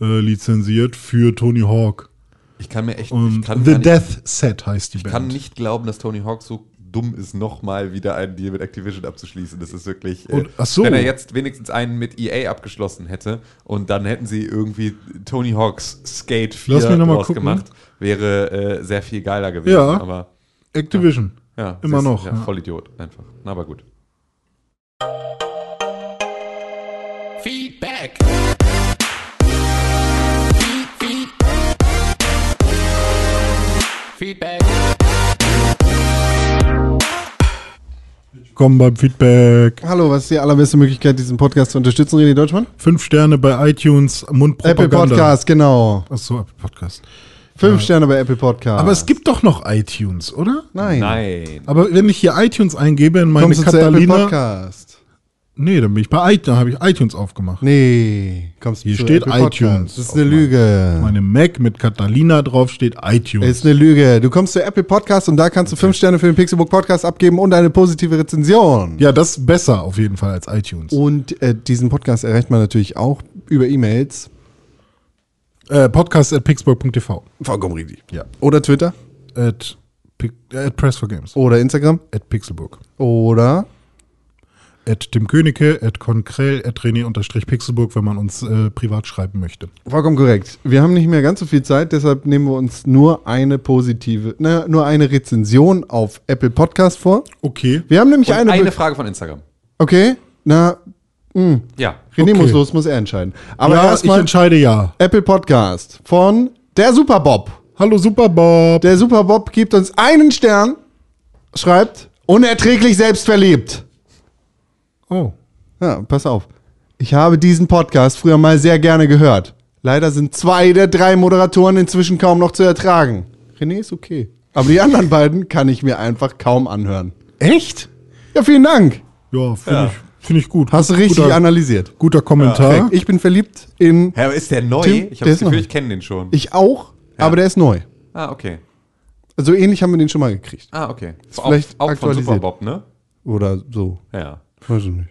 äh, lizenziert für Tony Hawk. Ich kann mir echt, ich Und kann, The gar nicht, Death Set heißt die ich Band. kann nicht glauben, dass Tony Hawk so dumm ist, nochmal wieder einen Deal mit Activision abzuschließen. Das ist wirklich. äh, Und- ach so. Wenn er jetzt wenigstens einen mit EA abgeschlossen hätte und dann hätten sie irgendwie Tony Hawks Skate 4 Lass mich noch mal gemacht, wäre äh, sehr viel geiler gewesen. Ja. Aber Activision. ja, Immer siehst du, noch, Ja, ja. Voll Idiot, einfach. Na, aber gut. Feedback. Feed, feed. Feedback. Willkommen beim Feedback. Hallo, was ist die allerbeste Möglichkeit, diesen Podcast zu unterstützen, René Deutschmann? Fünf Sterne bei iTunes, Mundpropaganda. Apple Podcast, genau. Achso, Apple Podcast. Fünf Sterne bei Apple Podcast. Aber es gibt doch noch iTunes, oder? Nein. Nein. Aber wenn ich hier iTunes eingebe in meine Kommst du zu Apple Catalina. Podcast? Nee, dann bin ich bei iTunes, habe ich iTunes aufgemacht. Nee. Kommst du Hier steht Apple Podcast. iTunes. Das ist eine Lüge. Meine Mac mit Catalina drauf steht iTunes. ist eine Lüge. Du kommst zu Apple Podcast und da kannst du fünf Sterne für den Pixelbook Podcast abgeben und eine positive Rezension. ja, das ist besser auf jeden Fall als iTunes. Und äh, diesen Podcast erreicht man natürlich auch über E-Mails. Äh, Podcast at pixburg.tv. Vollkommen richtig. Ja. Oder Twitter. At, äh, at Press for Games. Oder Instagram. At Pixelburg. Oder At Tim Königke, at Konkrell, at René unterstrich Pixelburg, wenn man uns äh, privat schreiben möchte. Vollkommen korrekt. Wir haben nicht mehr ganz so viel Zeit, deshalb nehmen wir uns nur eine positive, na, nur eine Rezension auf Apple Podcast vor. Okay. Wir haben nämlich Und eine. eine, be- Frage von Instagram. okay, na, Ja. René Okay. muss los, muss er entscheiden. Aber ja, ich erstmal entscheide ja. Apple Podcast von der Superbob. Hallo Superbob. Der Superbob gibt uns einen Stern, schreibt unerträglich selbstverliebt. Oh. Ja, pass auf. Ich habe diesen Podcast früher mal sehr gerne gehört. Leider sind zwei der drei Moderatoren inzwischen kaum noch zu ertragen. René ist okay. Aber die anderen beiden kann ich mir einfach kaum anhören. Echt? Ja, vielen Dank. Ja, finde ich, find ich gut. Hast du richtig guter, analysiert. guter Kommentar. Perfekt. Ich bin verliebt in. Aber ist der neu? Tim, ich habe das ist neu. Gefühl, ich kenne den schon. Ich auch, aber der ist neu. ah, okay. Also ähnlich haben wir den schon mal gekriegt. Ah, okay. vielleicht auch, auch von. Superbob, ne? Oder so. Ja. Weiß ich nicht.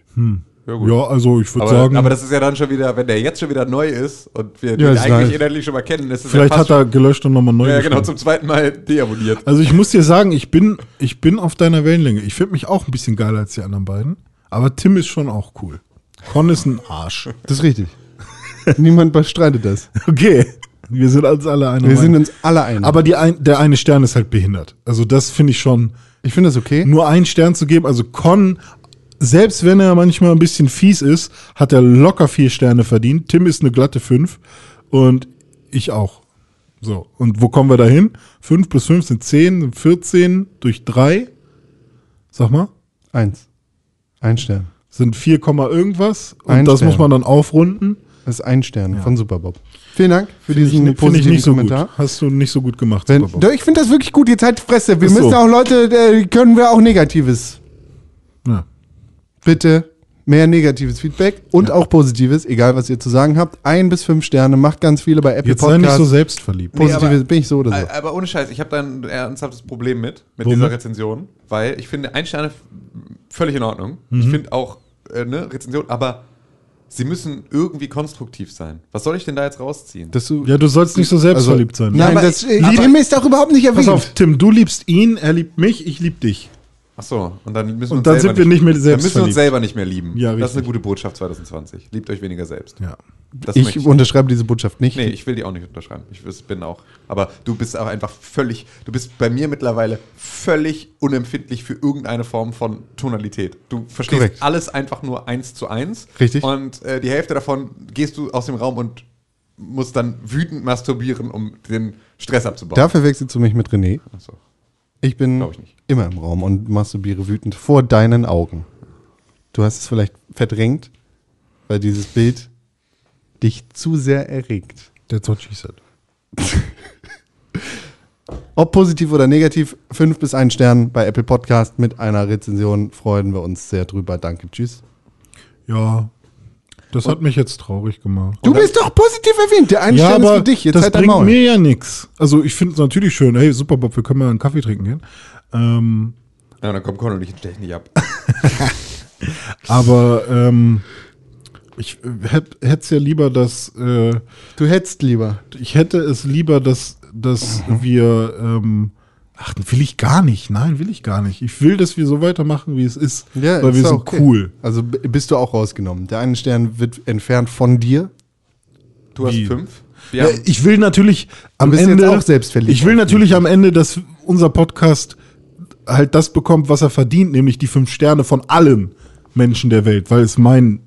Ja, gut. Ja, also ich würde Aber, sagen, aber das ist ja dann schon wieder, wenn der jetzt schon wieder neu ist und wir Ja, den eigentlich nice. inhaltlich schon mal kennen, ist es vielleicht ja hat er gelöscht und nochmal neu ja, genau, geschrieben. zum zweiten Mal deabonniert. Also ich muss dir sagen, ich bin, ich bin auf deiner Wellenlänge. Ich finde mich auch ein bisschen geiler als die anderen beiden. Aber Tim ist schon auch cool. Con ist ein Arsch. Das ist richtig. Niemand bestreitet das. Okay. Wir sind uns alle einer Wir sind uns alle einig. Aber die ein, der eine Stern ist halt behindert. Also das finde ich schon. ich finde das okay. Nur einen Stern zu geben, also Con, selbst wenn er manchmal ein bisschen fies ist, hat er locker vier Sterne verdient. Tim ist eine glatte fünf und ich auch. So, und wo kommen wir da hin? 5 plus 5 sind 10, sind 14 durch 3. Sag mal, Eins. Ein Stern. sind 4, Komma irgendwas. Und Ein das Stern. muss man dann aufrunden. Das ist ein Stern von Superbob. Vielen Dank für Finde ich, diesen ich positiven so Kommentar. gut. Hast du nicht so gut gemacht, Wenn, Superbob. Doch, ich finde das wirklich gut. Jetzt halt Fresse. Wir Ist so. müssen auch Leute, äh, können wir auch Negatives. Ja. Bitte mehr negatives Feedback und auch positives, egal was ihr zu sagen habt. Ein bis fünf Sterne, macht ganz viele bei Apple Jetzt sei nicht Podcasts. so selbstverliebt. Positives aber- bin ich so oder so. Aber ohne Scheiß, ich habe da ein ernsthaftes Problem mit, mit Womit? dieser Rezension, weil ich finde, ein Sterne völlig in Ordnung. Mhm. Ich finde auch äh, ne, Rezension, aber sie müssen irgendwie konstruktiv sein. Was soll ich denn da jetzt rausziehen? Dass du, Ja, du sollst nicht so selbstverliebt sein. Nein, aber das, äh, Tim ist auch überhaupt nicht Pass erwähnt. auf, Tim, du liebst ihn, er liebt mich, ich lieb dich. Ach so, und dann müssen wir Und uns dann selber sind wir nicht mehr Dann müssen wir uns selber nicht mehr lieben. Ja, das ist eine gute Botschaft 2020. Liebt euch weniger selbst. Ja. Das ich möchte unterschreibe diese Botschaft nicht. Nee, ich will die auch nicht unterschreiben. Ich bin auch. Aber du bist auch einfach völlig, du bist bei mir mittlerweile völlig unempfindlich für irgendeine Form von Tonalität. Du verstehst Korrekt. alles einfach nur eins zu eins. Richtig. Und äh, die Hälfte davon gehst du aus dem Raum und musst dann wütend masturbieren, um den Stress abzubauen. Da verwechselst du mich mit René. Achso. Ich bin ich nicht. immer im Raum und masturbiere wütend vor deinen Augen. Du hast es vielleicht verdrängt, weil dieses Bild dich zu sehr erregt. That's what she said. Ob positiv oder negativ, fünf bis ein Stern bei Apple Podcast mit einer Rezension freuen wir uns sehr drüber. Danke, tschüss. Ja, das hat mich jetzt traurig gemacht. Du bist doch positiv erwähnt. Der eine ja, Stern ist aber für dich. Jetzt das halt bringt mir ja nichts. Also ich finde es natürlich schön. Hey, super, Bob, wir können mal einen Kaffee trinken gehen. Ähm, Ja, dann kommt Conor und ich stech nicht ab. aber ähm, ich hätte es ja lieber, dass äh, Du hättest lieber. ich hätte es lieber, dass, dass Mhm. wir ähm, ach, will ich gar nicht. Nein, will ich gar nicht. Ich will, dass wir so weitermachen, wie es ist, weil ist wir ja sind okay. cool. Also bist du auch rausgenommen. Der eine Stern wird entfernt von dir. Du hast Wie? fünf. Ja, haben, ich will natürlich am bist jetzt Ende auch selbstverliebt Ich will natürlich am Ende, dass unser Podcast halt das bekommt, was er verdient, nämlich die fünf Sterne von allen Menschen der Welt, weil es mein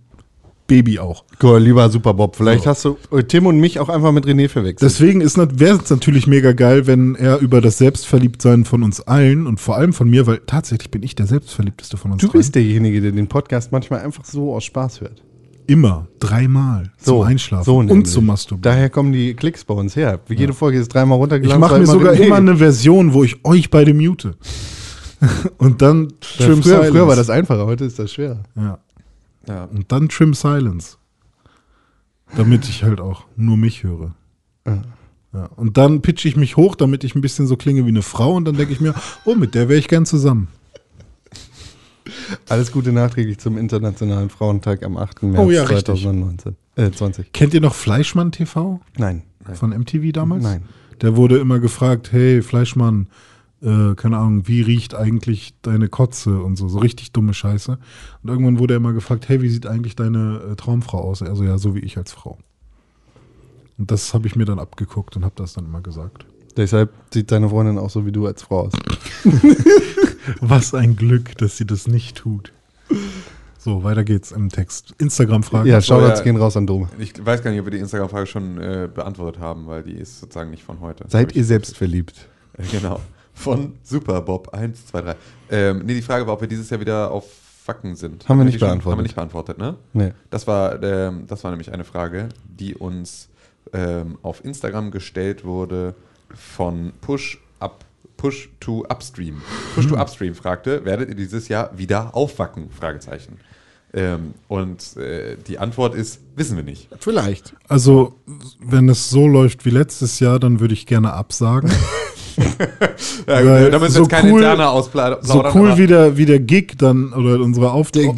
Baby auch. Cool, lieber Super Bob. Vielleicht hast du äh, Tim und mich auch einfach mit René verwechselt. Deswegen wäre es natürlich mega geil, wenn er über das Selbstverliebtsein von uns allen und vor allem von mir, weil tatsächlich bin ich der Selbstverliebteste von uns du dreien. bist derjenige, der den Podcast manchmal einfach so aus Spaß hört. immer dreimal zum Einschlafen so und zum Masturbieren. Daher kommen die Klicks bei uns her. Wie jede Folge ist dreimal Ich runtergeladen. mache war mir sogar immer eine Version, wo ich euch beide mute. und dann Ja, früher, früher war das einfacher, heute ist das schwerer. Ja. Ja. Und dann Trim Silence. Damit ich halt auch nur mich höre. Ja. Und dann pitche ich mich hoch, damit ich ein bisschen so klinge wie eine Frau. Und dann denke ich mir, oh, mit der wäre ich gern zusammen. Alles Gute nachträglich zum Internationalen Frauentag am 8. März Oh ja, richtig. 2019. Äh, 20. Kennt ihr noch Fleischmann TV Nein. von MTV damals? Nein. Der wurde immer gefragt, hey Fleischmann, äh, keine Ahnung, wie riecht eigentlich deine Kotze und so, so richtig dumme Scheiße. Und irgendwann wurde er immer gefragt, hey, wie sieht eigentlich deine äh, Traumfrau aus? Also ja, so wie ich als Frau. Und das habe ich mir dann abgeguckt und habe das dann immer gesagt. Deshalb sieht deine Freundin auch so wie du als Frau aus. Was ein Glück, dass sie das nicht tut. So, weiter geht's im Text. Instagram-Frage. Ja, Shoutouts ja. gehen raus an Dome. Ich weiß gar nicht, ob wir die Instagram-Frage schon äh, beantwortet haben, weil die ist sozusagen nicht von heute. Seid ihr selbst verliebt? Äh, Genau. Von Superbob 1, 2, 3. Ähm, nee, die Frage war, ob wir dieses Jahr wieder auf Wacken sind. Haben wir nicht schon- beantwortet. Haben wir nicht beantwortet, ne? Nee. Das war, ähm, das war nämlich eine Frage, die uns ähm, auf Instagram gestellt wurde von Push Up. Push to Upstream. Push to Upstream fragte, werdet ihr dieses Jahr wieder aufwacken? Fragezeichen. Ähm, und äh, die Antwort ist, wissen wir nicht. Vielleicht. Also, wenn es so läuft wie letztes Jahr, dann würde ich gerne absagen. Ja, Weil da müssen wir so jetzt keine cool- interne ausplaudern. so cool wie der, wie der Gig dann oder unsere Auftritt,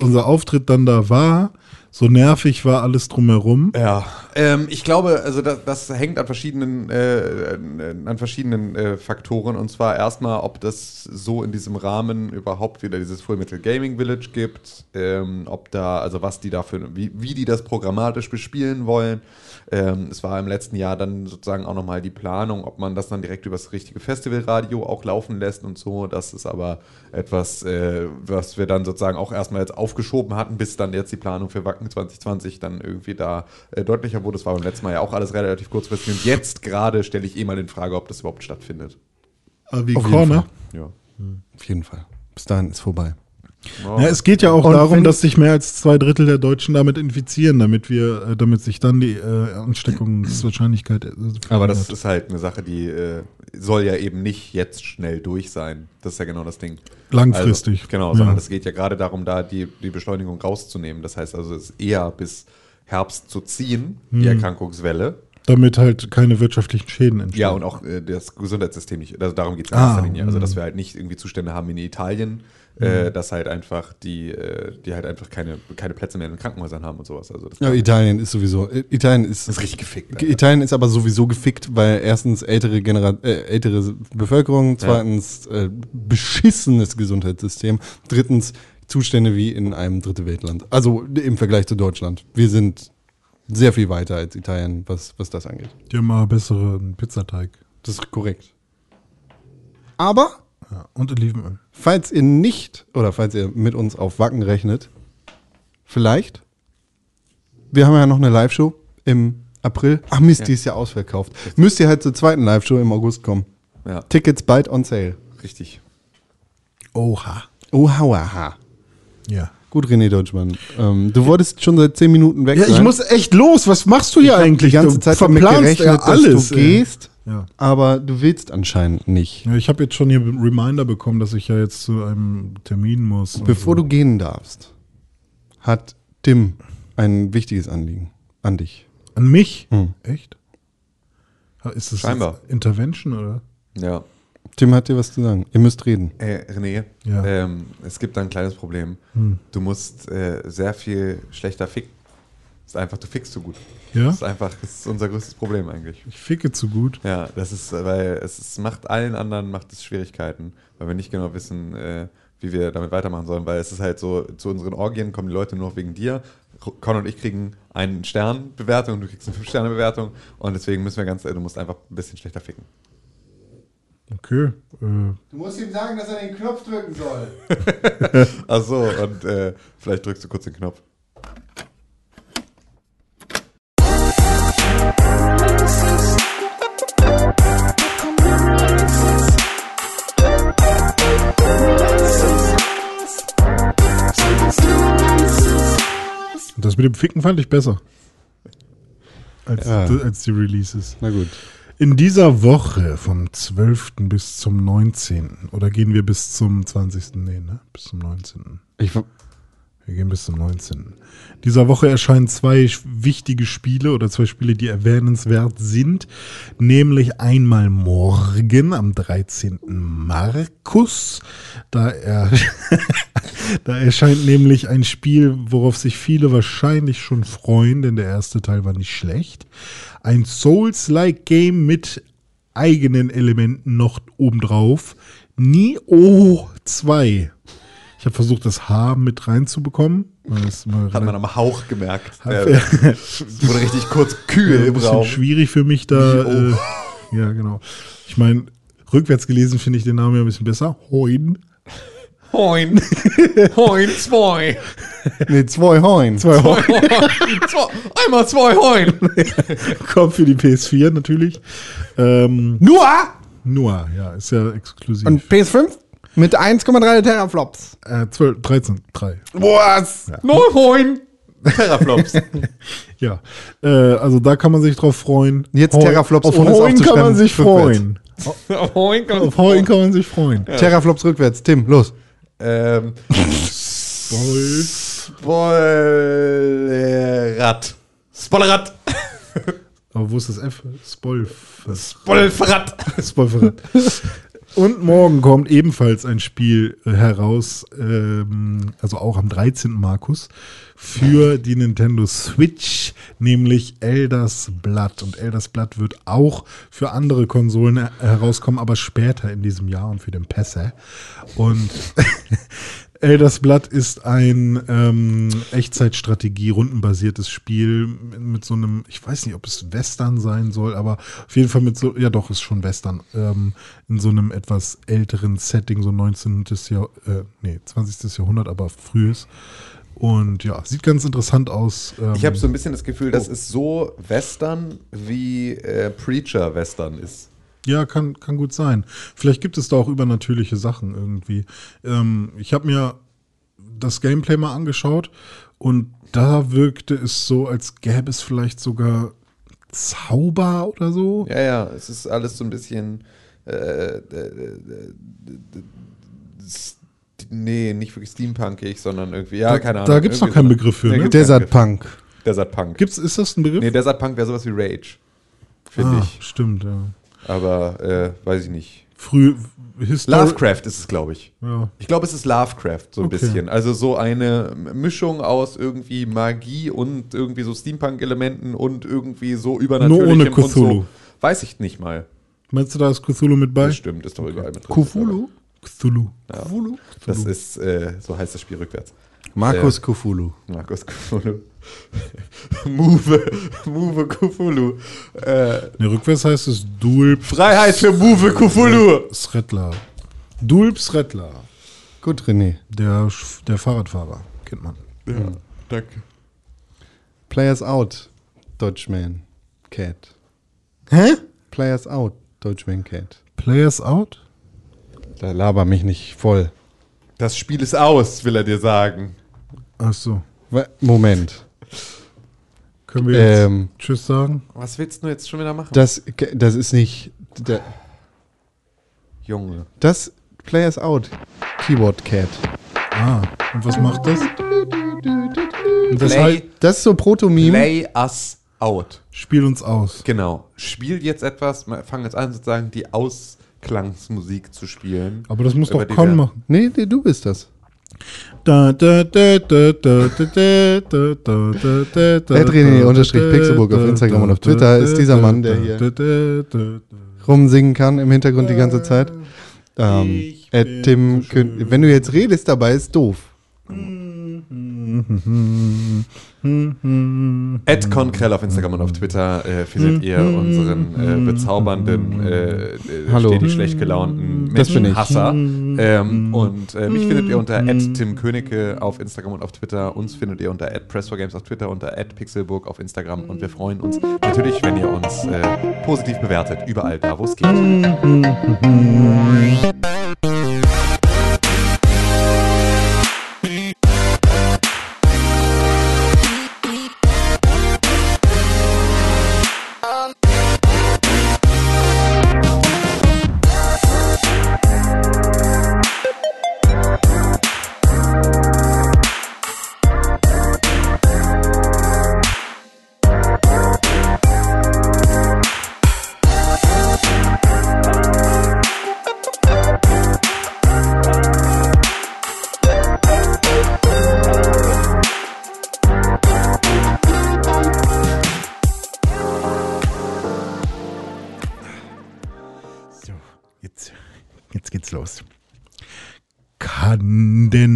unser Auftritt dann da war, so nervig war alles drumherum. Ja, ähm, ich glaube, also das, das hängt an verschiedenen, äh, an verschiedenen äh, Faktoren. Und zwar erstmal, ob das so in diesem Rahmen überhaupt wieder dieses Full Metal Gaming Village gibt, ähm, ob da, also was die dafür, wie, wie die das programmatisch bespielen wollen. Ähm, es war im letzten Jahr dann sozusagen auch nochmal die Planung, ob man das dann direkt über das richtige Festivalradio auch laufen lässt und so. Das ist aber etwas, äh, was wir dann sozusagen auch erstmal jetzt aufgeschoben hatten, bis dann jetzt die Planung für Wacken 2020 dann irgendwie da äh, deutlicher wurde. Das war beim letzten Mal ja auch alles relativ kurzfristig. Und jetzt gerade stelle ich eh mal in Frage, ob das überhaupt stattfindet. Aber wie Auf jeden Corner. Ja. Auf jeden Fall. Bis dahin ist vorbei. Ja, es geht ja auch Und darum, dass sich mehr als zwei Drittel der Deutschen damit infizieren, damit wir, äh, damit sich dann die äh, Ansteckungswahrscheinlichkeit. Äh, Aber das ist halt eine Sache, die äh, soll ja eben nicht jetzt schnell durch sein. Das ist ja genau das Ding. Langfristig. Also, genau, sondern es geht ja gerade darum, da die, die Beschleunigung rauszunehmen. Das heißt also, es ist eher bis Herbst zu ziehen, Hm. die Erkrankungswelle. damit halt keine wirtschaftlichen Schäden entstehen. Ja, und auch äh, das Gesundheitssystem nicht. Also darum geht es in Ah, erster Linie. Also, dass wir halt nicht irgendwie Zustände haben in Italien, Mhm. äh, dass halt einfach die, äh, die halt einfach keine, keine Plätze mehr in den Krankenhäusern haben und sowas. Also das Ja, Italien ist sowieso. äh, Italien ist, ist richtig gefickt. Alter. Italien ist aber sowieso gefickt, weil erstens ältere, Genera äh, ältere Bevölkerung, zweitens äh, beschissenes Gesundheitssystem, drittens Zustände wie in einem dritte Weltland. Also im Vergleich zu Deutschland. Wir sind sehr viel weiter als Italien, was, was das angeht. Die haben mal besseren Pizzateig. Das ist korrekt. Aber Ja, und Olivenöl. Falls ihr nicht oder falls ihr mit uns auf Wacken rechnet, vielleicht. Wir haben ja noch eine Live-Show im April. Ach Mist, die ist ja ausverkauft. Müsst ihr halt zur zweiten Live-Show im August kommen. Ja, Tickets bald on sale. richtig. Oha. Oh, hauaha. Ja. Gut, René Deutschmann. Ähm, du wolltest schon seit zehn Minuten weg Ja, ich sein. muss echt los. Was machst du hier eigentlich? die ganze du Zeit damit verplanst gerechnet, ja alles. dass du gehst, Ja. aber du willst anscheinend nicht. Ja, ich habe jetzt schon hier einen Reminder bekommen, dass ich ja jetzt zu einem Termin muss. Bevor so. du gehen darfst, hat Tim ein wichtiges Anliegen an dich. An mich? Hm. Echt? Ist das Scheinbar. Intervention oder? Ja. Tim hat dir was zu sagen. Ihr müsst reden. Äh, René, Ja. ähm, es gibt da ein kleines Problem. Hm. Du musst äh, sehr viel schlechter ficken. Ist einfach, du fickst zu gut. Ja? Das ist einfach, das ist unser größtes Problem eigentlich. Ich ficke zu gut. Ja, das ist, weil es ist, macht allen anderen macht es Schwierigkeiten, weil wir nicht genau wissen, äh, wie wir damit weitermachen sollen, weil es ist halt so, zu unseren Orgien kommen die Leute nur noch wegen dir. Con und ich kriegen einen Stern Bewertung, du kriegst eine 5 Sterne Bewertung und deswegen müssen wir ganz, äh, du musst einfach ein bisschen schlechter ficken. Okay. Äh, Du musst ihm sagen, dass er den Knopf drücken soll. Ach so, und äh, vielleicht drückst du kurz den Knopf. Das mit dem Ficken fand ich besser. Als, Ja. als die Releases. Na gut. In dieser Woche vom 12. bis zum 19. Oder gehen wir bis zum 20. Nee, ne? Bis zum 19. Ich, Wir gehen bis zum 19. Dieser Woche erscheinen zwei wichtige Spiele oder zwei Spiele, die erwähnenswert sind. Nämlich einmal morgen am 13. Markus. Da, er, da erscheint nämlich ein Spiel, worauf sich viele wahrscheinlich schon freuen, denn der erste Teil war nicht schlecht. Ein Souls-like Game mit eigenen Elementen noch obendrauf. Nioh 2. Ich habe versucht, das H mit reinzubekommen. weil das mal Hat man am Hauch gemerkt. Der, wurde richtig kurz kühl ein im bisschen Raum. schwierig für mich da. Nioh. Äh, ja, genau. Ich meine, rückwärts gelesen finde ich den Namen ja ein bisschen besser. Hoin. Hoin. Hoin, zwei. nee, zwei Hoin. Zwei Hoin. zwei. Einmal zwei Hoin. Kommt für die PS4 natürlich. Ähm, Nur! nur, ja, ist ja exklusiv. Und PS5 mit 1,3 Teraflops. äh, 12, 13, 3. Was? No Hoin. Terraflops. Ja, äh, also da kann man sich drauf freuen. Jetzt Hoin- Terraflops, Auf ohne es Hoin kann man sich freuen. Hoin kann Auf Hoin kann man sich freuen. Teraflops rückwärts. Tim, los. Ähm, Wolf. Spoilerrad. Spoilerrad. Aber wo ist das F? Spolf. Spoilerrad. Spolferat. Und morgen kommt ebenfalls ein Spiel äh, heraus, ähm, also auch am 13. Markus, für die Nintendo Switch, nämlich Elders Blood. Und Elders Blood wird auch für andere Konsolen äh, herauskommen, aber später in diesem Jahr und für den PC. Und Elders Blood ist ein ähm, Echtzeitstrategie, rundenbasiertes Spiel mit, so einem, ich weiß nicht, ob es Western sein soll, aber auf jeden Fall mit so, ja doch, ist schon Western, ähm, in so einem etwas älteren Setting, so 19. Jahr, äh, nee, 20. Jahrhundert, aber frühes. Und ja, sieht ganz interessant aus. Ähm, Ich habe so ein bisschen das Gefühl, das ist so Western, wie äh, Preacher Western ist. Ja, kann, kann gut sein. Vielleicht gibt es da auch übernatürliche Sachen irgendwie. Ähm, ich habe mir das Gameplay mal angeschaut und da wirkte es so, als gäbe es vielleicht sogar Zauber oder so. Ja, ja, es ist alles so ein bisschen. Äh, äh, äh, nee, nicht wirklich steampunkig, sondern irgendwie. Ja, Da- keine Ahnung. da gibt's noch irgendwie keinen so- Begriff für, Nee, ne? Desert. Punk. Desert Punk. Gibt's, ist das ein Begriff? Nee, Desert Punk wäre sowas wie Rage. Finde ah, ich. Stimmt, ja. Aber äh, weiß ich nicht. Früh, History. Lovecraft ist es, glaube ich. Ja. Ich glaube, es ist Lovecraft, so ein Okay. bisschen. Also so eine Mischung aus irgendwie Magie und irgendwie so Steampunk-Elementen und irgendwie so übernatürlichem ohne und so. Cthulhu. Weiß ich nicht mal. Meinst du, da ist Cthulhu mit bei? Das stimmt, ist doch überall mit drin. Cthulhu? Cthulhu. Ja. Das ist, äh, so heißt das Spiel rückwärts. Markus Kufulu. Markus Cthulhu. Move, Move Cthulhu. Äh, Ne, rückwärts heißt es Dulp Freiheit für Move Cthulhu. Sretler. Dulp Sretler. Gut, René. Der, der Fahrradfahrer. Kennt man. Ja, danke. Players out, Deutschman Cat. Hä? Players out, Deutschman Cat. Players out? Da laber mich nicht voll. Das Spiel ist aus, will er dir sagen. Ach so. Moment. Können wir jetzt Ähm, Tschüss sagen? Was willst du jetzt schon wieder machen? das, das ist nicht. der- Junge. Das Players out, Keyboard Cat. Ah, und was macht das? Und das Play, halt, Das ist so Proto-Meme. play us out. spiel uns aus. Genau. Spiel jetzt etwas, wir fangen jetzt an sozusagen die Ausklangsmusik zu spielen. Aber das muss doch Con machen. Nee, nee, du bist das. Pixelburg auf Instagram und auf Twitter ist dieser Mann, der hier rumsingen kann im Hintergrund die ganze Zeit. Ähm, äh, Tim, wenn du jetzt redest, dabei ist doof. Ed Konkrell auf Instagram und auf Twitter äh, findet ihr unseren äh, bezaubernden, äh, äh, Hallo. stetig schlecht gelaunten. Menschenhasser. Ähm, und äh, mich findet ihr unter Tim Königke auf Instagram und auf Twitter. Uns findet ihr unter Press4Games auf Twitter, unter Pixelburg auf Instagram. Und wir freuen uns natürlich, wenn ihr uns äh, positiv bewertet, überall da, wo es geht.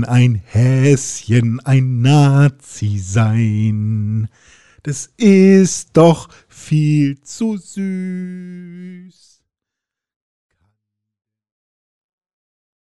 Ein Häschen ein Nazi sein? Das ist doch viel zu süß.